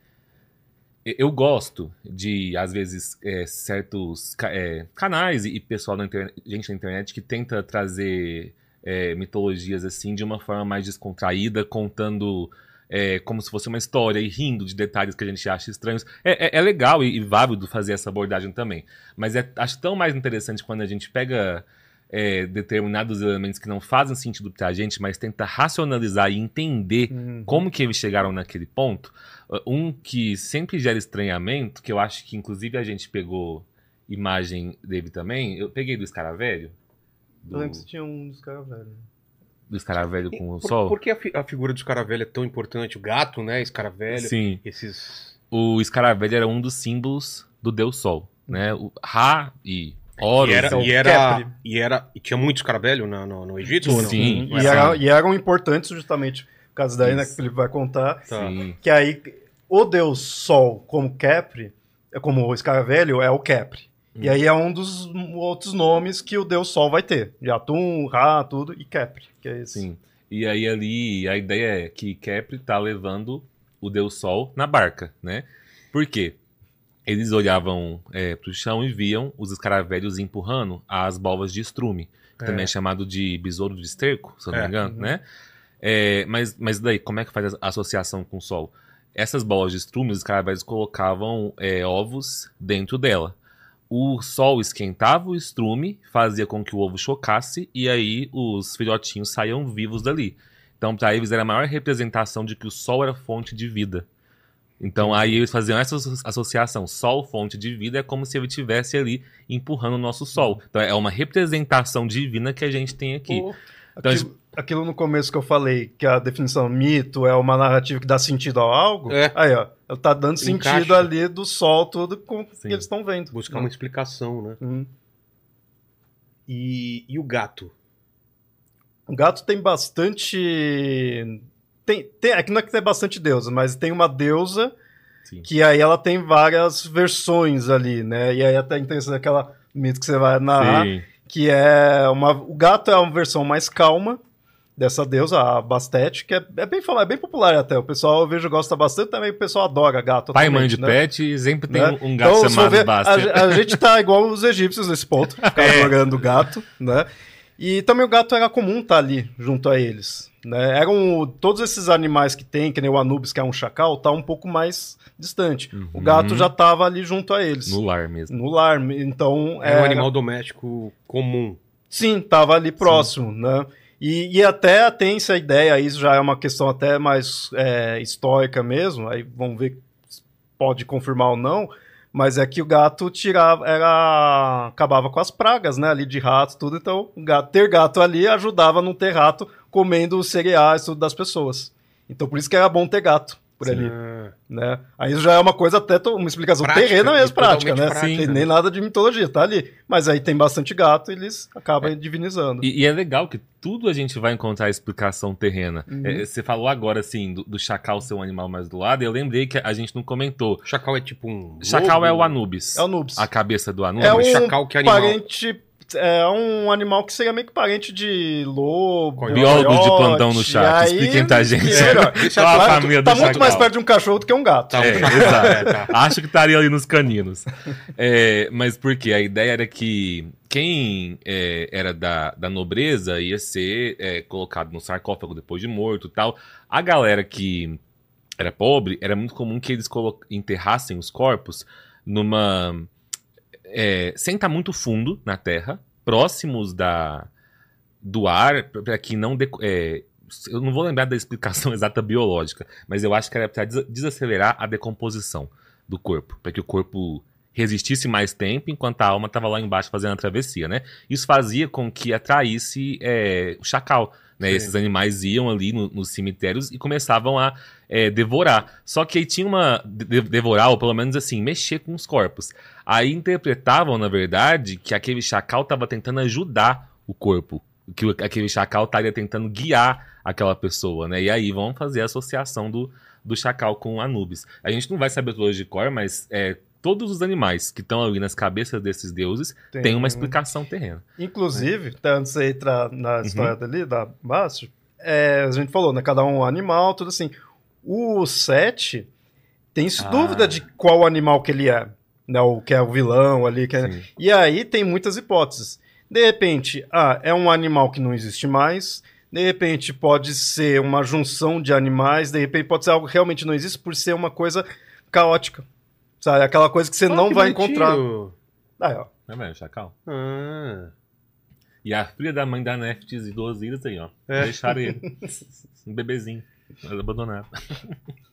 Eu- gosto de, às vezes, é, certos é, canais e, pessoal na internet, gente na internet que tenta trazer é, mitologias assim de uma forma mais descontraída, contando é, como se fosse uma história e rindo de detalhes que a gente acha estranhos. É, é- é legal e, e válido fazer essa abordagem também. Mas acho tão mais interessante quando a gente pega é, determinados elementos que não fazem sentido pra gente, mas tenta racionalizar e entender Uhum. como que eles chegaram naquele ponto. Uh, Um que sempre gera estranhamento, que eu acho que inclusive a gente pegou imagem dele também. Eu peguei do escaravelho. Eu Do, lembro que você tinha um dos caras velhos. do escaravelho com o Por, sol. por que a, fi- a figura do escaravelho é tão importante? O gato, né? Escaravelho. Sim. Esses. O escaravelho era um dos símbolos do Deus Sol. Né? O Ra e Horus. E era, e, era, e era. E tinha muito escaravelho na- no, no Egito ou não? Sim. E, era- era- e eram importantes justamente por causa daí, né, que Felipe vai contar. Tá. Sim. Que aí o deus Sol como Capri, é como o escaravelho, é o Capri. E aí é um dos outros nomes que o deus Sol vai ter. De Atum, Ra, tudo, e Capri. Que é esse. Sim. E aí ali a ideia é que Kepri tá levando o Deus Sol na barca, né? Por quê? Eles olhavam é, pro chão e viam os escaravelhos empurrando as bolas de estrume, que É. também é chamado de besouro de esterco, se eu não É. me engano, Uhum. né? É, mas, mas daí, como é que faz a associação com o Sol? Essas bolas de estrume, os escaravelhos colocavam é, ovos dentro dela. O sol esquentava o estrume, fazia com que o ovo chocasse e aí os filhotinhos saíam vivos dali. Então, para eles era a maior representação de que o sol era fonte de vida. Então, aí eles faziam essa asso- associação. Sol, fonte de vida, é como se ele estivesse ali empurrando o nosso sol. Então, é uma representação divina que a gente tem aqui. Pô, Então, Aquilo, aquilo no começo que eu falei, que a definição mito é uma narrativa que dá sentido a algo. É. Aí, ó, ela tá dando sentido Encaixa. ali do sol, tudo com o que eles estão vendo. buscar uma explicação, né? Hum. E, e o gato? O gato tem bastante. Tem, tem, aqui não é que tem bastante deusa, mas tem uma deusa Sim. que aí ela tem várias versões ali, né? E aí até interessante aquela mito que você vai narrar, Sim. que é uma. O gato é uma versão mais calma, dessa deusa, a Bastet, que é, é bem é bem popular até. O pessoal eu vejo gosta bastante também, o pessoal adora gato. Pai e mãe de né? pet sempre tem Né? um gato Então, se for chamado ver, Buster. a, a gente tá igual os egípcios nesse ponto, ficar É. adorando gato, né? E também o gato era comum estar ali junto a eles, né? Eram todos esses animais que tem, que nem o Anubis, que é um chacal, tá um pouco mais distante. O gato já tava ali junto a eles. No lar mesmo. No lar, então É um animal doméstico comum. Sim, tava ali próximo, né? E, e até tem essa ideia, isso já é uma questão até mais é, histórica mesmo, aí vamos ver se pode confirmar ou não, mas é que o gato tirava, era, acabava com as pragas, né, ali de ratos, tudo, então gato- ter gato ali ajudava a não ter rato comendo os cereais, tudo das pessoas. Então por isso que era bom ter gato por ali, Ah, né? Aí isso já é uma coisa até uma explicação Prática, terrena mesmo, prática, né? prática, Tem né? nem nada de mitologia, tá ali. Mas aí tem bastante gato e eles acabam divinizando. E, e é legal que tudo a gente vai encontrar explicação terrena. Uhum. É, você falou agora, assim, do, do chacal ser um animal mais do lado, e eu lembrei que a gente não comentou. chacal é tipo um. Chacal lobo? é o Anubis. É o Nubs. A cabeça do Anubis. É um chacal que animal? parente. É um animal que seria meio que parente de lobo. Coiote. Biólogos de plantão no chat, aí- expliquem pra gente. É, melhor. É Qual a família tá do muito chacal? mais perto de um cachorro do que um gato. Tá, É, um chacal, exato. é, tá. Acho que estaria ali nos caninos. É, mas por quê? A ideia era que quem é, era da, da nobreza ia ser é, colocado no sarcófago depois de morto e tal. A galera que era pobre, era muito comum que eles enterrassem os corpos numa. É, sem estar muito fundo na terra, próximos da, do ar, para que não. deco- é, eu não vou lembrar da explicação exata biológica, mas eu acho que era para desacelerar a decomposição do corpo, para que o corpo resistisse mais tempo enquanto a alma estava lá embaixo fazendo a travessia, né? Isso fazia com que atraísse é, o chacal, né? Sim. Esses animais iam ali no- nos cemitérios e começavam a é, devorar. Só que aí tinha uma de- devorar ou pelo menos assim mexer com os corpos. Aí interpretavam na verdade que aquele chacal estava tentando ajudar o corpo, que aquele chacal estaria tentando guiar aquela pessoa, né? E aí vão fazer a associação do, do chacal com o Anubis. A gente não vai saber tudo hoje de cor, mas é, todos os animais que estão ali nas cabeças desses deuses Tem têm uma um- explicação terrena. Inclusive, até antes de entrar Uhum. na história dali, da Basti, é, a gente falou, né? Cada um animal, tudo assim. O Sete tem Ah. dúvida de qual animal que ele é. Né, o que é o vilão ali. Que é-. E aí tem muitas hipóteses. De repente, ah, é um animal que não existe mais. De repente pode ser uma junção de animais. De repente pode ser algo que realmente não existe por ser uma coisa caótica. Sabe? Aquela coisa que você Ah, não que vai bonitinho. encontrar. Aí, ó. É mesmo, chacal? Ah. E a filha da mãe da Neftis e duas ilhas aí, ó. É. Deixaram ele. um bebezinho. Abandonado.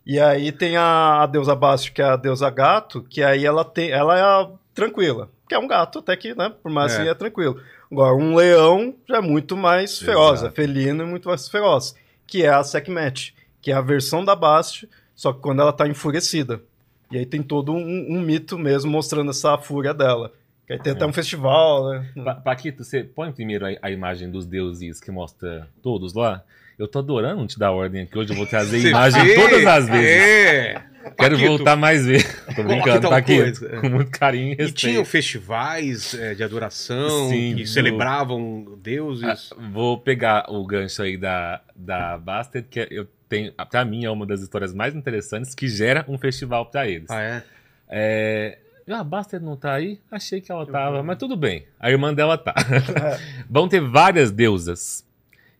E aí tem a, a deusa Basti, que é a deusa gato, que aí ela tem. Ela é a tranquila. Que é um gato, até que, né? Por mais É. assim, é tranquilo. Agora, um leão já é muito mais feroz, Exato. é felino e muito mais feroz. Que é a Sekhmet, que é a versão da Basti, só que quando ela tá enfurecida. E aí tem todo um, um mito mesmo mostrando essa fúria dela. Que aí tem até um festival, né? Pa- Paquito, você põe primeiro a, a imagem dos deuses que mostra todos lá. Eu tô adorando te dar ordem aqui. Hoje eu vou trazer Você imagem vê? todas as vezes. É. Quero Paquito, voltar mais ver. Tô brincando, tal Paquito. coisa? Com muito carinho e E respeito. tinham festivais é, de adoração Sim, que do- celebravam deuses. Ah, vou pegar o gancho aí da, da Bastard, que eu tenho, pra mim é uma das histórias mais interessantes que gera um festival pra eles. Ah, é? É... Ah, a Bastard não tá aí? Achei que ela tava, mas tudo bem. A irmã dela tá. vão ter várias deusas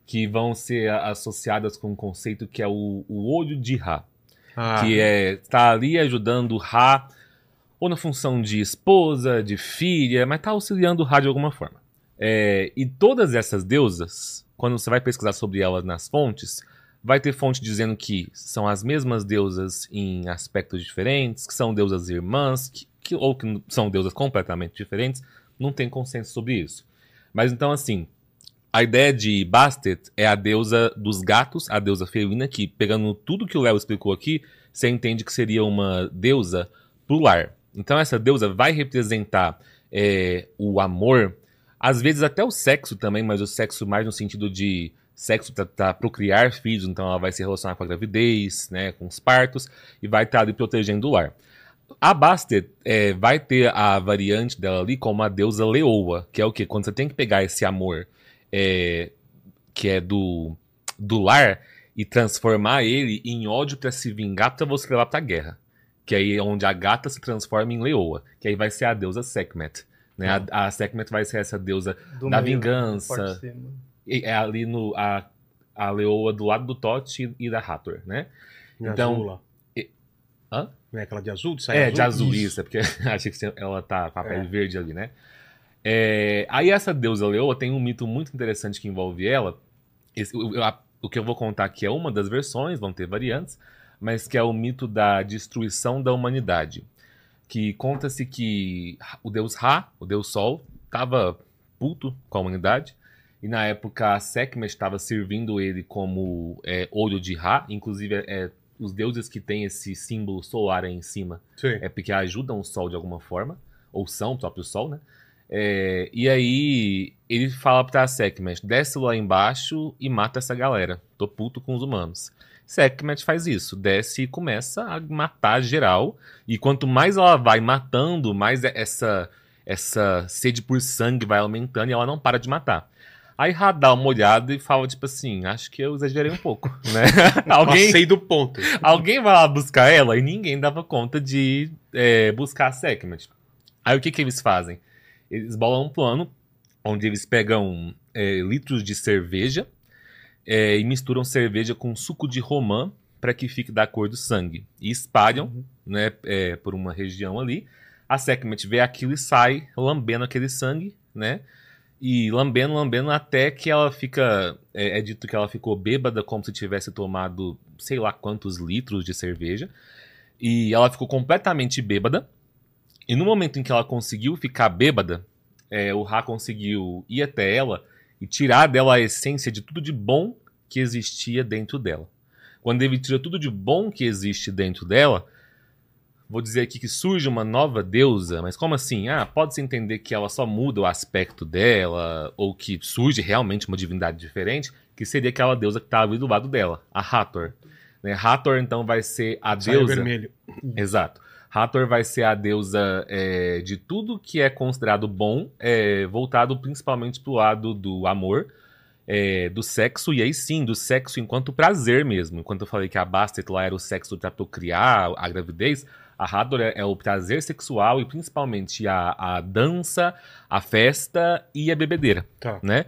que vão ser associadas com um conceito que é o, o olho de Ra. Ah, que é tá ali ajudando Ra, ou na função de esposa, de filha, mas tá auxiliando Ra de alguma forma. É, e todas essas deusas, quando você vai pesquisar sobre elas nas fontes, vai ter fonte dizendo que são as mesmas deusas em aspectos diferentes, que são deusas irmãs, que, que- ou que são deusas completamente diferentes. Não tem consenso sobre isso. Mas então, assim, a ideia de Bastet é a deusa dos gatos, a deusa felina, que, pegando tudo que o Léo explicou aqui, você entende que seria uma deusa pro lar. Então, essa deusa vai representar é, o amor, às vezes até o sexo também, mas o sexo mais no sentido de sexo para procriar filhos, então ela vai se relacionar com a gravidez, né, com os partos, e vai estar ali protegendo o lar. A Bastet é, vai ter a variante dela ali como a deusa leoa, que é o quê? Quando você tem que pegar esse amor é, que é do do lar e transformar ele em ódio pra se vingar pra você levar pra guerra. Que aí é onde a gata se transforma em leoa. Que aí vai ser a deusa Sekhmet. Né? A, a Sekhmet vai ser essa deusa Do da meio, vingança. de cima. e é ali no a, a leoa do lado do Tote e da Hathor, né? Então- azul lá. e- Hã? Não é aquela de azul? De É, de azul, Isso. isso, é porque achei que ela tá com a pele É. verde ali, né? É, aí essa deusa leoa tem um mito muito interessante que envolve ela. Esse- o, a- o que eu vou contar aqui é uma das versões, vão ter variantes, mas que é o mito da destruição da humanidade. Que conta-se que o deus Ra, o deus Sol, estava puto com a humanidade. E na época a Sekhmet estava servindo ele como é, olho de Ra. Inclusive, é, os deuses que têm esse símbolo solar aí em cima Sim. é porque ajudam o Sol de alguma forma, ou são o próprio Sol, né? É, e aí ele fala pra Sekhmet, desce lá embaixo e mata essa galera. Tô puto com os humanos. Sekhmet faz isso, desce e começa a matar geral. E quanto mais ela vai matando, mais essa, essa sede por sangue vai aumentando e ela não para de matar. Aí Ra dá uma olhada e fala, tipo assim, acho que eu exagerei um pouco, né? Alguém, Passei do ponto. Alguém vai lá buscar ela e ninguém dava conta de é, buscar a Sekhmet. Aí o que, que eles fazem? Eles bolam um plano onde eles pegam é, litros de cerveja é, e misturam cerveja com suco de romã para que fique da cor do sangue. E espalham né, é, por uma região ali. A Sekhmet vê aquilo e sai lambendo aquele sangue, né? E lambendo, lambendo, até que ela fica. É, é dito que ela ficou bêbada, como se tivesse tomado sei lá quantos litros de cerveja. E ela ficou completamente bêbada. E no momento em que ela conseguiu ficar bêbada, é, o Ra conseguiu ir até ela e tirar dela a essência de tudo de bom que existia dentro dela. Quando ele tira tudo de bom que existe dentro dela, vou dizer aqui que surge uma nova deusa, mas como assim? Ah, pode-se entender que ela só muda o aspecto dela, ou que surge realmente uma divindade diferente, que seria aquela deusa que estava ali do lado dela, a Hathor. Né? Hathor, então, vai ser a Saia deusa... vermelho. Exato. Hathor vai ser a deusa é, de tudo que é considerado bom, é, voltado principalmente pro lado do amor, é, do sexo, e aí sim, do sexo enquanto prazer mesmo. Enquanto eu falei que a Bastet lá era o sexo pra procriar, a gravidez, a Hathor é, é o prazer sexual e principalmente a, a dança, a festa e a bebedeira, Tá. né?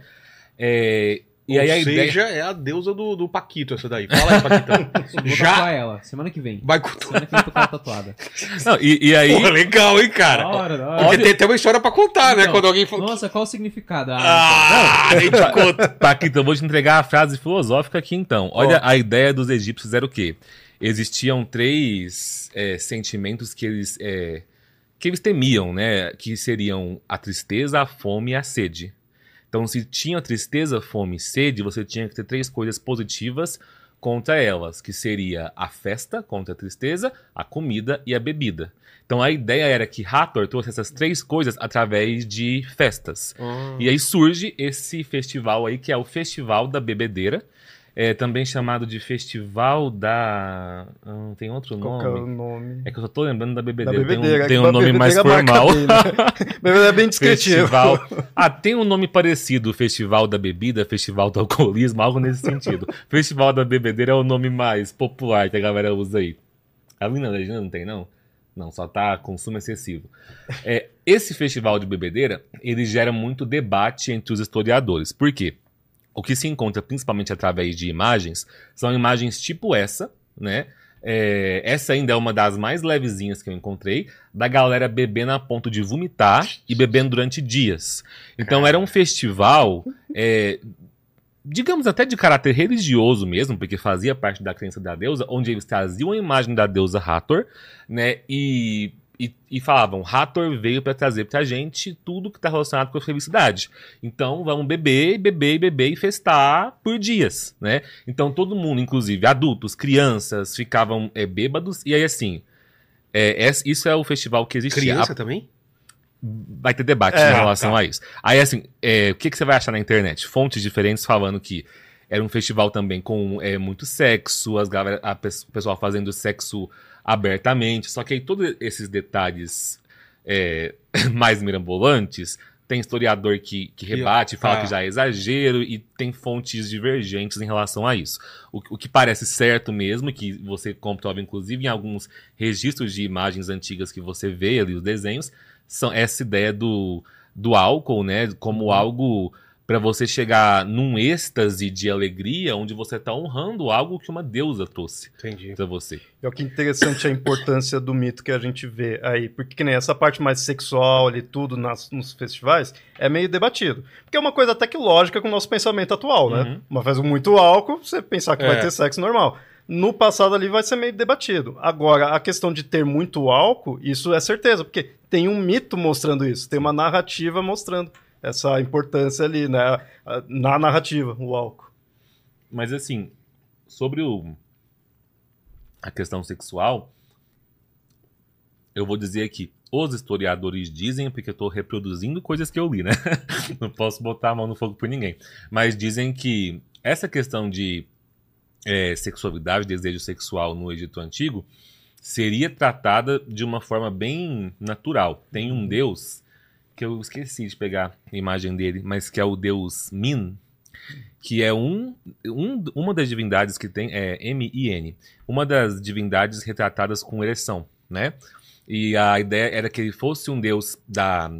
E Ou aí a ideia... seja, é a deusa do, do Paquito, essa daí. Fala aí, Paquitão. Vou Já ela, semana que vem. vai com Semana que vem eu tô tatuada. Não, e, e aí... Pô, legal, hein, cara? Da hora, da hora. Porque tem até uma história pra contar, né? Então, Quando alguém fala. Nossa, qual o significado? Ah, Ah, nem te conta. Paquito, eu vou te entregar a frase filosófica aqui então. Olha, a ideia dos egípcios era o quê? Existiam três é, sentimentos que eles, é, que eles temiam, né? Que seriam a tristeza, a fome e a sede. Então, se tinha tristeza, fome e sede, você tinha que ter três coisas positivas contra elas, que seria a festa contra a tristeza, a comida e a bebida. Então a ideia era que Hathor trouxe essas três coisas através de festas. E aí surge esse festival aí, que é o Festival da Bebedeira, é também chamado de Festival da... Hum, tem outro Qual que é o nome? nome? É que eu só tô lembrando da Da bebedeira. bebedeira. Tem é um, tem um a nome mais marca formal. né? Bebedeira é bem descritivo. Festival. Ah, tem um nome parecido, Festival da Bebida, Festival do Alcoolismo, algo nesse sentido. Festival da Bebedeira é o nome mais popular que a galera usa aí. Ali na legenda não tem, não? Não, só tá consumo excessivo. É, esse festival de bebedeira, ele gera muito debate entre os historiadores. Por quê? O que se encontra principalmente através de imagens são imagens tipo essa, né? É, essa ainda é uma das mais levezinhas que eu encontrei, da galera bebendo a ponto de vomitar e bebendo durante dias. Então era um festival, é, digamos até de caráter religioso mesmo, porque fazia parte da crença da deusa, onde eles traziam a imagem da deusa Hathor, né? E, e, e falavam: Hathor veio para trazer pra gente tudo que tá relacionado com a felicidade. Então vamos beber, beber, beber e festar por dias, né? Então todo mundo, inclusive adultos, crianças, ficavam é, bêbados, e aí assim. é, esse- isso é o festival que existia. Criança também? vai ter debate É, em relação tá. a isso. Aí, assim, é, o que, que você vai achar na internet? Fontes diferentes falando que era um festival também com é, muito sexo, as galera, a o pessoal fazendo sexo abertamente. Só que aí todos esses detalhes é, mais mirambolantes tem historiador que, que rebate, fala tá. que já é exagero, e tem fontes divergentes em relação a isso. O, o que parece certo mesmo, que você comprova, inclusive, em alguns registros de imagens antigas que você vê ali, os desenhos, são essa ideia do, do álcool, né? Como algo para você chegar num êxtase de alegria, onde você está honrando algo que uma deusa trouxe Entendi. para você. É o que é interessante a importância do mito que a gente vê aí. Porque que nem essa parte mais sexual ali, tudo nas, nos festivais, é meio debatido. Porque é uma coisa até que lógica com o nosso pensamento atual, né? Uhum. Uma vez muito álcool, você pensar que É. vai ter sexo normal. No passado ali vai ser meio debatido. Agora, a questão de ter muito álcool, isso é certeza, porque tem um mito mostrando isso, tem uma narrativa mostrando essa importância ali, né? Na narrativa, o álcool. Mas assim, sobre o, a questão sexual, eu vou dizer aqui, os historiadores dizem, porque eu estou reproduzindo coisas que eu li, né? Não posso botar a mão no fogo por ninguém. Mas dizem que essa questão de é, sexualidade, desejo sexual no Egito Antigo, seria tratada de uma forma bem natural. Tem um deus, que eu esqueci de pegar a imagem dele, mas que é o deus Min, que é um, um- uma das divindades que tem, é M-I-N, uma das divindades retratadas com ereção, né? E a ideia era que ele fosse um deus da.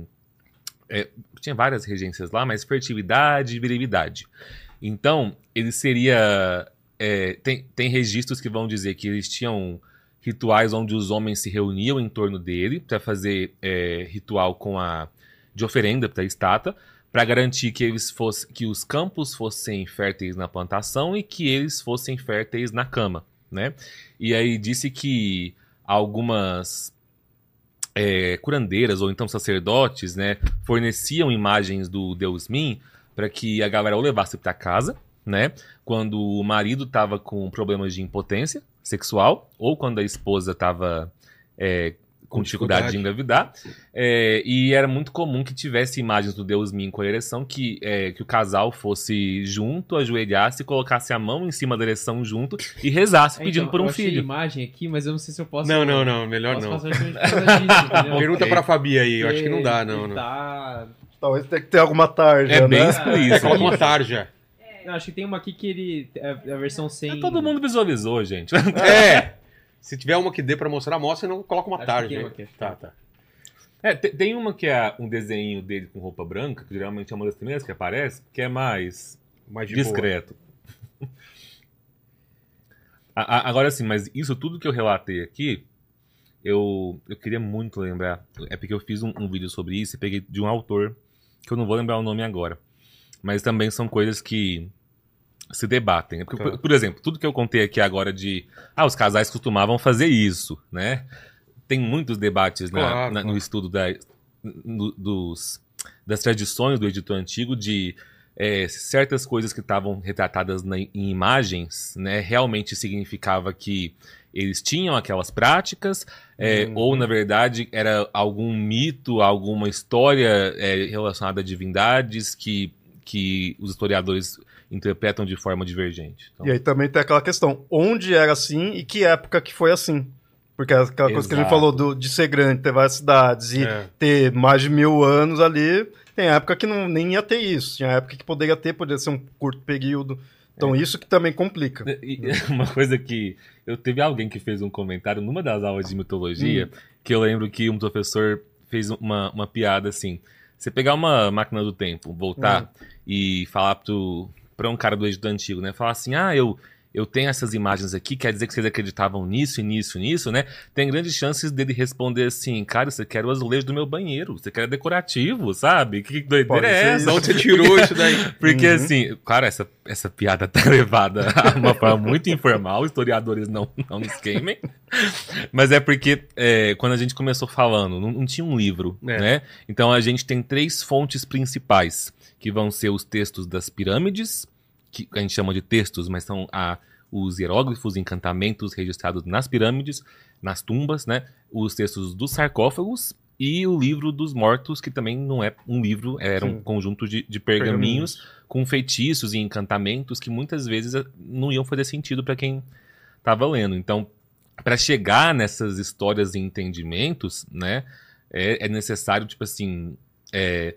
é, tinha várias regências lá, mas fertilidade e virilidade. Então, ele seria. é, tem, tem registros que vão dizer que eles tinham rituais onde os homens se reuniam em torno dele para fazer é, ritual com a de oferenda para a estátua, para garantir que eles fossem que os campos fossem férteis na plantação e que eles fossem férteis na cama, né? E aí disse que algumas é, curandeiras ou então sacerdotes, né, forneciam imagens do deus Min para que a galera o levasse para casa, né? Quando o marido estava com problemas de impotência sexual ou quando a esposa estava é, com dificuldade de engravidar. É, e era muito comum que tivesse imagens do deus Min com a ereção, que, é, que o casal fosse junto, ajoelhasse, colocasse a mão em cima da ereção junto e rezasse É, pedindo então, por eu um achei filho. imagem aqui, mas eu não sei se eu posso. Não, não, não, melhor não. disso? Pergunta Ok. pra Fabi aí, eu acho que não dá, não. Ele não. Tá... Talvez tenha que ter alguma tarja, É bem né? explícito. Coloca uma tarja. Não, acho que tem uma aqui que ele. É a versão sem. Todo mundo visualizou, gente. É. Se tiver uma que dê pra mostrar, mostra, não coloca uma Acho tarja. aí. uma aqui. Tá, tá. É, te- tem uma que é um desenho dele com roupa branca, que geralmente é uma das primeiras que aparece, que é mais Mais discreto. A- a- Agora sim, mas isso tudo que eu relatei aqui, eu, eu queria muito lembrar. É porque eu fiz um, um vídeo sobre isso e peguei de um autor, que eu não vou lembrar o nome agora. Mas também são coisas que se debatem. Porque, Tá. por, por exemplo, tudo que eu contei aqui agora de. Ah, os casais costumavam fazer isso, né? Tem muitos debates na- Claro, na- no claro. estudo da, no- dos, das tradições do Egito Antigo de é, certas coisas que estavam retratadas na- em imagens, né, realmente significava que eles tinham aquelas práticas, é, Uhum. ou na verdade era algum mito, alguma história é, relacionada a divindades que, que os historiadores interpretam de forma divergente. Então, E aí também tem aquela questão, onde era assim e que época que foi assim. Porque é aquela coisa que a gente Exato. falou do- de ser grande, ter várias cidades e É. ter mais de mil anos ali, tem época que não, nem ia ter isso. Tinha época que poderia ter, poderia ser um curto período. Então isso que também complica. E- uma coisa que eu teve alguém que fez um comentário numa das aulas de mitologia que eu lembro que um professor fez uma, uma piada assim. Você pegar uma máquina do tempo, voltar e falar pro, pra um cara do Egito Antigo, né? Falar assim, ah, eu, eu tenho essas imagens aqui, quer dizer que vocês acreditavam nisso, nisso, nisso, né? Tem grandes chances dele responder assim, cara, você quer o azulejo do meu banheiro, você quer decorativo, sabe? Que doideira Pode é essa? Onde você tirou isso daí? Porque Uhum. assim, claro, essa, essa piada tá levada a uma forma muito informal, historiadores não, não nos queimem. Mas é porque é, quando a gente começou falando, não, não tinha um livro, É. né? Então a gente tem três fontes principais, que vão ser os textos das pirâmides, que a gente chama de textos, mas são a, os hieróglifos, encantamentos registrados nas pirâmides, nas tumbas, né? Os textos dos sarcófagos e o livro dos mortos, que também não é um livro, era um Sim. conjunto de, de pergaminhos com feitiços e encantamentos que muitas vezes eh, não iam fazer sentido para quem estava lendo. Então, para chegar nessas histórias e entendimentos, né, é, é necessário, tipo assim, é,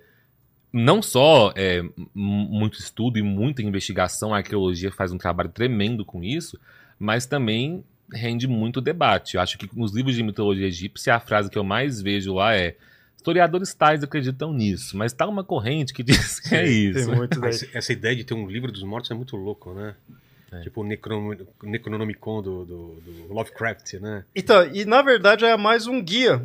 não só é, muito estudo e muita investigação, a arqueologia faz um trabalho tremendo com isso, mas também rende muito debate. Eu acho que nos livros de mitologia egípcia, a frase que eu mais vejo lá é historiadores tais acreditam nisso, mas tá uma corrente que diz que é Tem isso. Essa, essa ideia de ter um livro dos mortos é muito louco, né? É. Tipo o Necron- Necronomicon do, do, do Lovecraft, né? Então, e na verdade é mais um guia.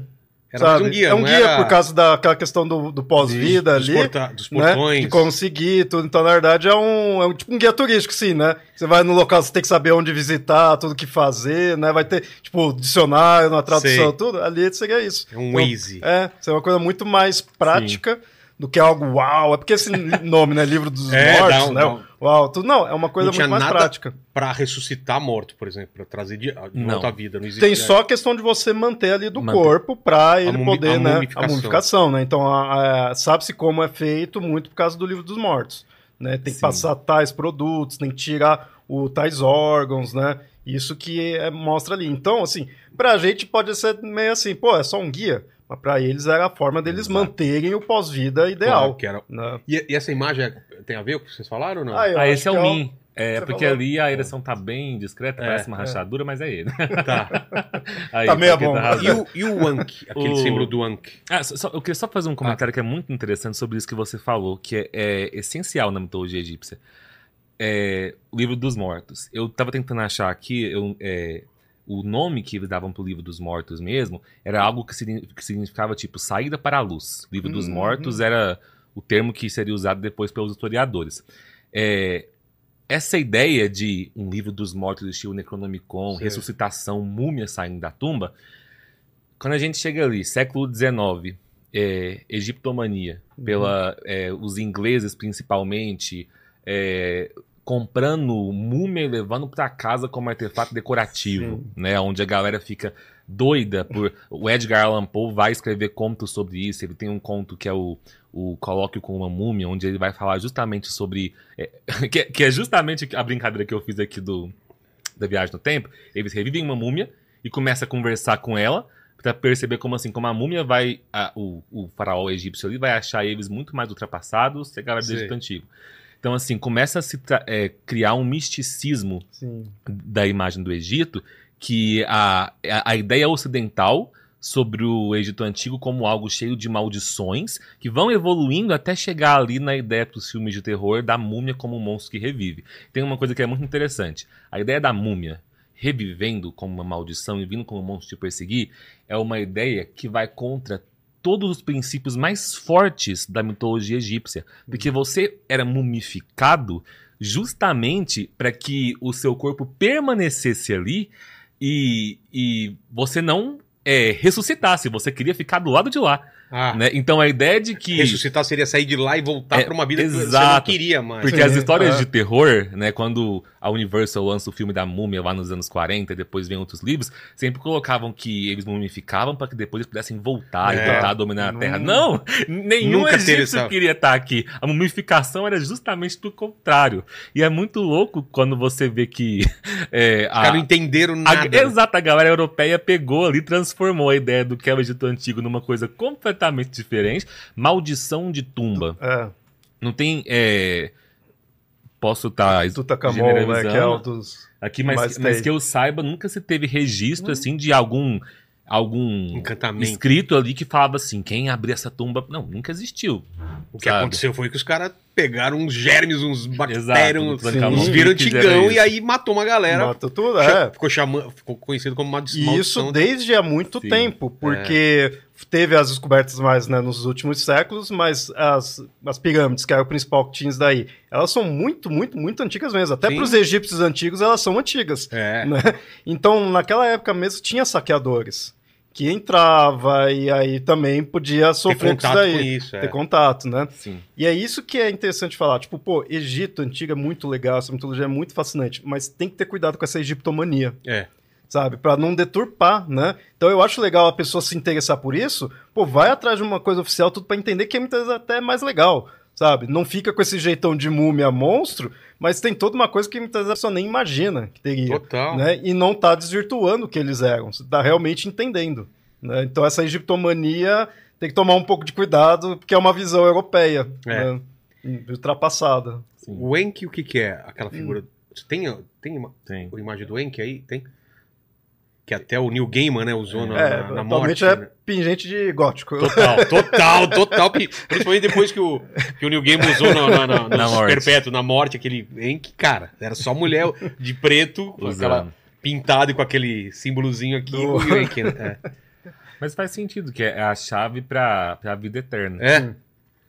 Era sabe? um guia, é um guia era por causa daquela questão do, do pós-vida ali. porta- dos né? portões. De conseguir tudo. Então, na verdade, é um, é um tipo um guia turístico, sim, né? Você vai no local, você tem que saber onde visitar, tudo que fazer, né? Vai ter, tipo, dicionário, uma tradução, Sei. tudo. Ali seria isso. É um Então, Waze. É, isso é uma coisa muito mais prática do que algo uau. É porque esse nome, né? Livro dos É, mortos, um- né? um- Uau, tudo. Não, é uma coisa Não tinha muito mais nada- prática. Pra ressuscitar morto, por exemplo. Pra trazer de, de Não. volta à vida. Não existe Tem só a questão de você manter ali do Manter. corpo pra ele mumi- poder, a né? mumificação. A mumificação, né? Então, a- a- sabe-se como é feito muito por causa do livro dos mortos. Né? Tem que Sim. passar tais produtos, tem que tirar o, tais órgãos, né? Isso que é- mostra ali. Então, assim, pra gente pode ser meio assim, pô, é só um guia. Mas pra eles era a forma deles Exato. manterem o pós-vida Claro, ideal. que era... né? e, e essa imagem é- tem a ver com o que vocês falaram ou não? Ah, Ah, esse é que o Min. É, Você porque falou. ali a ereção tá bem discreta, É, parece uma é. rachadura, mas é ele. Tá. Aí, Tá meia porque bomba. razão. E o, e o Anki, aquele O- símbolo do Anki. Ah, só- só- eu queria só fazer um comentário que é muito interessante sobre isso que você falou, que é, é essencial na mitologia egípcia. É, o livro dos mortos. Eu tava tentando achar aqui eu, é, o nome que eles davam pro livro dos mortos mesmo era algo que, signi- que significava tipo saída para a luz. livro dos Uhum. mortos era o termo que seria usado depois pelos historiadores. É, essa ideia de um livro dos mortos, estilo Necronomicon, ressuscitação, múmia saindo da tumba, quando a gente chega ali, século XIX, é, egiptomania, pela é, os ingleses principalmente, é, comprando múmia e levando para casa como artefato decorativo, né, onde a galera fica doida por o Edgar Allan Poe vai escrever contos sobre isso, ele tem um conto que é o o Colóquio com uma Múmia, onde ele vai falar justamente sobre. é, que, é- que é justamente a brincadeira que eu fiz aqui do, da viagem no tempo. Eles revivem uma múmia e começa a conversar com ela pra perceber como assim, como a múmia vai. a- o, o faraó egípcio ali vai achar eles muito mais ultrapassados que a galera do Sim. Egito Antigo. Então, assim, começa a se é, criar um misticismo Sim. da imagem do Egito, que a, a, a ideia ocidental sobre o Egito Antigo como algo cheio de maldições, que vão evoluindo até chegar ali na ideia para os filmes de terror da múmia como um monstro que revive. Tem uma coisa que é muito interessante. A ideia da múmia revivendo como uma maldição e vindo como um monstro te perseguir é uma ideia que vai contra todos os princípios mais fortes da mitologia egípcia. Porque você era mumificado justamente para que o seu corpo permanecesse ali e, e você não é, ressuscitasse, você queria ficar do lado de lá. Ah, né? Então a ideia de que. ressuscitar seria sair de lá e voltar É, pra uma vida que você não exato. queria mais. Porque Sim, as histórias é. de terror, né, quando a Universal lança o filme da múmia lá nos anos 40 e depois vem outros livros, sempre colocavam que eles mumificavam para que depois eles pudessem voltar e É. tentar dominar a Não- Terra. Não! Nenhum Nunca egípcio essa- queria estar aqui. A mumificação era justamente do contrário. E é muito louco quando você vê que é, Os caras não entenderam a, nada. né? exato, a galera europeia pegou ali, transformou a ideia do que é o Egito Antigo numa coisa completamente diferente. Maldição de tumba. É. Não tem. é, Posso estar. Tutankhamon, né? Que é o generalizando dos. aqui, mas, mas que eu saiba, nunca se teve registro assim de algum. Algum Encantamento. escrito ali que falava assim: quem abrir essa tumba. Não, nunca existiu. O que sabe? aconteceu foi que os caras pegaram uns germes, uns bactérias, uns, uns viram antigão e aí matou uma galera. Mata tudo, é. Ficou, chama, ficou conhecido como uma maldição. isso desde há muito Sim. tempo, porque teve as descobertas mais né, nos últimos séculos, mas as, as pirâmides, que era o principal que tinha isso daí, elas são muito, muito, muito antigas mesmo. Até para os egípcios antigos, elas são antigas. É. né? Então, naquela época mesmo, tinha saqueadores que entrava e aí também podia sofrer com isso contato daí. com isso. É. Ter contato, né? Sim. E é isso que é interessante falar. Tipo, pô, Egito antigo é muito legal, essa mitologia é muito fascinante, mas tem que ter cuidado com essa egiptomania É. sabe? Pra não deturpar, né? Então eu acho legal a pessoa se interessar por isso, pô, vai atrás de uma coisa oficial, tudo pra entender que é muitas vezes até mais legal, sabe? Não fica com esse jeitão de múmia monstro, mas tem toda uma coisa que muitas vezes a pessoa nem imagina que teria, Total. né? E não tá desvirtuando o que eles eram, você tá realmente entendendo, né? Então essa egiptomania tem que tomar um pouco de cuidado, porque é uma visão europeia, É. né? ultrapassada. Sim, O Enki, o que que é aquela figura? Tem, tem uma, tem. a imagem do Enki aí? Tem? Que até o Neil Gaiman, né, usou na, É, na, na morte. é né? pingente de gótico. Total, total, total. Pri- Principalmente depois que o, que o Neil Gaiman usou na, na, na, Na. Perpétuo, na morte, aquele Enki, cara, era só mulher de preto, com aquela e com aquele símbolozinho aqui, Do- né? Mas faz sentido, que é a chave pra, pra vida eterna. É. é.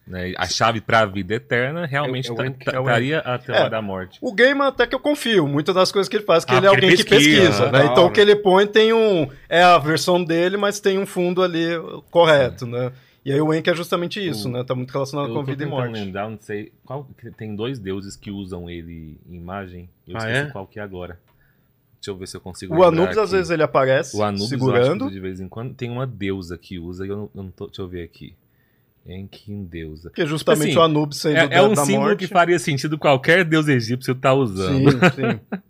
Né? A chave pra vida eterna realmente É o- é ta- Enki, ta- é a É. da morte. O Gaiman até que eu confio, muitas das coisas que ele faz, que Ah, ele é alguém ele que pesquisa, pesquisa, né? Então o que ele põe tem um... É a versão dele, mas tem um fundo ali correto, né? E aí o Enki é justamente isso, O- né? Tá muito relacionado Eu com vida e morte. lembrar, não sei. Qual, tem dois deuses que usam ele em imagem. Eu Ah, esqueci é? qual que é agora. Deixa eu ver se eu consigo O Anubis, às aqui. vezes, ele aparece O Anubis, eu segurando. de vez em quando. Tem uma deusa que usa, e eu não, eu não tô. Deixa eu ver aqui. Enki deusa. Que é justamente Assim, o Anubis sendo É, é da, um da símbolo morte. que faria sentido qualquer deus egípcio estar usando. Sim, sim.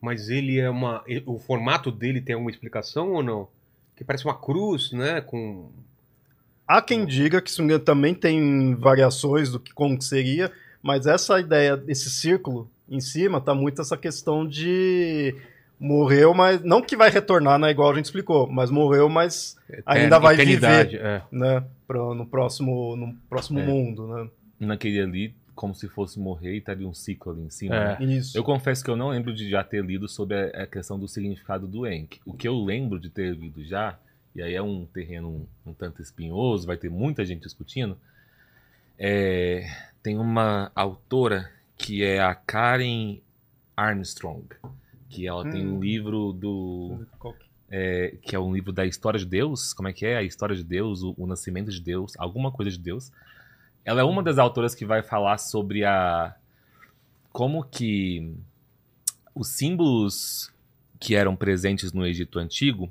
Mas ele é uma. O formato dele tem alguma explicação ou não? Que parece uma cruz, né? Com. Há quem diga que Sungan também tem variações do que como que seria, mas essa ideia desse círculo em cima tá muito essa questão de morreu, mas não que vai retornar, né, igual a gente explicou, mas morreu, mas ainda vai viver, é. né, pro, no próximo no próximo É. mundo, né? Naquele ali, como se fosse morrer e estaria um ciclo ali em cima. É. né? Isso. Eu confesso que eu não lembro de já ter lido sobre a, a questão do significado do Enki. O que eu lembro de ter lido já, e aí é um terreno um, um tanto espinhoso, vai ter muita gente discutindo, é, tem uma autora que é a Karen Armstrong, que ela tem um Hum. livro do é, que é um livro da história de Deus. Como é que é? A história de Deus, o, o nascimento de Deus, alguma coisa de Deus. Ela é uma das autoras que vai falar sobre a como que os símbolos que eram presentes no Egito antigo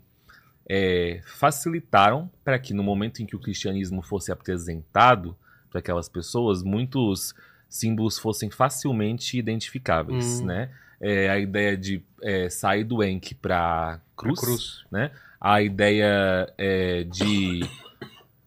é, facilitaram para que no momento em que o cristianismo fosse apresentado para aquelas pessoas, muitos símbolos fossem facilmente identificáveis, Hum. né? É, a ideia de é, sair do Enki para cruz, cruz. a ideia é, de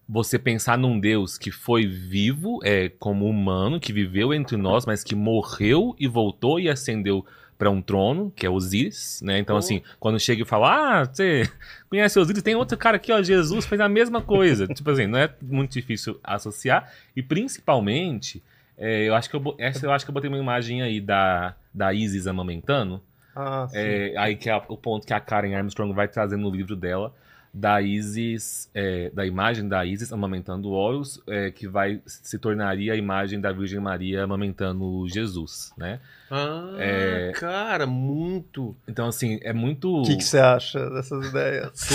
você pensar num Deus que foi vivo, é, como humano, que viveu entre nós, mas que morreu e voltou e ascendeu para um trono, que é Osíris, né? Então, Oh. assim, quando chega e fala, ah, você conhece Osíris, tem outro cara aqui, ó, Jesus fez a mesma coisa. tipo assim, não é muito difícil associar. E principalmente, é, eu acho que eu, essa eu acho que eu botei uma imagem aí da, da Isis amamentando. Ah, sim. É, aí que é o ponto que a Karen Armstrong vai trazer no livro dela da Isis, é, da imagem da Isis amamentando Horus, é, que vai se tornaria a imagem da Virgem Maria amamentando Jesus, né? Ah, É. cara, muito. Então assim é muito O que que você acha dessas ideias?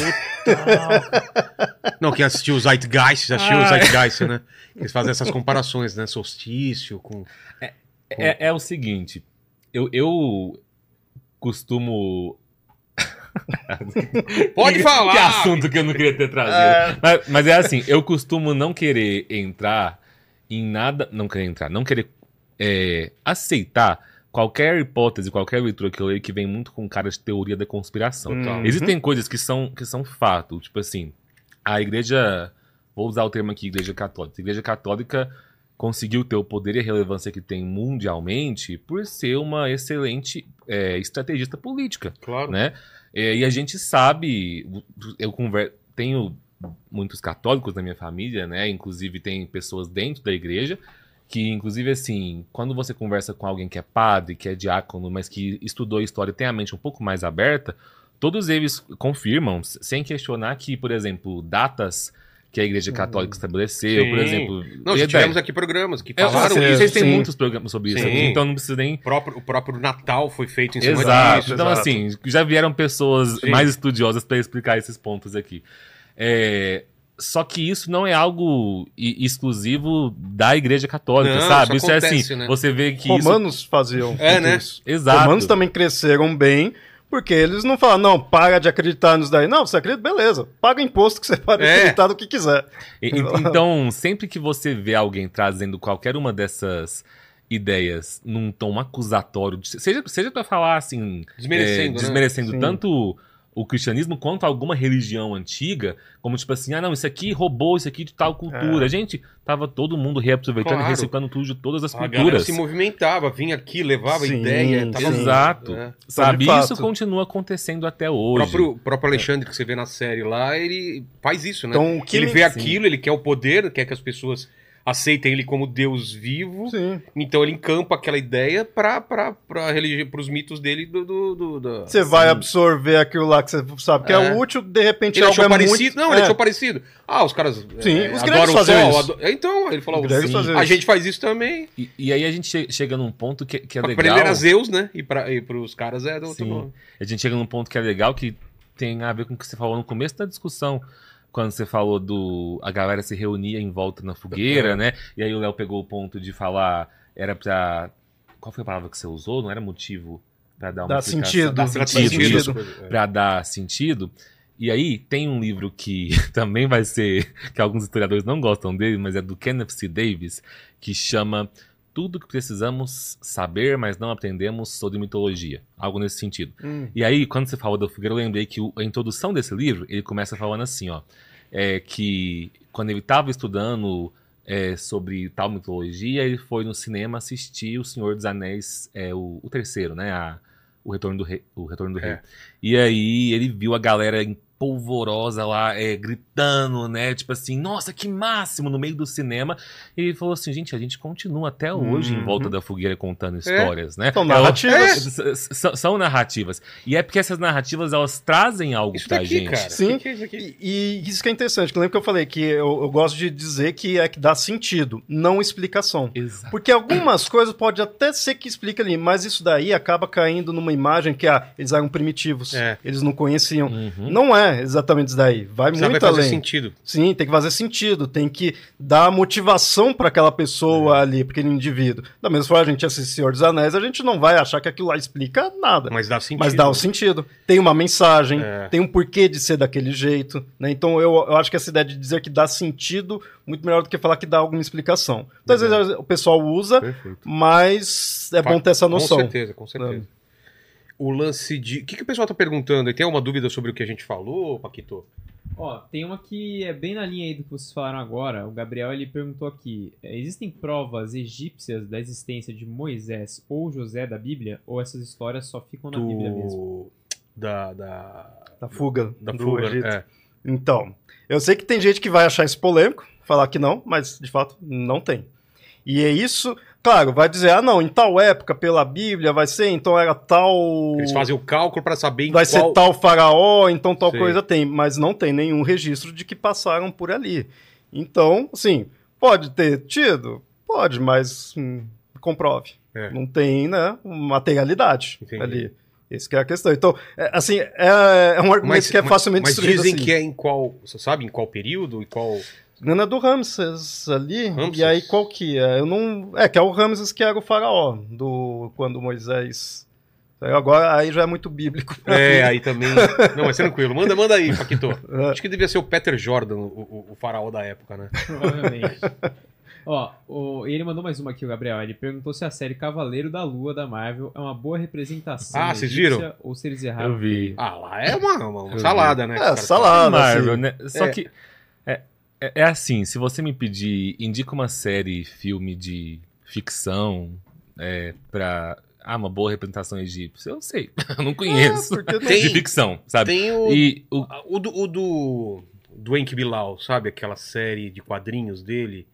Não, quem assistiu o Zeitgeist, já assistiu o Ah, Zeitgeist, né? Eles fazem essas comparações, né? Solstício com. é, é o seguinte, eu, eu costumo Pode Que- falar! Que assunto que eu não queria ter trazido. Mas, mas é assim, eu costumo não querer entrar em nada. Não querer entrar, não querer é, aceitar qualquer hipótese, qualquer leitura que eu leio que vem muito com cara de teoria da conspiração. Uhum. Existem coisas que são, que são fato. Tipo assim, a igreja. Vou usar o termo aqui, igreja católica. A igreja católica conseguiu ter o poder e a relevância que tem mundialmente por ser uma excelente é, estrategista política Claro. né? É, e a gente sabe, eu conver... tenho muitos católicos na minha família, né? Inclusive tem pessoas dentro da igreja que, inclusive, assim, quando você conversa com alguém que é padre, que é diácono, mas que estudou história e tem a mente um pouco mais aberta, todos eles confirmam, sem questionar, que, por exemplo, datas que a igreja católica estabeleceu, por Sim. exemplo... Não, já é tivemos aqui programas que falaram vocês, isso. vocês têm muitos programas sobre isso aqui, então não precisa nem O próprio, o próprio Natal foi feito em cima Exato. disso. Então, exato. assim, já vieram pessoas Sim. mais estudiosas para explicar esses pontos aqui. É, Só que isso não é algo exclusivo da Igreja Católica, Não, sabe? isso Isso, é acontece, assim, né? você vê que isso... Romanos faziam É, né? isso. Exato. Romanos também cresceram bem, porque eles não falam, não, para de acreditar nisso daí. Não, você acredita, beleza. Paga imposto que você pode É. acreditar do que quiser. E- e- Então, sempre que você vê alguém trazendo qualquer uma dessas ideias num tom acusatório, seja, seja para falar assim, Desmerecendo, é, né? desmerecendo Sim. tanto o cristianismo quanto a alguma religião antiga, como tipo assim, ah não, isso aqui roubou isso aqui de tal cultura. Gente, tava todo mundo reaproveitando Claro. e reciclando tudo de todas as A culturas. se movimentava, vinha aqui, levava Sim, ideia. Tava. Exato. É. Sabe? Isso continua acontecendo até O hoje. próprio, próprio Alexandre que você vê na série lá, ele faz isso, né? Então, o que ele me- vê Sim. aquilo, ele quer o poder, quer que as pessoas aceitem ele como Deus vivo. Sim. Então ele encampa aquela ideia para os mitos dele do. do, do- do- Você vai absorver aquilo lá que você sabe que é, É. útil, de repente Ele algo achou é parecido? muito... Não, é. ele achou parecido. Ah, os caras Sim, é, os gregos adoram o sol. isso. ado- Então, ele falou, a gente faz isso também. E, e aí a gente che- chega num ponto que, que é Pra legal. ele era Zeus, né? E para os caras é do outro Sim. nome. A gente chega num ponto que é legal, que tem a ver com o que você falou no começo da discussão. Quando você falou do. A galera se reunia em volta na fogueira, né? E aí o Léo pegou o ponto de falar. Era pra. Qual foi a palavra que você usou? Não era motivo pra dar uma Dá sentido. Dá sentido, sentido. isso. Pra dar sentido. E aí tem um livro que também vai ser. que alguns historiadores não gostam dele, mas é do Kenneth C. Davis, que chama Tudo que precisamos saber, mas não aprendemos sobre mitologia. Algo nesse sentido. Hum. E aí, quando você falou da fogueira, eu lembrei que o- a introdução desse livro, ele começa falando assim, ó. É que quando ele estava estudando é, sobre tal mitologia, ele foi no cinema assistir O Senhor dos Anéis, é, o, o terceiro, né? A- o Retorno do Rei. O Retorno do É. Rei. E aí ele viu a galera polvorosa lá, é, gritando, né? Tipo assim, nossa, que máximo no meio do cinema. E ele falou assim, gente, a gente continua até hoje em Uhum. volta da fogueira contando histórias, né? São É narrativas. S- s- s- São narrativas. E é porque essas narrativas elas trazem algo Isso pra daqui, gente. cara. Sim. O que que é isso aqui? E, e isso que é interessante, que lembra que eu falei que eu, eu gosto de dizer que é que dá sentido, não explicação. Exato. Porque algumas coisas pode até ser que explica ali, mas isso daí acaba caindo numa imagem que ah, eles eram primitivos, É. eles não conheciam. Uhum. Não é exatamente isso daí, vai Precisa- muito vai fazer além. sentido. Sim, tem que fazer sentido, tem que dar motivação para aquela pessoa É. ali, para aquele indivíduo. Da mesma forma, a gente assiste Senhor dos Anéis, a gente não vai achar que aquilo lá explica nada. Mas dá sentido. Mas dá o sentido. Tem uma mensagem, É. tem um porquê de ser daquele jeito. Né? Então eu, eu acho que essa ideia de dizer que dá sentido, muito melhor do que falar que dá alguma explicação. Então, às vezes o pessoal usa, Perfeito. mas é bom ter essa noção. Com certeza, com certeza. O lance de. O que, que o pessoal tá perguntando? E tem alguma dúvida sobre o que a gente falou, Paquito? Ó, tem uma que é bem na linha aí do que vocês falaram agora. O Gabriel ele perguntou aqui: é, existem provas egípcias da existência de Moisés ou José da Bíblia? Ou essas histórias só ficam na Bíblia mesmo? Do. Da. Da, Da fuga da do fuga. Egito. É. Então, eu sei que tem gente que vai achar isso polêmico, falar que não, mas de fato não tem. E é isso, claro, vai dizer, ah não, em tal época, pela Bíblia, vai ser, então era tal. Eles fazem o cálculo pra saber em Vai qual... ser tal faraó, então tal Sim. coisa tem, mas não tem nenhum registro de que passaram por ali. Então, assim, pode ter tido? Pode, mas hum, comprove. É. Não tem, né, materialidade Entendi. ali. Essa que é a questão. Então, é, assim, é, é um argumento que é facilmente mas destruído. dizem assim. que é em qual. Você sabe em qual período? Em qual. Nana do Ramses ali. Ramses? E aí qual que é? Eu não. É, que é o Ramses que era o faraó do quando Moisés. Agora aí já é muito bíblico. É, aí também. Não, mas tranquilo. Manda, manda aí, Paquito. É. Acho que devia ser o Peter Jordan, o, o, o faraó da época, né? Provavelmente. Ó, o- ele mandou mais uma aqui, o Gabriel. Ele perguntou se a série Cavaleiro da Lua da Marvel é uma boa representação Ah, vocês viram? ou se eles erraram. Eu vi. Ah, lá é uma, uma, uma salada, né? É, salada. Marvel, assim. né? Só É. que é, é, é assim, se você me pedir, indica uma série, filme de ficção é, pra... Ah, uma boa representação egípcia. Eu sei, eu não conheço. porque não- De Tem- ficção, sabe? Tem o, E o, o, do, o do. Do Enki Bilal, sabe? Aquela série de quadrinhos dele.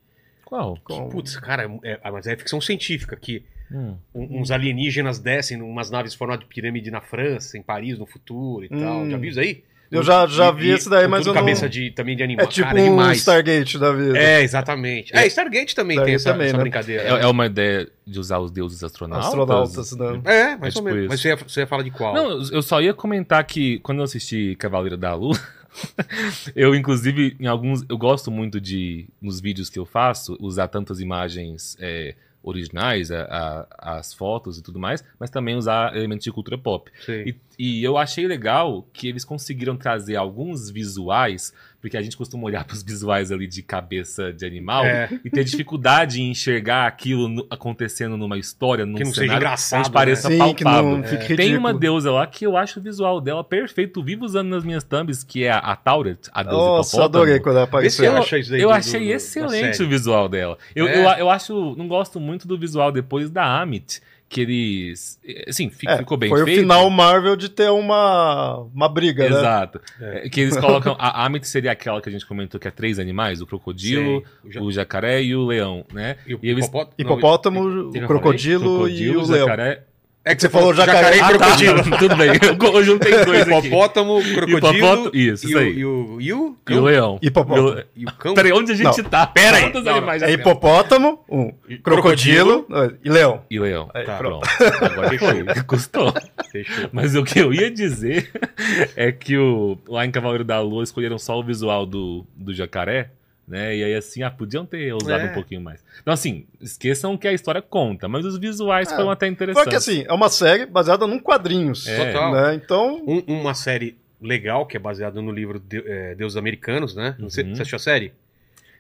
qual? Que, Qual? putz, cara, é, é- mas é ficção científica, que Hum. um- uns alienígenas descem umas naves em forma de pirâmide na França, em Paris, no futuro e tal. Hum. Já viu isso aí? Eu já- já E- vi esse daí, mas eu não- cabeça de, também de animal. É tipo cara, um demais. Stargate da vida. É, exatamente. É, Stargate também Stargate tem essa, também, essa né? brincadeira. É, é uma ideia de usar os deuses astronautas? Astronautas, né? É, mais É ou tipo menos. isso. Mas você ia, você ia falar de qual? Não, eu só ia comentar que quando eu assisti Cavaleiro da Lua, eu inclusive em alguns eu gosto muito de nos vídeos que eu faço usar tantas imagens é, originais, a- a- as fotos e tudo mais, mas também usar elementos de cultura pop. E, e eu achei legal que eles conseguiram trazer alguns visuais Porque a gente costuma olhar pros visuais ali de cabeça de animal É. e ter dificuldade em enxergar aquilo no- acontecendo numa história, num Que não seja cenário, engraçado, a gente pareça Sim, que palpável. não fique Tem uma deusa lá que eu acho o visual dela perfeito, vivo usando nas minhas thumbs, que é a, a Tauret, a deusa Nossa, eu adorei quando ela apareceu. daí Eu do- achei do- excelente o visual dela. Eu, É? eu, eu acho, não gosto muito do visual depois da Amit, que eles, assim, fi- É, ficou bem foi feito. o final Marvel de ter uma, uma briga, né? Exato. É. É, Que eles colocam. A Amit seria aquela que a gente comentou que é três animais: o crocodilo, Sei. O ja- o jacaré e o leão, né? E o e eles- hipopótamo- Hipopótamo, não, o que eu crocodilo, e o leão. jacaré. É que Você falou jacaré e Ah, tá. crocodilo. Tudo bem, eu, juntei dois aqui. Hipopótamo, crocodilo. Hipopótamo, isso, e isso o- aí. E o. E o. E o leão. Hipopótamo. E o- E o cão. Peraí, onde a gente tá? Pera aí. Quantos Não, animais já É hipopótamo, um. Crocodilo e leão. E leão. Aí, Tá. pronto. Pronto. Agora foi. Custou. Fechou. Mas o que eu ia dizer é que o, lá em Cavaleiro da Lua escolheram só o visual do, do jacaré, né? E aí assim, ah, podiam ter usado É. um pouquinho mais. Então assim, esqueçam que a história conta, mas os visuais É. foram até interessantes. Porque assim, é uma série baseada num quadrinhos. É. Total. Né? Então, Um- uma série legal que é baseada no livro de, é, Deuses Americanos, né? Uhum. Você assistiu a série?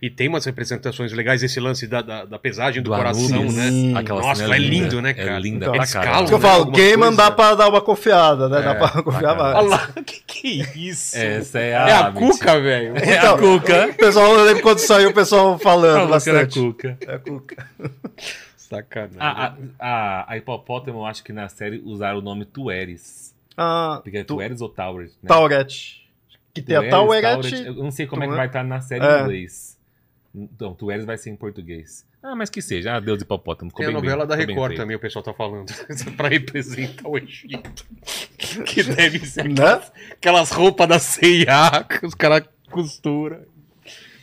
E tem umas representações legais, esse lance da, da, da pesagem do, Do coração, Anubis. né? Sim. Aquela Nossa, cena é linda. lindo, né, cara? É linda Então, pra calam, isso que eu né, falo, algumas Gaiman coisas. dá pra dar uma confiada, né? É, dá pra confiar caralho. Olha mais. lá, que que é isso? Essa é É a, a Amit. Cuca, velho. É Então, a Cuca. O pessoal, eu lembro quando saiu o pessoal falando Falou que era a bastante. Cuca. É a Cuca. Sacanagem. A, a, a, a hipopótamo, eu acho que na série usaram o nome Tueres. Ah, Porque é tu, Tueres ou Towers, né? Tauret. Que tem a Tueres, Tauret. Eu não sei como é que Tuer- vai estar na série É. em inglês. Então, Tueres vai ser em português. Ah, mas que seja. Ah, Deus hipopótamo. Ficou Tem a bem, novela bem, da Record também, o pessoal tá falando. pra representar o Egito. que deve ser Né? aquelas roupas da CIA que os caras costuram.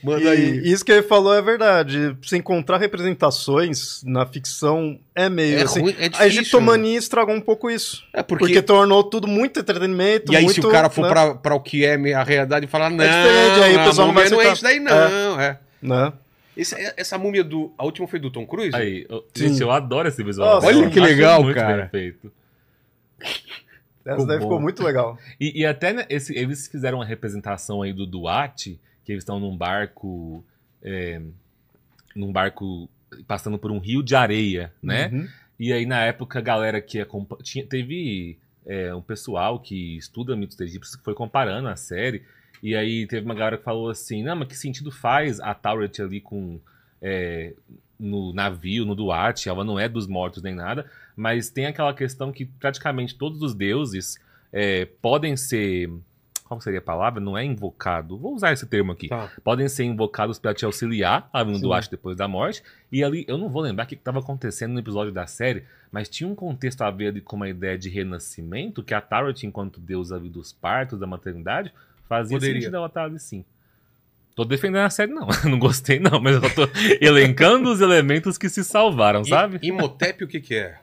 Manda aí. E isso que ele falou é verdade. Se encontrar representações na ficção é meio É assim. ruim, é a difícil, Egiptomania estragou um pouco isso. É porque, Porque, tornou tudo muito entretenimento. e aí muito, se o cara for né? pra, pra o que é a realidade e falar, não, diferente, aí o a pessoal não vai não é isso daí não, é. Né? Esse- essa múmia do... A última foi do Tom Cruise? Aí, eu- gente, eu adoro esse visual. Nossa, olha que legal, muito cara. bem feito. Essa Ficou daí bom. ficou muito legal. E, e até né, esse- eles fizeram uma representação aí do Duarte, que eles estão num barco. é, num barco passando por um rio de areia, né? Uhum. E aí, na época, a galera que acompa- tinha, teve é, um pessoal que estuda mitos egípcios que foi comparando a série. E aí teve uma galera que falou assim: não, mas que sentido faz a Tauret ali com. é, no navio, no Duarte, ela não é dos mortos nem nada, mas tem aquela questão que praticamente todos os deuses é, podem ser. Qual seria a palavra? Não é invocado. Vou usar esse termo aqui Tá. podem ser invocados para te auxiliar ali no Sim. Duarte depois da morte. E ali, eu não vou lembrar o que estava acontecendo no episódio da série, mas tinha um contexto a ver ali com uma ideia de renascimento, que a Tarot, enquanto deus ali dos partos, da maternidade, fazia Poderia. sentido ela estar ali sim. Tô defendendo a série, não. não gostei, não, mas eu tô elencando os elementos que se salvaram, E- sabe? Imhotep o que que é?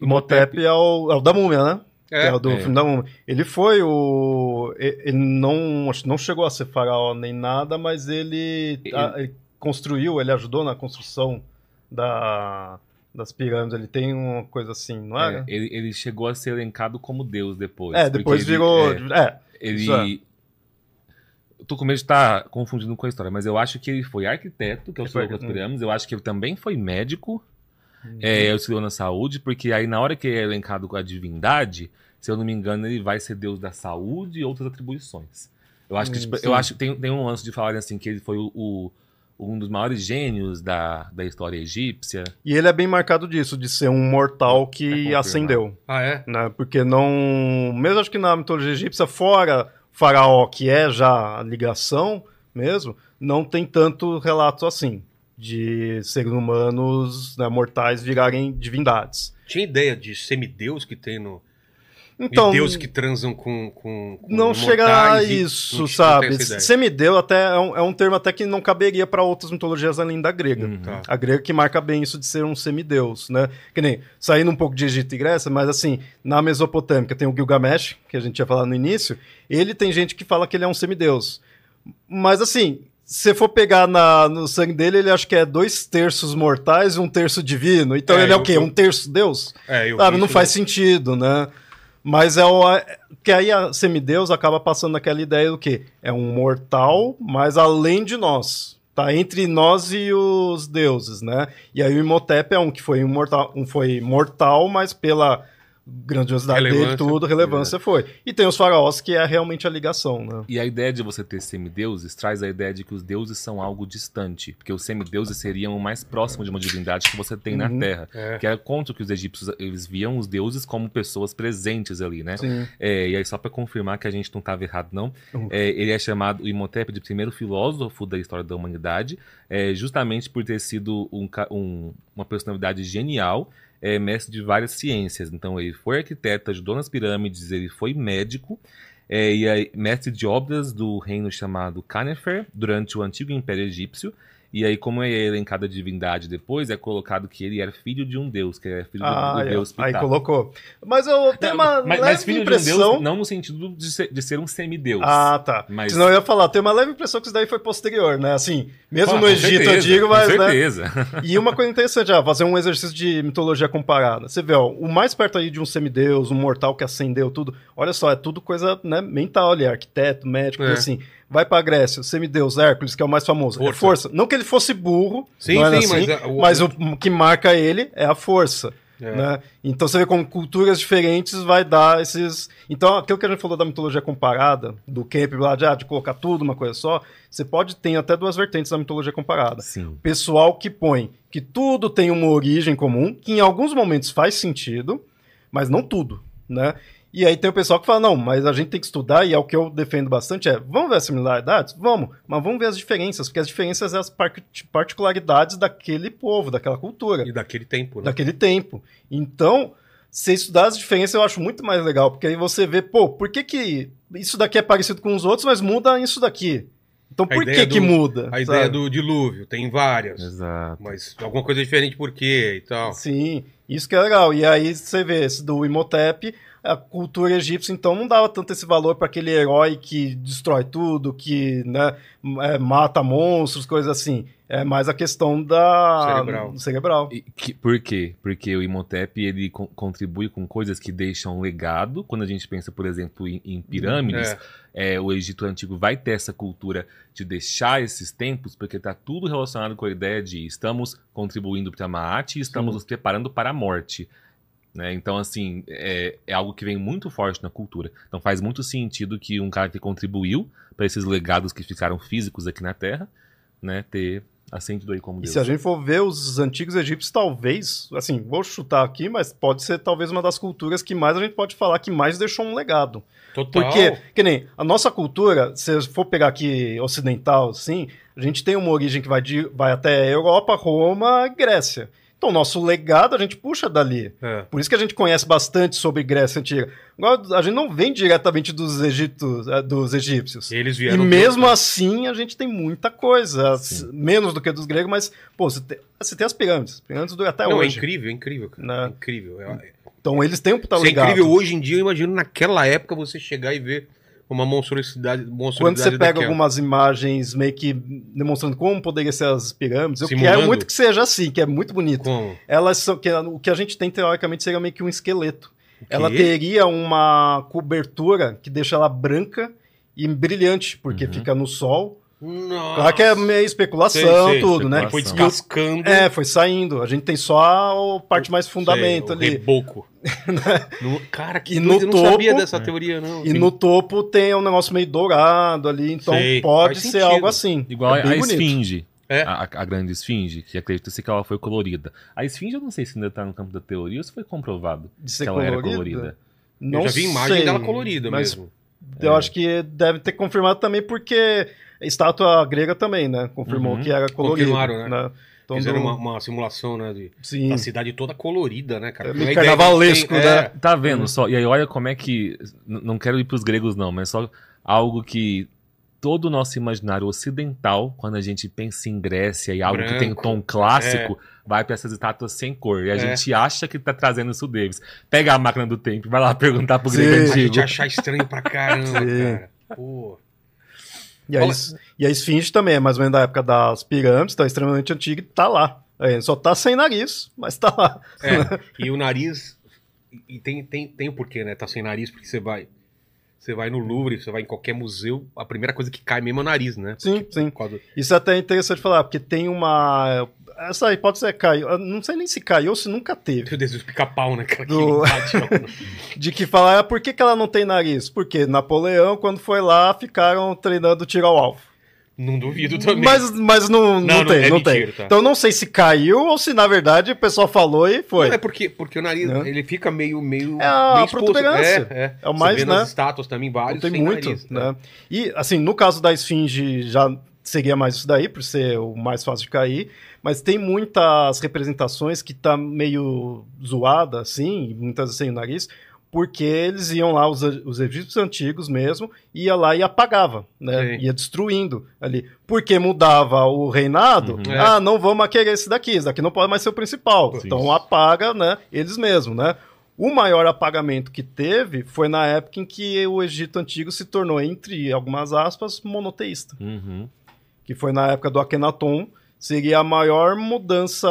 Imhotep é o, é o da múmia, né? É, É, o do é. filme da múmia. Ele foi o. e- Ele não, não chegou a ser faraó nem nada, mas ele, Ele- a- ele construiu, ele ajudou na construção da, das pirâmides. Ele tem uma coisa assim, não É, é? ele, ele chegou a ser elencado como deus depois. É, depois ele- virou. é, É, Ele. É. Tô com medo de estar confundindo com a história, mas eu acho que ele foi arquiteto, que Ele auxiliou foi- com as pirâmides. Eu acho que ele também foi médico, é, auxiliou na saúde, porque aí na hora que ele é elencado com a divindade, se eu não me engano, ele vai ser deus da saúde e outras atribuições. Eu acho que, Hum, tipo, eu acho que tem, tem um lance de falarem assim que ele foi o, o- um dos maiores gênios da, da história egípcia. E ele é bem marcado disso, de ser um mortal É que confirmado. ascendeu. Ah, é? Né? Porque não. Mesmo acho que na mitologia egípcia, fora faraó, que é já a ligação mesmo, não tem tanto relato assim. De seres humanos né, mortais virarem divindades. Tinha ideia de semideus que tem no... Então, deuses que transam com, com, com não chega a e- isso, sabe? Semideu até é um, é um termo até que não caberia para outras mitologias além da grega. Uhum. Tá. A grega que marca bem isso de ser um semideus, né? Que nem, saindo um pouco de Egito e Grécia, mas assim, na Mesopotâmica tem o Gilgamesh, que a gente tinha falado no início, ele tem gente que fala que ele é um semideus. Mas assim, se você for pegar na, no sangue dele, ele acha que é dois terços mortais e um terço divino. Então É, ele é o quê? eu- Um terço deus? É, eu Sabe, não faz sentido, né? Mas é o. é- Que aí a semideus acaba passando naquela ideia do que é um mortal, mas além de nós. Tá entre nós e os deuses, né? E aí o Imhotep é um que foi imortal, um foi mortal, mas pela grandiosidade dele Relevância. tudo, relevância foi. E tem os faraós que é realmente a ligação, né? E a ideia de você ter semideuses traz a ideia de que os deuses são algo distante, porque os semideuses seriam o mais próximo de uma divindade que você tem na Uhum. Terra. É. Que era contra que os egípcios eles viam os deuses como pessoas presentes ali, né? Sim. É, e aí, só pra confirmar que a gente não estava errado, não, Uhum. é, ele é chamado o Imhotep de primeiro filósofo da história da humanidade, é, justamente por ter sido um um- uma personalidade genial, é, mestre de várias ciências. Então, ele foi arquiteto, ajudou nas pirâmides, ele foi médico, é, e aí, mestre de obras do reino chamado Canefer, durante o antigo Império Egípcio. E aí, como é elencada a divindade depois, é colocado que ele era filho de um deus, que era filho do- Ah, do, aí, ó. deus aí Ptah. colocou. Mas eu tenho uma mas, leve mas filho impressão. de um deus, não no sentido de ser, de ser um semideus. Ah, tá. Mas- Senão eu ia falar, tem uma leve impressão que isso daí foi posterior, né? Assim, mesmo Ah, no Egito certeza, antigo, mas, Com né? certeza. E uma coisa interessante, ah, fazer um exercício de mitologia comparada. Você vê, ó, o mais perto aí de um semideus, um mortal que ascendeu tudo, olha só, é tudo coisa né, mental ali, arquiteto, médico, É. assim. Vai pra Grécia, o semideus Hércules, que é o mais famoso, é Força. força. Não que ele fosse burro, Sim, era sim, assim, mas a- o- mas o que marca ele é a força. É. Né? Então você vê como culturas diferentes vai dar esses. Então, aquilo que a gente falou da mitologia comparada, do camp lá de, ah, de colocar tudo uma coisa só, você pode ter até duas vertentes da mitologia comparada. Sim. Pessoal que põe que tudo tem uma origem comum, que em alguns momentos faz sentido, mas não tudo, né? E aí tem o pessoal que fala, não, mas a gente tem que estudar, e é o que eu defendo bastante, é, vamos ver as similaridades? Vamos, mas vamos ver as diferenças, porque as diferenças são as par- particularidades daquele povo, daquela cultura E daquele tempo, né? daquele tempo. Então, você estudar as diferenças eu acho muito mais legal, porque aí você vê, pô, por que, que isso daqui é parecido com os outros, mas muda isso daqui? Então por ideia que que do- muda? A ideia sabe? do dilúvio, tem várias. Exato. Mas alguma coisa diferente por quê e tal. Sim, isso que é legal. E aí você vê esse do Imhotep, a cultura egípcia, então, não dava tanto esse valor para aquele herói que destrói tudo, que né, é, mata monstros, coisas assim. É mais a questão da Cerebral. cerebral. E que- por quê? Porque o Imhotep ele con- contribui com coisas que deixam legado. Quando a gente pensa, por exemplo, em, em pirâmides, É. é, o Egito Antigo vai ter essa cultura de deixar esses tempos, porque está tudo relacionado com a ideia de estamos contribuindo para a Maat e estamos nos preparando para a morte. Né? Então, assim, é, é algo que vem muito forte na cultura. Então faz muito sentido que um cara que contribuiu para esses legados que ficaram físicos aqui na Terra, né, ter ascendido aí como E Deus. se a gente for ver os antigos egípcios, talvez, assim, vou chutar aqui, mas pode ser talvez uma das culturas que mais a gente pode falar que mais deixou um legado. Total. Porque, que nem, a nossa cultura, se for pegar aqui ocidental, assim, a gente tem uma origem que vai, de, vai até Europa, Roma, Grécia. Então, nosso legado a gente puxa dali. É. Por isso que a gente conhece bastante sobre Grécia Antiga. Agora, a gente não vem diretamente dos, Egito, eh, dos egípcios. Eles E vieram. mesmo do- assim, a gente tem muita coisa. Sim. Menos do que dos gregos, mas, pô, você tem, você tem as pirâmides. As pirâmides duram até Não, é hoje. incrível, é incrível, cara. Né? É incrível. É, Então, eles têm um puta é legado. incrível hoje em dia, eu imagino naquela época você chegar e ver uma monstruosidade. Quando monstruosidade você pega daquela. algumas imagens meio que demonstrando como poderia ser as pirâmides, eu Simulando. quero muito que seja assim, que é muito bonito. Como? Elas são, que, o que a gente tem teoricamente seria meio que um esqueleto. Ela teria uma cobertura que deixa ela branca e brilhante, porque Uhum. fica no sol. Nossa. Claro que é meio especulação, Sei, sei, tudo, né? especulação. Foi Nossa. descascando. É, foi saindo. A gente tem só a parte mais fundamento Sei, o ali. Reboco. No- cara, que E no eu não sabia topo- dessa teoria, não. E no topo tem um negócio meio dourado ali, então pode faz ser sentido. algo assim. Igual É a, a esfinge. É. A, a grande esfinge, que acredita-se que ela foi colorida. A esfinge eu não sei se ainda tá no campo da teoria ou se foi comprovado De ser que ela era colorida. colorida. Não eu já vi imagem sei, dela colorida mas mesmo. Eu É. acho que deve ter confirmado também porque estátua grega também, né? Confirmou Uhum. que era colorida. Confirmaram, né? Então, Fizeram do- uma, uma simulação, né? De, Sim. da cidade toda colorida, né, cara? É a carnavalesco, tem- né? é, Tá vendo só? E aí olha como é que. Não quero ir pros gregos, não, mas só algo que todo o nosso imaginário ocidental, quando a gente pensa em Grécia e algo que tem Branco, tom clássico, vai pra essas estátuas sem cor. E a É. gente acha que tá trazendo isso deles. Pega a máquina do tempo, vai lá perguntar pro Sim. grego A antigo. gente achar estranho pra caramba, Sim. cara. Pô. E a, es- e a esfinge também é mais ou menos da época das pirâmides, tá extremamente antiga e tá lá. É, só tá sem nariz, mas tá lá. É, e o nariz E tem, tem, tem o porquê, né? Tá sem nariz, porque você vai. Você vai no Louvre, você vai em qualquer museu, a primeira coisa que cai mesmo é o nariz, né? Sim, sim. Por causa Isso é até interessante falar, porque tem uma. Essa hipótese é caiu. Não sei nem se caiu ou se nunca teve. Meu Deus, o pica-pau, né? Cara, Do-. De que falar, ah, por que, que ela não tem nariz? Porque Napoleão, quando foi lá, ficaram treinando tiro ao alvo. Não duvido também. Mas, mas não, não, Não, não, tem, é não mentira, tem. tá. Então não sei se caiu ou se na verdade o pessoal falou e foi. Não, é porque, porque o nariz, Né? ele fica meio, meio, É a meio exposto. protuberância. É, é. É o Você mais, vê né? estátuas também, vários tem muito, nariz, né? E, assim, no caso da esfinge, já seria mais isso daí, por ser o mais fácil de cair, mas tem muitas representações que tá meio zoada, assim, muitas sem o nariz, porque eles iam lá, os, os egípcios antigos mesmo, ia lá e apagava, né? Sim. Ia destruindo ali. Porque mudava o reinado, Uhum. ah, não vamos querer esse daqui, esse daqui não pode mais ser o principal. Sim. Então apaga, né, eles mesmos, né? O maior apagamento que teve foi na época em que o Egito Antigo se tornou, entre algumas aspas, monoteísta. Uhum. Que foi na época do Akhenaton. Seria a maior mudança,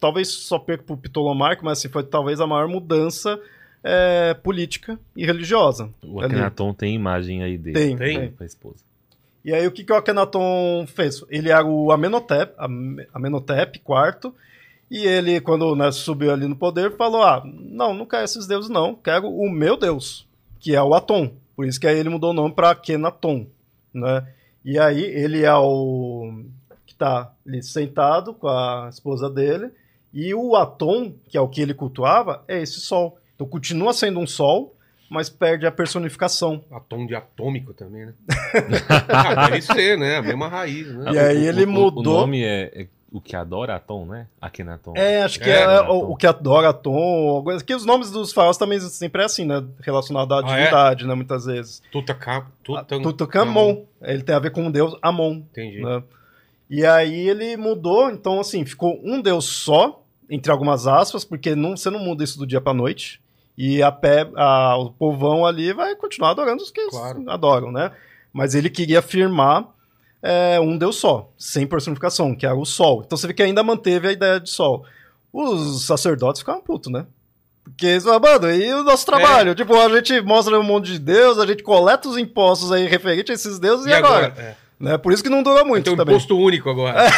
talvez só perca pro Ptolomarco, mas assim, foi talvez a maior mudança é, política e religiosa. O ali. Akhenaton tem imagem aí dele. Tem, Tem? tem. Com a esposa. E aí o que, que o Akhenaton fez? Ele era o Amenhotep, Am- Amenhotep IV, e ele, quando né, subiu ali no poder, falou, ah, não, não quero esses deuses não, quero o meu deus, que é o Atom. Por isso que aí ele mudou o nome para Akhenaton, né? E aí ele é o que tá ali sentado com a esposa dele, e o Atom, que é o que ele cultuava, é esse sol. Então continua sendo um sol, mas perde a personificação. Atom de atômico também, né? ah, deve ser, né? A mesma raiz, né? E aí ele o, mudou- O nome é, é o que adora Atom, né? Akhenaton. É, acho que É, é, Atom. o, o que adora Tom, coisa que os nomes dos faraós também sempre é assim, né? Relacionado à Ah, é? divindade, né? Muitas vezes. Tutankhamon. Tutan... Tutankhamon, ele tem a ver com o deus Amon, Entendi. né? E aí ele mudou, então assim, ficou um deus só, entre algumas aspas, porque não, você não muda isso do dia pra noite. E a pé, a- o povão ali vai continuar adorando os que Claro. adoram, né? Mas ele queria afirmar é, um deus só, sem personificação, que era o sol. Então você vê que ainda manteve a ideia de sol. Os sacerdotes ficaram putos, né? Porque eles falam, mano, e o nosso trabalho? Tipo, a gente mostra um monte de deus, a gente coleta os impostos aí referente a esses deuses, e, agora? É. Né? Por isso que não dura muito Então, também. imposto único agora.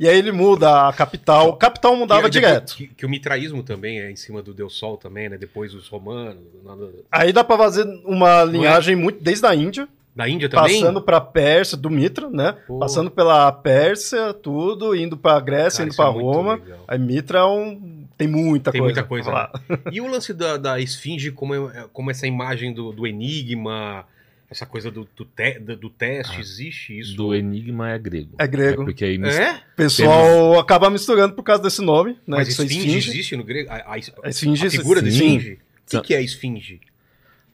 E aí ele muda a capital. Capital mudava direto. Que, que o mitraísmo também é em cima do Deus Sol também, né? Depois os romanos. nada- Aí dá pra fazer uma linhagem muito desde a Índia, Da Índia também? passando pra Pérsia, do Mitra, né? Pô. Passando pela Pérsia, tudo, indo pra Grécia, Cara, indo isso é Roma. Aí Mitra é um... tem muita Tem coisa. muita coisa, falar. E o lance da, da esfinge, como, é- como essa imagem do, do enigma, essa coisa do, do, te- do- do teste, Ah, existe isso? Do Enigma é grego. É grego. porque aí É? O pessoal acaba misturando por causa desse nome, né? Mas são esfinge, existe no grego? A, a- A esfinge, a figura da sim. esfinge? O que, Sim. que é esfinge?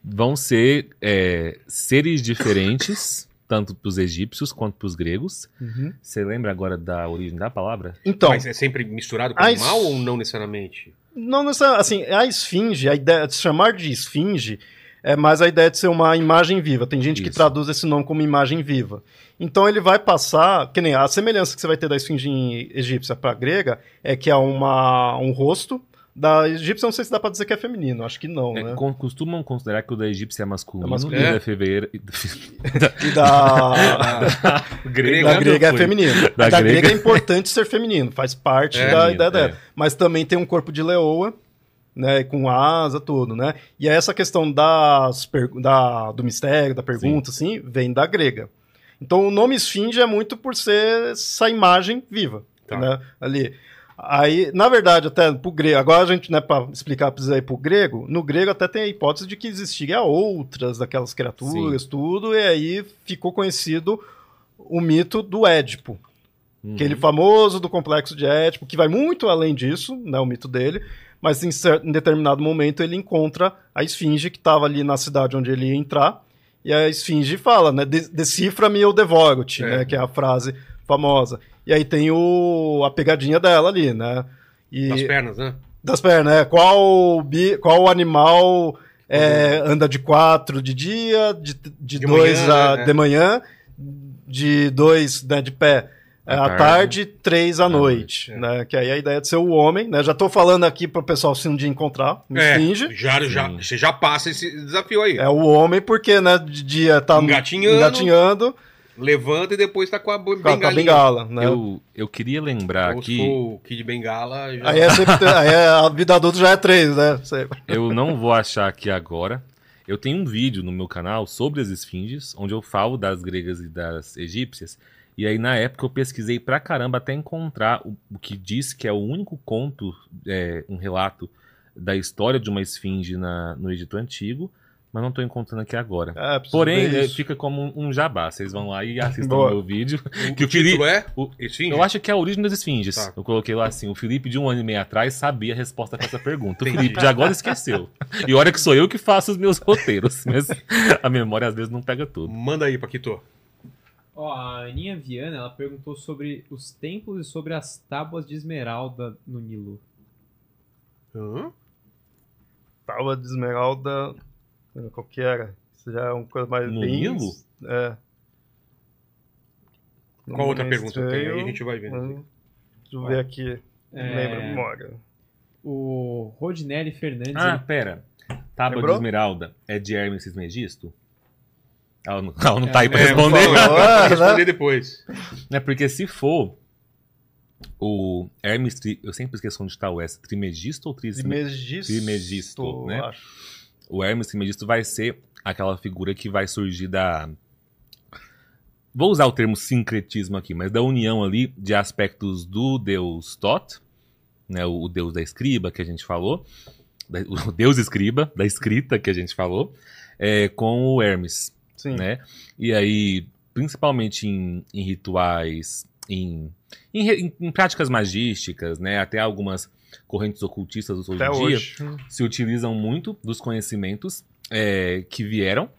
vão ser é, seres diferentes, tanto para os egípcios quanto para os gregos. Uhum. Você lembra agora da origem da palavra? Então, Mas é sempre misturado com a animal es- ou não necessariamente? Não necessariamente, assim, a esfinge, a ideia de se chamar de esfinge é mais a ideia de ser uma imagem viva. Tem gente que Isso. traduz esse nome como imagem viva. Então ele vai passar, que nem a semelhança que você vai ter da esfinge egípcia para grega é que é uma, um rosto. Da egípcia, não sei se dá pra dizer que é feminino, acho que não, É, né? costumam considerar que o da egípcia é masculino, É masculino. e É. da fevereira... E da, Grego. da grega é feminino. Da Da, grega... grega- é importante ser feminino, faz parte É, da ideia dela. é. Mas também tem um corpo de leoa, né, com asa, tudo, né? E essa questão das da, do mistério, da pergunta, assim, vem da grega. Então o nome esfinge é muito por ser essa imagem viva, Tá. né? Ali. Aí, na verdade, até pro grego, agora a gente, né, para explicar precisa ir pro grego, no grego até tem a hipótese de que existiria outras daquelas criaturas, tudo, e aí ficou conhecido o mito do Édipo, Uhum. aquele famoso do complexo de Édipo, que vai muito além disso, né, o mito dele, mas em, cer- em determinado momento ele encontra a esfinge que estava ali na cidade onde ele ia entrar, e a esfinge fala, né, "De- decifra-me eu devoro-te, É. né, que é a frase famosa. E aí tem o, a pegadinha dela ali, né, e, Das pernas, né? das pernas, né, qual, bi, qual animal é, anda de quatro de dia, de, de, De dois manhã, a- né? de manhã, de dois né, de pé É À à tarde. tarde, três à À noite, noite, né? Que aí a ideia de ser o homem, né? Já tô falando aqui pro pessoal se um dia encontrar, me É, finge. já, já, Sim. você já passa esse desafio aí. É o homem porque, né, de dia tá Engatinhando. engatinhando Levanta e depois tá com a com a, bengala, né? Eu, eu queria lembrar Ou se aqui, o Kid Bengala, já... Aí, é sempre, aí é- a vida adulta já é três, né? Você- eu não vou achar aqui agora. Eu tenho um vídeo no meu canal sobre as esfinges, onde eu falo das gregas e das egípcias. E aí, na época, eu pesquisei pra caramba até encontrar o, o que diz que é o único conto, é, um relato da história de uma esfinge na, no Egito Antigo, mas não tô encontrando aqui agora. Preciso Porém, é, fica como um, um jabá. Vocês vão lá e assistam Boa. o meu vídeo. O, que o o Felipe- título é? o- Esfinge? Eu acho que é a origem das esfinges. Tá. Eu coloquei lá assim: o Felipe, de um ano e meio atrás, sabia a resposta para essa pergunta. O. Felipe de agora esqueceu. E olha que sou eu que faço os meus roteiros. Mas a memória às vezes não pega tudo. Manda aí, Paquito. Ó, a Aninha Viana, ela perguntou sobre os templos e sobre as tábuas de esmeralda no Nilo. Hã? Tábua de esmeralda. Qual que era? Isso já é uma coisa mais. No bem- Nilo? É. Qual outra Não pergunta tem? Aí a gente vai vendo. Hum, Deixa eu ver aqui. Não É, lembro a memória. O Rodinelli Fernandes. Ah, ele- pera. Tábua Lembrou? de esmeralda é de Hermes Trismegisto? Ela não, ela não tá aí pra É, responder. vou falar, Ah, vou responder depois. É porque se for o Hermes, tri- eu sempre esqueço onde tá o S, Trimegisto ou Trismegisto? Trimegisto. Trimegisto, né? acho. o Hermes Trismegisto vai ser aquela figura que vai surgir da. Vou usar o termo sincretismo aqui, mas da união ali de aspectos do deus Tot, né, o, o deus da escriba que a gente falou, da- o deus escriba, da escrita que a gente falou, é, com o Hermes Sim. né? E aí, principalmente em, em rituais, em, em, em práticas magísticas, né? Até algumas correntes ocultistas hoje Até em dia hoje. se utilizam muito dos conhecimentos é, que vieram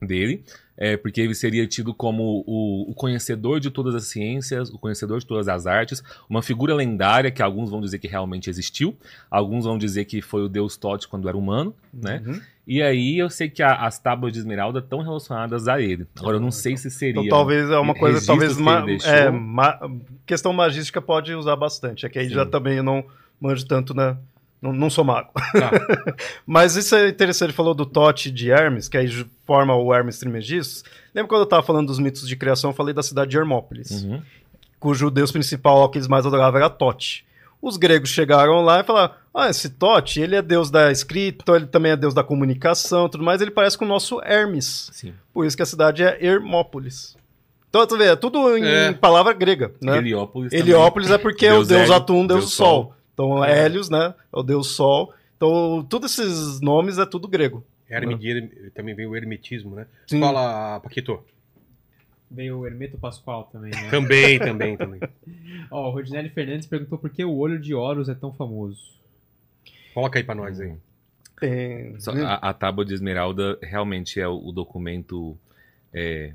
dele, é, porque ele seria tido como o, o conhecedor de todas as ciências, o conhecedor de todas as artes, uma figura lendária que alguns vão dizer que realmente existiu, alguns vão dizer que foi o deus Tote quando era humano, né? Uhum. E aí eu sei que a- as tábuas de esmeralda estão relacionadas a ele. Agora eu não sei se seria. Então talvez é uma coisa, talvez ma- é, ma- questão magística pode usar bastante. É que aí Sim. já também eu não manjo tanto, né? Não, não sou mago. Tá. Mas isso é interessante, ele falou do Tote de Hermes, que aí forma o Hermes Trimegistus. Lembra quando eu estava falando dos mitos de criação, eu falei da cidade de Hermópolis, Uhum. cujo deus principal que eles mais adoravam era Tote. Os gregos chegaram lá e falaram: Ah, esse Tote, ele é deus da escrita, então ele também é deus da comunicação tudo mais, ele parece com o nosso Hermes. Sim. Por isso que a cidade é Hermópolis. Então, tu vê, é tudo em É. palavra grega, né? Heliópolis. Heliópolis é porque é o Deus deus Atum, deus, Deus do sol. Sol. Então, É. Hélios, né? É o deus Sol. Então, todos esses nomes é tudo grego. Herme- também vem o hermetismo, né? Sim. Fala, Paquito. Veio o Hermeto Pascoal também, né? Também, também, também. Ó, o Rodinelli Fernandes perguntou por que o olho de Horus é tão famoso. Coloca aí pra nós aí. A, a tábua de esmeralda realmente é o, o documento é,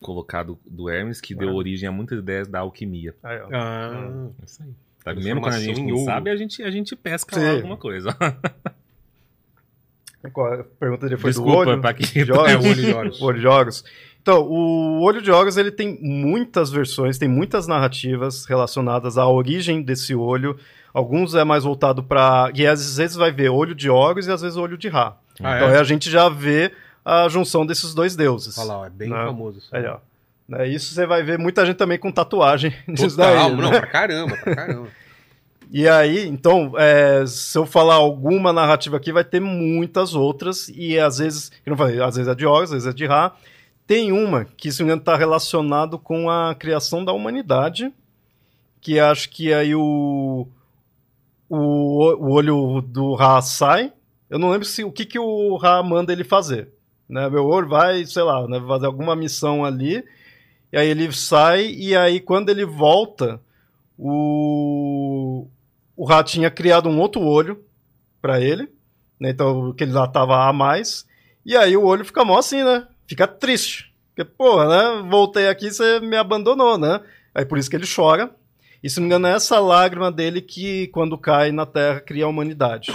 colocado do Hermes que deu Ah. origem a muitas ideias da alquimia. Ah, É isso aí. Tá? Mesmo quando a gente não sabe, a gente, a gente pesca Sim. lá alguma coisa. Qual a pergunta foi Desculpa, do olho? De Horus? É, o olho de. O olho de Horus. Então, o olho de Horus ele tem muitas versões, tem muitas narrativas relacionadas à origem desse olho. Alguns é mais voltado para e às vezes vai ver olho de Horus e às vezes olho de Ra. Ah, Então é? aí a gente já vê a junção desses dois deuses. Olha lá, é bem Não. famoso. isso. Aí, ó. Né, Isso você vai ver muita gente também com tatuagem disso daí. Né? não, pra caramba, pra caramba. E aí, então, é, se eu falar alguma narrativa aqui, vai ter muitas outras, e às vezes, que não falei, às vezes é de Horus, às vezes é de Ra. Tem uma que, se não me engano, está relacionado com a criação da humanidade, que acho que aí o, o, o olho do Ra sai. Eu não lembro se o que, que o Ra manda ele fazer. Né? Meu olho vai, sei lá, né, fazer alguma missão ali, e aí ele sai, e aí quando ele volta, o, o Ra tinha criado um outro olho para ele, né? Então, que ele já tava a mais. E aí o olho fica mó assim, né? Fica triste. Porque, porra, né? Voltei aqui, você me abandonou, né? Aí por isso que ele chora. E se não me engano, é essa lágrima dele que, quando cai na Terra, cria a humanidade.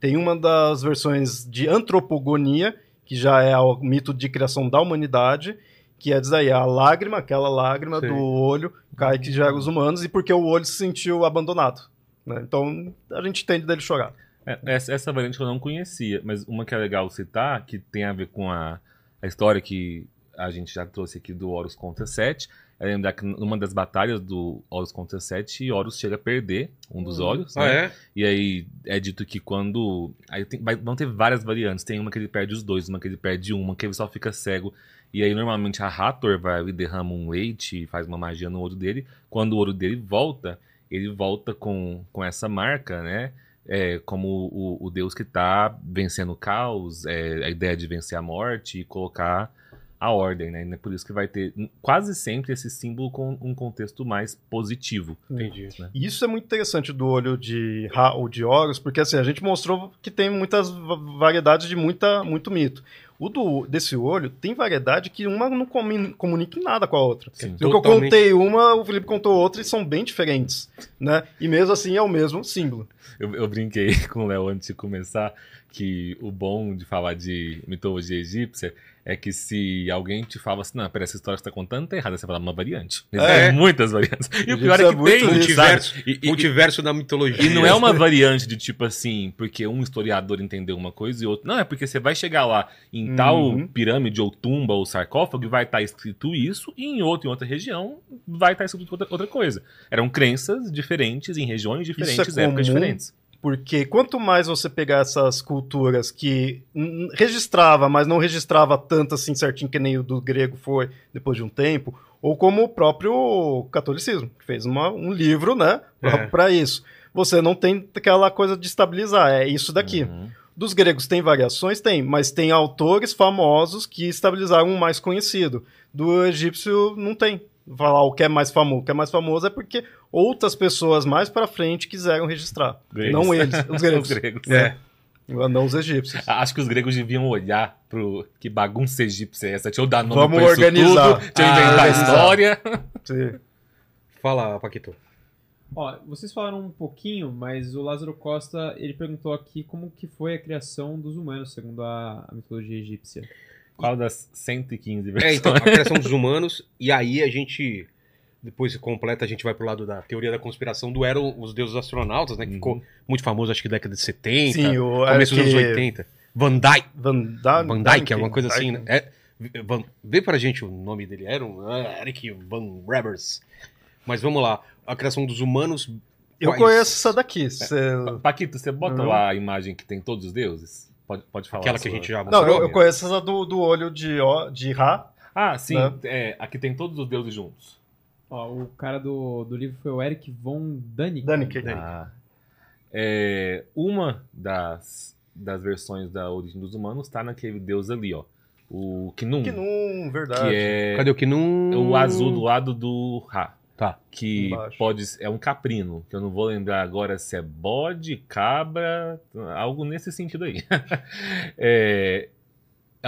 Tem uma das versões de antropogonia, que já é o mito de criação da humanidade, que é dizer aí, a lágrima, aquela lágrima Sim. do olho cai que gera os humanos, e porque o olho se sentiu abandonado. né? Então a gente entende dele chorar. É, essa, essa variante eu não conhecia, mas uma que é legal citar, que tem a ver com a, a história que a gente já trouxe aqui do Horus contra Sete, é lembrar que numa das batalhas do Horus contra Sete, Horus chega a perder um dos olhos, Ah, né? é? E aí é dito que quando. Aí tem, vai- vão ter várias variantes. Tem uma que ele perde os dois, uma que ele perde uma, que ele só fica cego. E aí normalmente a Hathor vai ali, derrama um leite e faz uma magia no olho dele. Quando o olho dele volta, ele volta com, com essa marca, né? É, como o, o deus que tá vencendo o caos, é, a ideia de vencer a morte e colocar a ordem, né? E é por isso que vai ter quase sempre esse símbolo com um contexto mais positivo. Entendi. E Isso é muito interessante do olho de Ra ou de Horus, porque assim, a gente mostrou que tem muitas va- variedades de muita, muito mito. O do, desse olho tem variedade que uma não comunica nada com a outra. Sim. O que eu Totalmente. contei uma, o Felipe contou outra e são bem diferentes, né? E mesmo assim é o mesmo símbolo. Eu, eu brinquei com o Léo antes de começar que o bom de falar de mitologia egípcia é que se alguém te fala assim, não, pera, essa história que você tá contando tá errada, você fala uma variante. É. Existem muitas variantes. E o pior é que é muito tem. Multiverso, sabe? E- multiverso da mitologia. E não é uma variante de tipo assim, porque um historiador entendeu uma coisa e outro. Não, é porque você vai chegar lá em tal Uhum. pirâmide ou tumba ou sarcófago e vai estar escrito isso, e em outra, em outra região vai estar escrito outra, outra coisa. Eram crenças diferentes em regiões diferentes, é épocas diferentes. Porque quanto mais você pegar essas culturas que registrava, mas não registrava tanto assim certinho que nem o do grego foi depois de um tempo, ou como o próprio catolicismo, que fez uma- um livro, né, É. para isso. Você não tem aquela coisa de estabilizar, é isso daqui. Uhum. Dos gregos tem variações? Tem, mas tem autores famosos que estabilizaram um mais conhecido. Do egípcio não tem. Falar o que é mais famoso. O que é mais famoso é porque outras pessoas mais pra frente quiseram registrar. Gregos. Não eles, os gregos. Os gregos. É. Não os egípcios. Acho que os gregos deviam olhar pro que bagunça egípcia é essa. Deixa eu dar nome Vamos pra isso organizar. tudo, deixa eu Ah, inventar a história. Sim. Fala, Paquito. Ó, vocês falaram um pouquinho, mas o Lázaro Costa, ele perguntou aqui como que foi a criação dos humanos, segundo a, a mitologia egípcia. Qual das 115 É, versões? então, a criação dos humanos, e aí a gente, depois completa, a gente vai pro lado da teoria da conspiração do eram os deuses astronautas, né? Que Uhum. ficou muito famoso, acho que década de 70, Sim, o começo dos anos Eric 80. Van Dyke, Van, da, Van Dyke, alguma coisa assim, né? É, Van, vê pra gente o nome dele, era um ah, Eric Van Rebers. Mas vamos lá, a criação dos humanos... Eu quais- conheço essa daqui. cê- Paquito, você bota Uhum. lá a imagem que tem todos os deuses? Pode, pode falar. Aquela que a gente já Não, mostrou. eu, eu conheço essa do, do olho de, ó, de Ra. Ah, sim. Né? É, aqui tem todos os deuses juntos. Ó, o cara do, do livro foi o Eric von Däniken. Daniken. Ah. É, uma das, das versões da origem dos humanos tá naquele deus ali, ó. O Kinum. Que não, verdade. que é Cadê o que não... o azul do lado do Ra. Tá. Que Embaixo. pode é um caprino, que eu não vou lembrar agora se é bode, cabra, algo nesse sentido aí. é,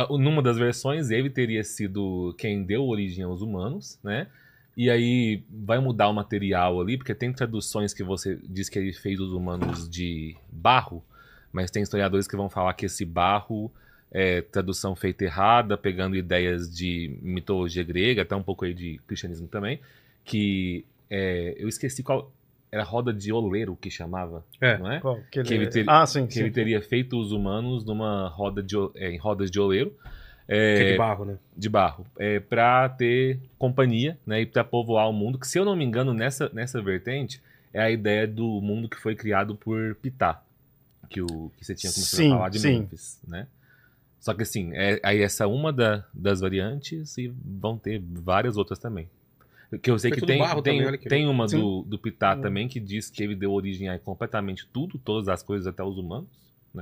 numa das versões, ele teria sido quem deu origem aos humanos, né? E aí vai mudar o material ali, porque tem traduções que você diz que ele fez os humanos de barro, mas tem historiadores que vão falar que esse barro é tradução feita errada, pegando ideias de mitologia grega, até um pouco aí de cristianismo também, que é, eu esqueci qual era roda de oleiro que chamava, É. não é? Qual? Que Que ele ter- Ah, sim, Que sim. ele teria feito os humanos numa roda de, é, em rodas de oleiro. Que é É, de barro, né? de barro, é, para ter companhia, né, e para povoar o mundo. Que se eu não me engano nessa nessa vertente é a ideia do mundo que foi criado por Pitá, que o que você tinha começado Sim, a falar de sim. Memphis, né? Só que assim, é, aí essa é uma da- das variantes e vão ter várias outras também. Que eu sei Foi que tem, tem, também, tem uma Sim. do, do Pitá Hum. também que diz que ele deu origem a completamente tudo, todas as coisas até os humanos.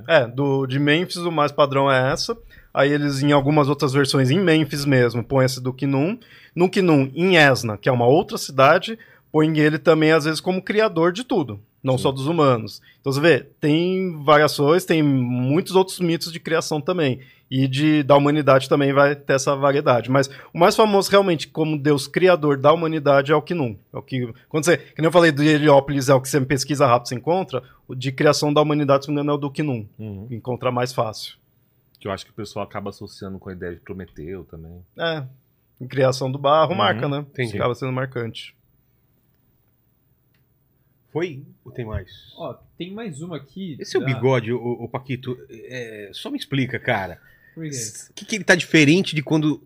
É, do, de Memphis o mais padrão é essa. Aí eles, em algumas outras versões, em Memphis mesmo, põem esse do Kinum. No Kinum, em Esna, que é uma outra cidade, põem ele também, às vezes, como criador de tudo. Não Sim. só dos humanos. Então você vê, tem variações, tem muitos outros mitos de criação também. E de, da humanidade também vai ter essa variedade. Mas o mais famoso realmente como Deus criador da humanidade é o Kinum. É o que, quando você, que nem eu falei do Heliópolis, é o que você pesquisa rápido, você encontra. O de criação da humanidade, se não me engano, é o do Kinum. Encontrar mais fácil. Que eu acho que o pessoal acaba associando com a ideia de Prometeu também. É. em criação do barro, Uhum, marca, né? entendi. Acaba sendo marcante. Foi? Ou tem mais? Ó, tem mais uma aqui. Esse é o da- bigode, o, Paquito. é, só me explica, cara. Por quê? O que, que ele tá diferente de quando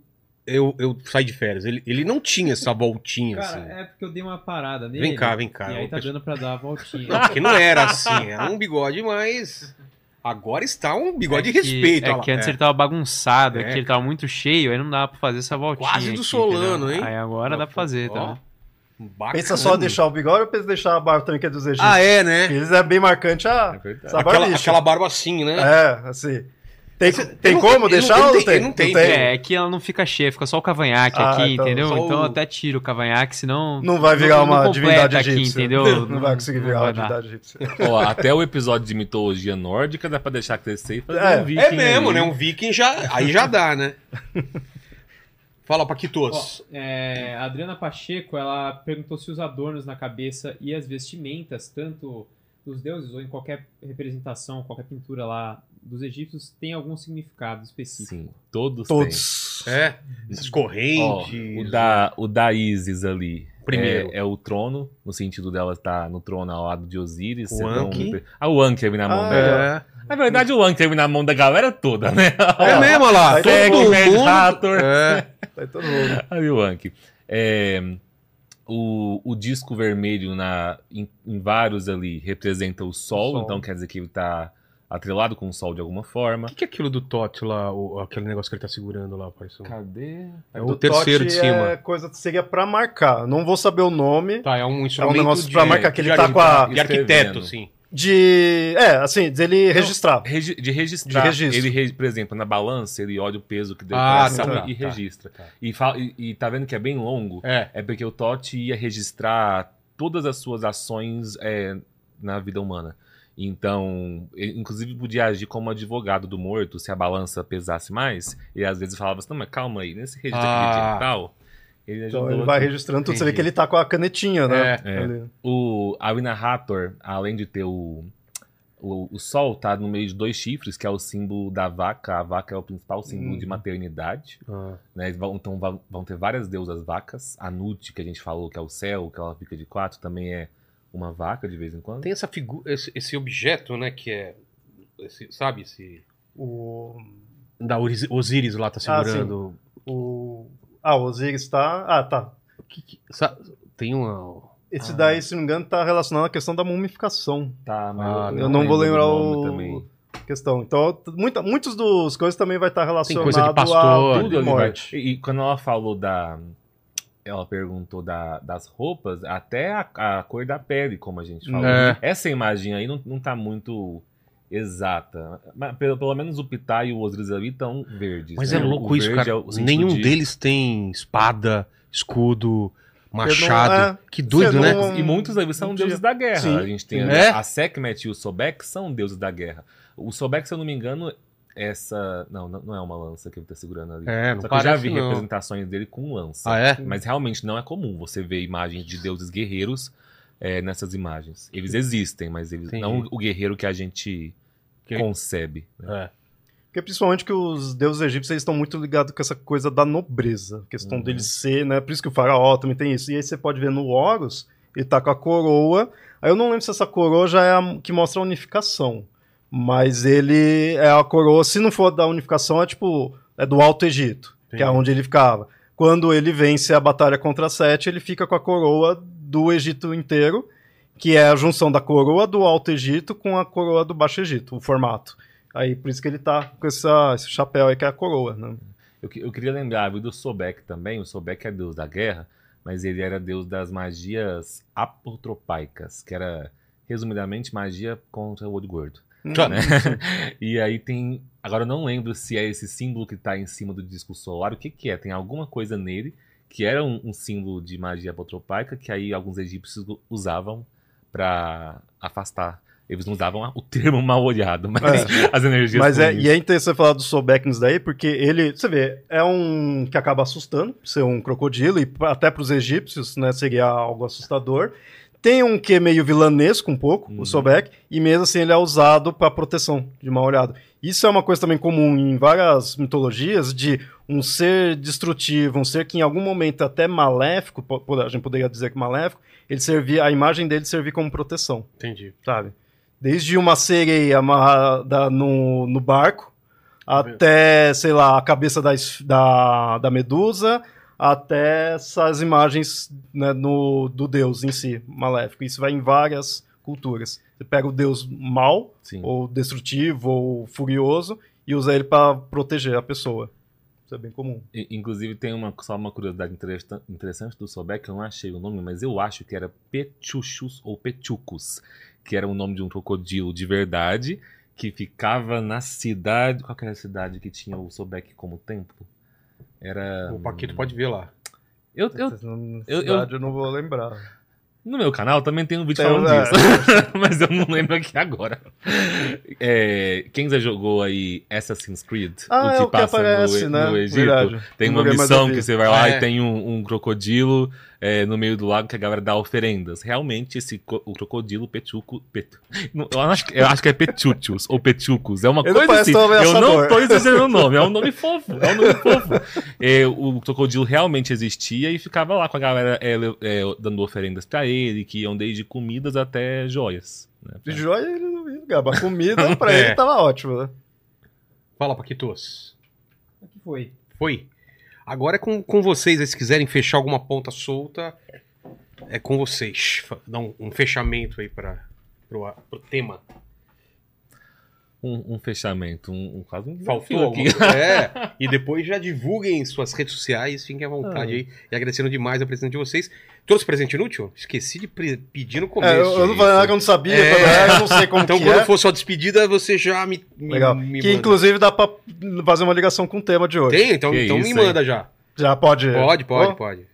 eu, eu saí de férias? Ele, ele não tinha essa voltinha Cara, assim. é porque eu dei uma parada nele. Vem cá, vem cá. E aí O tá dando pra dar a voltinha. Não, porque não era assim. Era um bigode mais. Agora está um bigode de É que- respeito. É que antes É. ele tava bagunçado, É. aqui ele tava muito cheio, aí não dava pra fazer essa voltinha. Quase do aqui, Solano, entendeu? hein? Aí agora dá pra fazer, Ó, tá? Bacana. Pensa só deixar o bigode ou pensa deixar a barba também, que é dos egípcios? Ah, é, né? Eles é bem marcante a, É verdade. essa Aquela, barbicha. aquela barba assim, né? É, assim. Tem, tem não como deixar não ou tem- não tem? não tem, É, é que ela não fica cheia, fica só o cavanhaque Ah, aqui, então, entendeu? Então o- eu até tiro o cavanhaque, senão. Não vai virar não- não uma divindade aqui, egípcia. entendeu? Não vai conseguir virar uma divindade egípcia. Ó, até o episódio de mitologia nórdica dá pra deixar crescer e fazer É. um viking É mesmo, aí. né? Um viking já. Aí já dá, né? Fala, Paquitos. Ó, é, a Adriana Pacheco, ela perguntou se os adornos na cabeça e as vestimentas, tanto dos deuses ou em qualquer representação, qualquer pintura lá dos egípcios, tem algum significado específico. Sim, todos, Todos. É, essas têm. Ó, correntes. o, da, o da Isis ali. Primeiro. É, é o trono, no sentido dela estar no trono ao lado de Osíris. O Anki. Ah, o Anki teve na mão Ah, dela. É. Na verdade, o Anki teve na mão da galera toda, né? É mesmo, olha lá. Aí Todo mundo. Hathor. É. Vai todo mundo. Aí o Anki. É, o, o disco vermelho na, em, em vários ali representa o sol, sol. então quer dizer que ele tá atrelado com o sol de alguma forma. O que, que é aquilo do Totti lá, o- aquele negócio que ele tá segurando lá, parece um... Cadê? É Do o terceiro de cima. É coisa que seria pra marcar. Não vou saber o nome. Tá, é um instrumento negócio de, pra marcar que ele tá com a- de arquiteto, sim. De. É, assim, dele registrar. Regi- de registrar. De registro. Ele, por exemplo, na balança, ele olha o peso que deu Ah, pra tá, e tá, registra. tá. E, fala- e, e tá vendo que é bem longo? É. É porque o Totti ia registrar todas as suas ações é, na vida humana. Então, ele inclusive podia agir como advogado do morto, se a balança pesasse mais. E às vezes falava assim, não, mas calma aí, nesse registro Ah. aqui digital, ele Então ele vai aqui." registrando tudo. Você vê Entendi. que ele tá com a canetinha, né? É. Ali. O Awina Hathor, além de ter o, o, o sol, tá no meio de dois chifres, que é o símbolo da vaca. A vaca é o principal símbolo Hum. de maternidade. Ah. né? Então vão, vão ter várias deusas vacas. A Nut, que a gente falou, que é o céu, que ela fica de quatro, também é uma vaca de vez em quando. Tem essa figura, esse, esse objeto, né, que é, esse- sabe, esse... O. Da Osiris, Osiris lá tá Ah, segurando... O. Ah, o Osiris tá. Ah, tá. Que- que- tem uma... Esse Ah. daí, se não me engano, tá relacionado à questão da mumificação. Tá, mas Ah, Eu não vou lembrar o. também. Questão. Então, muita, muitos dos coisas também vai estar Tem relacionado coisa de a pastor, vida Tudo morte. E, e quando ela falou da. Ela perguntou da- das roupas, até a, a cor da pele, como a gente falou. É. Essa imagem aí não, não tá muito exata. Mas pelo, pelo menos o Pitá e o Osiris ali estão verdes. Mas né? é O louco isso, verde cara. é o Nenhum de- deles tem espada, escudo, machado. é, que doido, né? não- E muitos deles são Um deuses dia. da guerra. Sim. A gente tem É? a Sekhmet e o Sobek são deuses da guerra. O Sobek, se eu não me engano, essa. Não, não é uma lança que ele tá segurando ali. É, não Só que eu já vi não. representações dele com lança. Ah, é? Mas realmente não é comum você ver imagens de deuses guerreiros é, nessas imagens. Eles existem, mas eles não o guerreiro que a gente Que- concebe. né? É. Porque principalmente que os deuses egípcios estão muito ligados com essa coisa da nobreza. Questão Uhum. dele ser, né? Por isso que o faraó também tem isso. E aí você pode ver no Horus, ele tá com a coroa. Aí eu não lembro se essa coroa já é a que mostra a unificação. Mas ele é a coroa, se não for da unificação, é tipo, é do Alto Egito, que é onde ele ficava. Quando ele vence a batalha contra Sete, ele fica com a coroa do Egito inteiro, que é a junção da coroa do Alto Egito com a coroa do Baixo Egito, o formato. Aí por isso que ele tá com essa, esse chapéu aí que é a coroa, né? Eu, eu queria lembrar do Sobek também. O Sobek é deus da guerra, mas ele era deus das magias apotropaicas, que era, resumidamente, magia contra o olho gordo. Tá. né? e aí tem. Agora eu não lembro se é esse símbolo que tá em cima do disco solar. O que, que é? Tem alguma coisa nele que era um, um símbolo de magia apotropaica que aí alguns egípcios usavam pra afastar. Eles não usavam o termo mal olhado, mas as energias. Mas é, e é interessante falar do nisso daí, porque ele, você vê, é um que acaba assustando, ser um crocodilo, e até para os egípcios, né, seria algo assustador. Tem um que meio vilanesco um pouco, Uhum. o Sobek, e mesmo assim ele é usado para proteção de mal olhado. Isso é uma coisa também comum em várias mitologias de um ser destrutivo, um ser que em algum momento até maléfico, a gente poderia dizer que maléfico, ele servia, a imagem dele servia como proteção, Entendi. sabe? Desde uma sereia amarrada no, no barco, até, sei lá, a cabeça da, da, da medusa, até essas imagens né, no, do deus em si, maléfico. Isso vai em várias culturas. Você pega o deus mal, Sim. ou destrutivo, ou furioso, e usa ele para proteger a pessoa. Isso é bem comum. Inclusive, tem uma, só uma curiosidade interessa- interessante do Sobek, eu não achei o nome, mas eu acho que era Pechuchus ou Pechucus, que era o nome de um crocodilo de verdade, que ficava na cidade. Qual que era a cidade que tinha o Sobek como templo? Era. O Paquito pode ver lá. Eu, eu- eu- cidade eu não vou lembrar. no meu canal também tem um vídeo Tem, falando é. disso, mas eu não lembro aqui agora. É, quem já jogou aí Assassin's Creed? Ah, é o que aparece, no, né? no Egito? Verdade. Tem uma missão eu que você vai lá É. e tem um, um crocodilo é, no meio do lago que a galera dá oferendas. Realmente, esse o crocodilo petuco. Pet, eu, acho, que- eu acho que é Pechuchus ou Pechucus. É uma Ele coisa assim. Eu não tô exagerando o nome. É um nome fofo. É um nome fofo. É, o crocodilo realmente existia e ficava lá com a galera é, é, dando oferendas pra ele, que iam desde comidas até joias. né? De joia ele não ia mas comida pra É. ele tava ótimo, né? Fala, Paquitos. O que foi? Foi. Agora é com, com vocês. aí, Se quiserem fechar alguma ponta solta, é com vocês. Dá um, um fechamento aí para pro tema. Um, um fechamento, um, um quase um Faltou coisa? É. E depois já divulguem suas redes sociais, fiquem à vontade Ah. aí. E agradecendo demais a presença de vocês. Trouxe presente inútil? Esqueci de pre- pedir no começo. É, eu, eu não falei nada que eu não sabia, É. eu não sei como Então, que quando é. for sua despedida, você já me. me Legal. me que manda. inclusive dá pra fazer uma ligação com o tema de hoje. Tem? Então, Que então isso, me manda já. Já pode. Pode, pode, pode.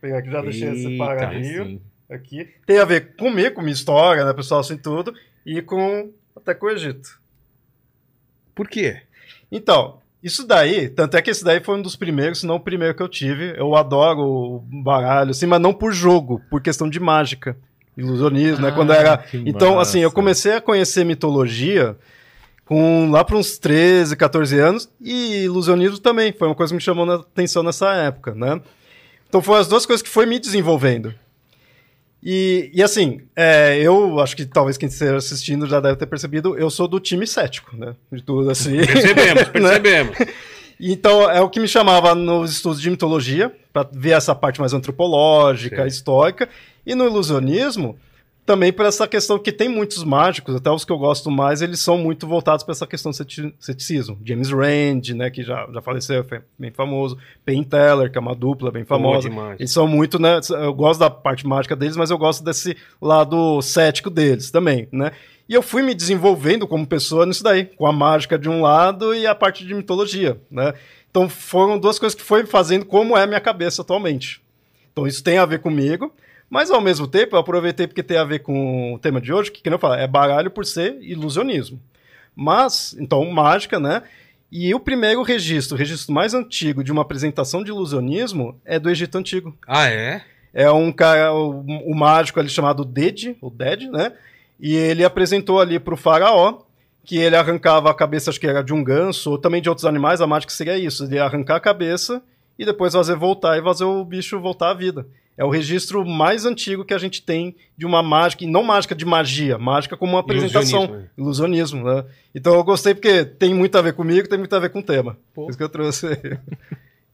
pegar aqui, já deixei Eita, separadinho Sim. aqui. Tem a ver comigo, com minha história, né, pessoal, assim tudo, e com até com o Egito. Por quê? Então, isso daí, tanto é que esse daí foi um dos primeiros, se não o primeiro que eu tive. Eu adoro o baralho, assim, mas não por jogo, por questão de mágica, ilusionismo, né? Quando Ah, era. Então, assim, eu massa. comecei a conhecer mitologia com lá para uns 13, 14 anos e ilusionismo também. Foi uma coisa que me chamou a atenção nessa época, né? Então, foram as duas coisas que foi me desenvolvendo. E, e assim, é, eu acho que talvez quem esteja assistindo já deve ter percebido, eu sou do time cético, né? De tudo assim. Percebemos, Né? percebemos. Então, é o que me chamava nos estudos de mitologia, para ver essa parte mais antropológica, Sim. histórica, e no ilusionismo, também por essa questão que tem muitos mágicos, até os que eu gosto mais, eles são muito voltados para essa questão do ceti- ceticismo. James Rand, né, que já, já faleceu, foi bem famoso, Penn Teller, que é uma dupla bem famosa. Eles são muito, né? Eu gosto da parte mágica deles, mas eu gosto desse lado cético deles também, né? E eu fui me desenvolvendo como pessoa nisso daí, com a mágica de um lado e a parte de mitologia, né? Então foram duas coisas que foi fazendo como é a minha cabeça atualmente. Então isso tem a ver comigo, mas ao mesmo tempo eu aproveitei porque tem a ver com o tema de hoje, que, que eu falo, é baralho por ser ilusionismo. Mas, então, mágica, né? E o primeiro registro, o registro mais antigo de uma apresentação de ilusionismo é do Egito Antigo. Ah, é? É um cara, o, o mágico ali chamado Ded, o Ded, né? E ele apresentou ali pro faraó que ele arrancava a cabeça, acho que era de um ganso, ou também de outros animais, a mágica seria isso, ele arrancar a cabeça e depois fazer voltar e fazer o bicho voltar à vida. É o registro mais antigo que a gente tem de uma mágica, e não mágica de magia, mágica como uma apresentação, Ilusionismo, ilusionismo, né? Então eu gostei porque tem muito a ver comigo, tem muito a ver com o tema. Pô. Por isso que eu trouxe.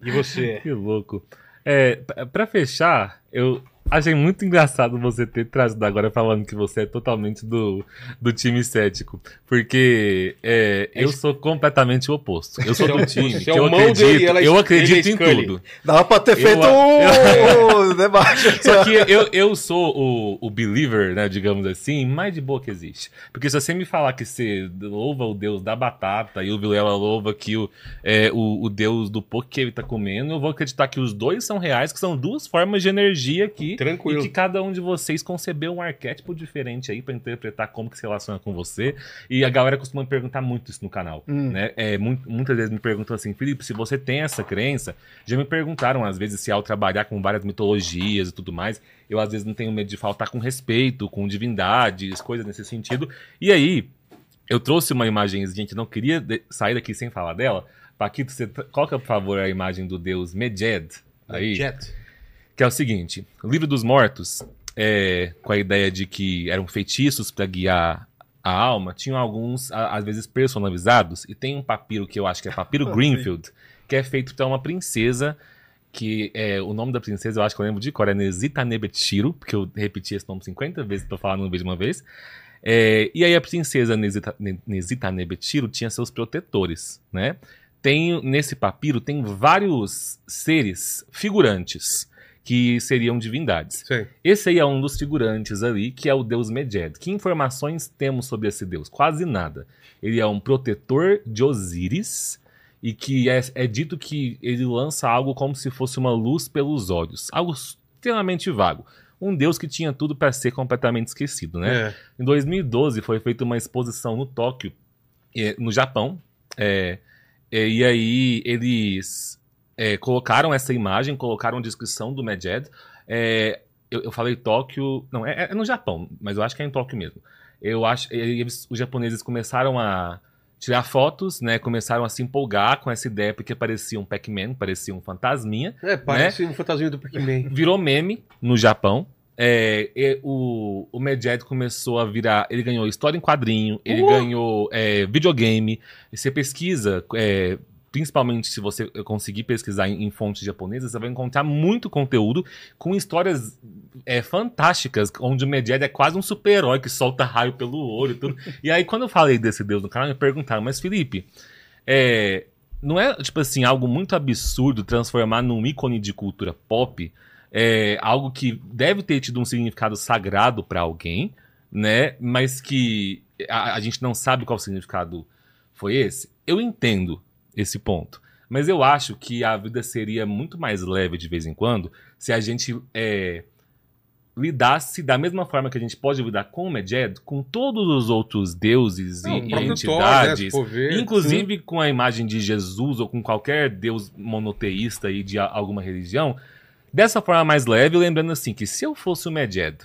E você? Que louco. É, p- pra fechar, eu achei muito engraçado você ter trazido agora falando que você é totalmente do, do time cético. Porque é, eu sou completamente o oposto. Eu sou é do o- time. você que é eu acredito, é- eu é acredito em Scully. tudo. Dava pra ter Eu- feito um debate. Só que eu, eu sou o, o believer, né, digamos assim, mais de boa que existe. Porque se você me falar que você louva o deus da batata e o Vilela louva que o, é, o, o deus do pão que ele tá comendo, eu vou acreditar que os dois são reais, que são duas formas de energia que Tranquilo. E que cada um de vocês concebeu um arquétipo diferente aí pra interpretar como que se relaciona com você. E a galera costuma me perguntar muito isso no canal. Hum. Né? É, mu- muitas vezes me perguntam assim, Felipe, se você tem essa crença, já me perguntaram às vezes se ao trabalhar com várias mitologias e tudo mais, eu às vezes não tenho medo de faltar com respeito, com divindades, coisas nesse sentido. E aí, eu trouxe uma imagenzinha que não queria sair daqui sem falar dela. Paquito, você coloca, por favor, a imagem do deus Medjed aí. Jet. Que é o seguinte: o livro dos mortos, é, com a ideia de que eram feitiços para guiar a alma, tinham alguns, a- às vezes, personalizados. E tem um papiro que eu acho que é papiro Greenfield, que é feito para uma princesa. Que é o nome da princesa, eu acho que eu lembro de cor, é Nesita Nebetiro, porque eu repeti esse nome 50 vezes pra falar no vídeo uma vez. É, e aí a princesa Nesita, Ne- Nesita Nebetiro tinha seus protetores, né? Tem, nesse papiro tem vários seres figurantes que seriam divindades. Sei. Esse aí é um dos figurantes ali, que é o deus Medjed. Que informações temos sobre esse deus? Quase nada. Ele é um protetor de Osíris e que é, é dito que ele lança algo como se fosse uma luz pelos olhos. Algo extremamente vago. Um deus que tinha tudo para ser completamente esquecido, né? É. Em 2012 foi feita uma exposição no Tóquio, eh, no Japão. é, é, e aí eles é, colocaram essa imagem, colocaram a descrição do Medjed. É, eu, eu falei Tóquio. Não, é, é no Japão, mas eu acho que é em Tóquio mesmo. Eu acho. eles- os japoneses começaram a tirar fotos, né? Começaram a se empolgar com essa ideia, porque parecia um Pac-Man, parecia um fantasminha É, parece um fantasminha do Pac-Man. virou meme no Japão. É, o, o Medjed começou a virar. Ele ganhou história em quadrinho, ele Uh! ganhou é, videogame. E você pesquisa, é, principalmente se você conseguir pesquisar em, em fontes japonesas, você vai encontrar muito conteúdo com histórias é, fantásticas, onde o Medjed é quase um super-herói que solta raio pelo olho e tudo. e aí, quando eu falei desse deus no canal, me perguntaram, mas Felipe, é, não é, tipo assim, algo muito absurdo transformar num ícone de cultura pop é, algo que deve ter tido um significado sagrado para alguém, né? Mas que a, a gente não sabe qual significado foi esse. Eu entendo esse ponto. Mas eu acho que a vida seria muito mais leve de vez em quando se a gente é, lidasse da mesma forma que a gente pode lidar com o Medjed, com todos os outros deuses Não, e, e próprio Thor, né, entidades. ver. Inclusive com a imagem de Jesus ou com qualquer deus monoteísta aí de alguma religião, dessa forma mais leve, lembrando assim que se eu fosse o Medjed,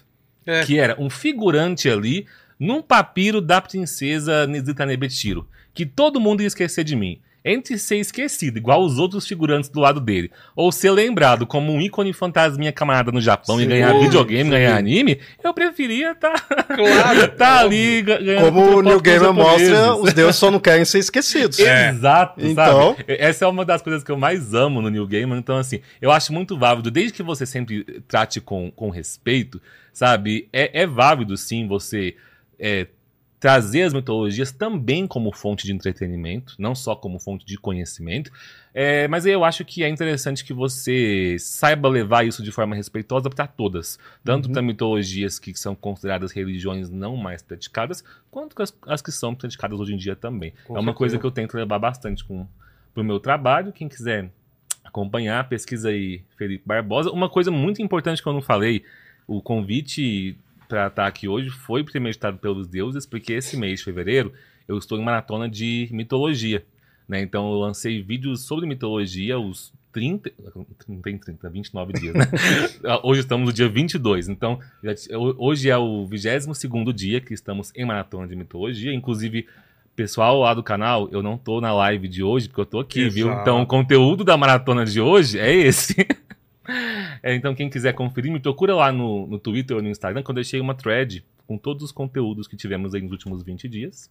É. que era um figurante ali num papiro da princesa Nesita Nebetiro, que todo mundo ia esquecer de mim. Entre ser esquecido, igual os outros figurantes do lado dele, ou ser lembrado como um ícone fantasminha camarada no Japão e Sim, ganhar videogame, sim. ganhar anime, eu preferia estar Claro. tá ali ga- ganhando Como o New Gamer mostra, os deuses só não querem ser esquecidos. Exato, Então- sabe? Essa é uma das coisas que eu mais amo no New Gamer. Então, assim, eu acho muito válido, desde que você sempre trate com, com respeito, sabe? É, é válido, sim, você é, trazer as mitologias também como fonte de entretenimento, não só como fonte de conhecimento. É, mas eu acho que é interessante que você saiba levar isso de forma respeitosa para todas, tanto Uhum. para mitologias que são consideradas religiões não mais praticadas, quanto as, as que são praticadas hoje em dia também. Com é uma certeza. coisa que eu tento levar bastante com pro meu trabalho. Quem quiser acompanhar, pesquisa aí Felipe Barbosa. Uma coisa muito importante que eu não falei, o convite para estar aqui hoje foi premeditado pelos deuses, porque esse mês de fevereiro eu estou em maratona de mitologia. Né? Então eu lancei vídeos sobre mitologia, os 30. Não tem 30, 29 dias, né? hoje estamos no dia 22. Então, hoje é o 22 dia que estamos em maratona de mitologia. Inclusive, pessoal lá do canal, eu não tô na live de hoje, porque eu tô aqui, viu? Exato. Então, o conteúdo da maratona de hoje é esse. É, então, quem quiser conferir, me procura lá no, no Twitter ou no Instagram, que eu deixei uma thread com todos os conteúdos que tivemos aí nos últimos 20 dias.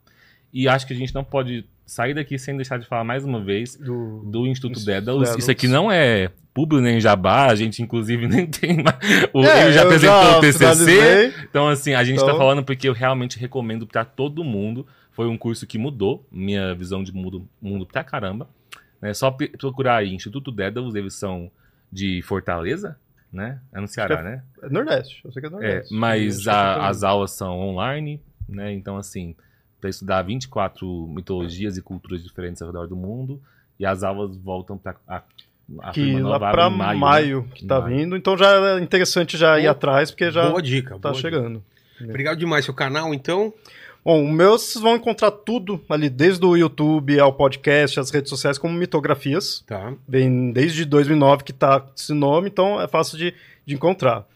E acho que a gente não pode sair daqui sem deixar de falar mais uma vez Do... do Instituto. Dédalus. Isso aqui não é público nem jabá, a gente inclusive nem tem. mais- O, É, ele já apresentou o TCC. Então, assim, a gente tá Então- falando porque eu realmente recomendo pra todo mundo. Foi um curso que mudou minha visão de mundo, mundo pra caramba. É só procurar aí Instituto Dédalus, eles são de Fortaleza, né? É no Ceará, Acho né? É Nordeste, eu sei que é É, Nordeste. mas que a- é as aulas são online, né? Então, assim, para estudar 24 mitologias e culturas diferentes ao redor do mundo. E as aulas voltam para A que firma lá em maio, maio, né? que tá Maio. vindo. Então já é interessante já ir Boa- atrás, porque já boa dica. tá boa dica. chegando. Obrigado demais. Seu canal, então. Bom, o meu vocês vão encontrar tudo ali, desde o YouTube ao podcast, as redes sociais, como mitografias. Tá. Vem desde 2009 que tá esse nome, então é fácil de, de encontrar.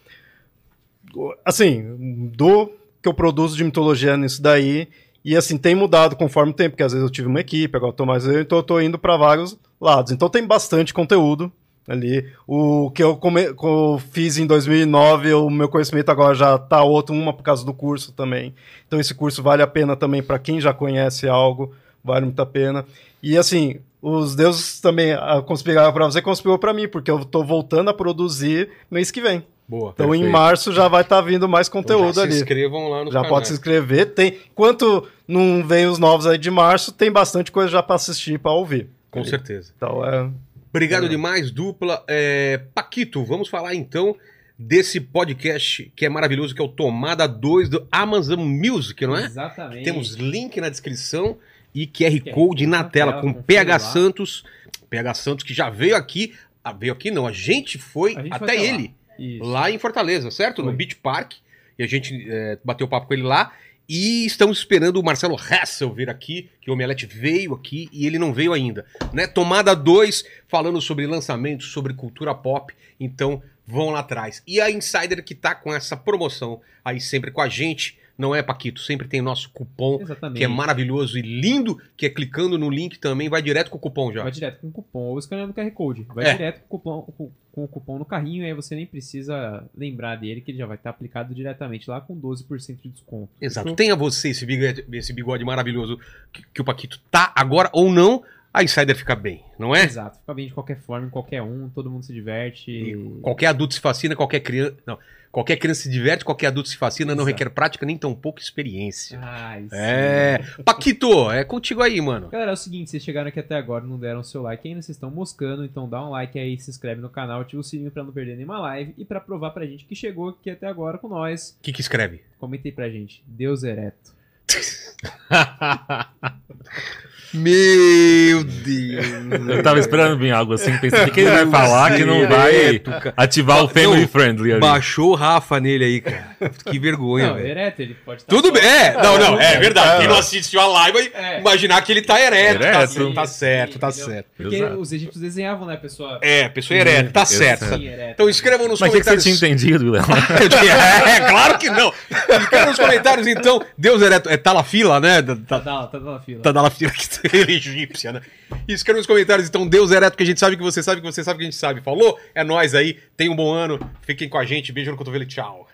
Assim, do que eu produzo de mitologia nisso daí, e assim, tem mudado conforme o tempo, porque às vezes eu tive uma equipe, agora eu tô mais eu, então eu tô indo para vários lados. Então tem bastante conteúdo ali. O que eu, come, que eu fiz em 2009, o meu conhecimento agora já tá outro, uma por causa do curso também. Então esse curso vale a pena também para quem já conhece algo, vale muito a pena. E assim, os deuses também conspiraram para você, conspirou para mim, porque eu tô voltando a produzir mês que vem. Boa. Então em Perfeito. março já vai estar vindo mais Então conteúdo já ali. Se inscrevam lá no Já canal. pode se inscrever. Tem, enquanto não vem os novos aí de março, tem bastante coisa já para assistir, para ouvir. Com certeza. Então é. Obrigado demais, dupla. É, Paquito, vamos falar então desse podcast que é maravilhoso, que é o Tomada 2 do Amazon Music, não é? Exatamente. Temos link na descrição e QR QR Code na, na tela, tela, com PH lá. Santos. PH Santos que já veio aqui. Ah, veio aqui não, a gente foi A gente até foi ele, Isso. lá. em Fortaleza, certo? No Foi. Beach Park. E a gente é, bateu papo com ele lá. E estamos esperando o Marcelo Hessel vir aqui, que o Omelete veio aqui e ele não veio ainda. Né? Tomada 2, falando sobre lançamentos, sobre cultura pop. Então vão lá atrás. E a Insider que tá com essa promoção aí sempre com a gente, não é, Paquito? Sempre tem nosso cupom, Exatamente. que é maravilhoso e lindo, que é clicando no link também, vai direto com o cupom já. Vai direto com o cupom ou escaneando o QR Code. Vai É. direto com o, cupom, com, o cupom no carrinho e aí você nem precisa lembrar dele, que ele já vai estar aplicado diretamente lá com 12% de desconto. Exato. Fechou? Tenha você esse bigode, esse bigode maravilhoso que, que o Paquito tá agora ou não, a Insider fica bem, não é? Exato. Fica bem de qualquer forma, em qualquer um, todo mundo se diverte. E Qualquer adulto se fascina, qualquer criança. Não, qualquer criança se diverte, qualquer adulto se fascina, não Exato. requer prática nem tão pouca experiência. Ai, sim. É. Paquito, é contigo aí, mano. Galera, é o seguinte, vocês chegaram aqui até agora, não deram seu like ainda, vocês estão moscando, então dá um like aí, se inscreve no canal, ativa o sininho pra não perder nenhuma live e pra provar pra gente que chegou aqui até agora com nós, O que, que escreve? comentei pra gente, Deus ereto. Meu Deus. Eu tava esperando vir algo assim, pensei, o que, ele vai falar que não vai ativar o family Não, friendly ali? Baixou o Rafa nele aí, cara. Que vergonha, Não, velho. ereto, ele pode estar Tudo bem, é, não, não, é verdade. é. Quem não assistiu a live vai É. imaginar que ele tá ereto. Tá, Ereto. tá certo, tá Entendeu? certo. Porque Exato. os egípcios desenhavam, né, pessoa? É, pessoa ereta, tá certo. Sim, ereto. Então escrevam nos Mas o que, que você comentários. tinha entendido, Léo? É, claro que não. Escreva nos comentários, então. Deus ereto. É Talafila, né? Tá, da- tá, tá na fila. Tá da fila é egípcia, né? Escreva nos comentários, então, Deus ereto, que a gente sabe que você sabe, que você sabe que a gente sabe. Falou? É nóis aí. Tenha um bom ano. Fiquem com a gente. Beijo no cotovelo e tchau.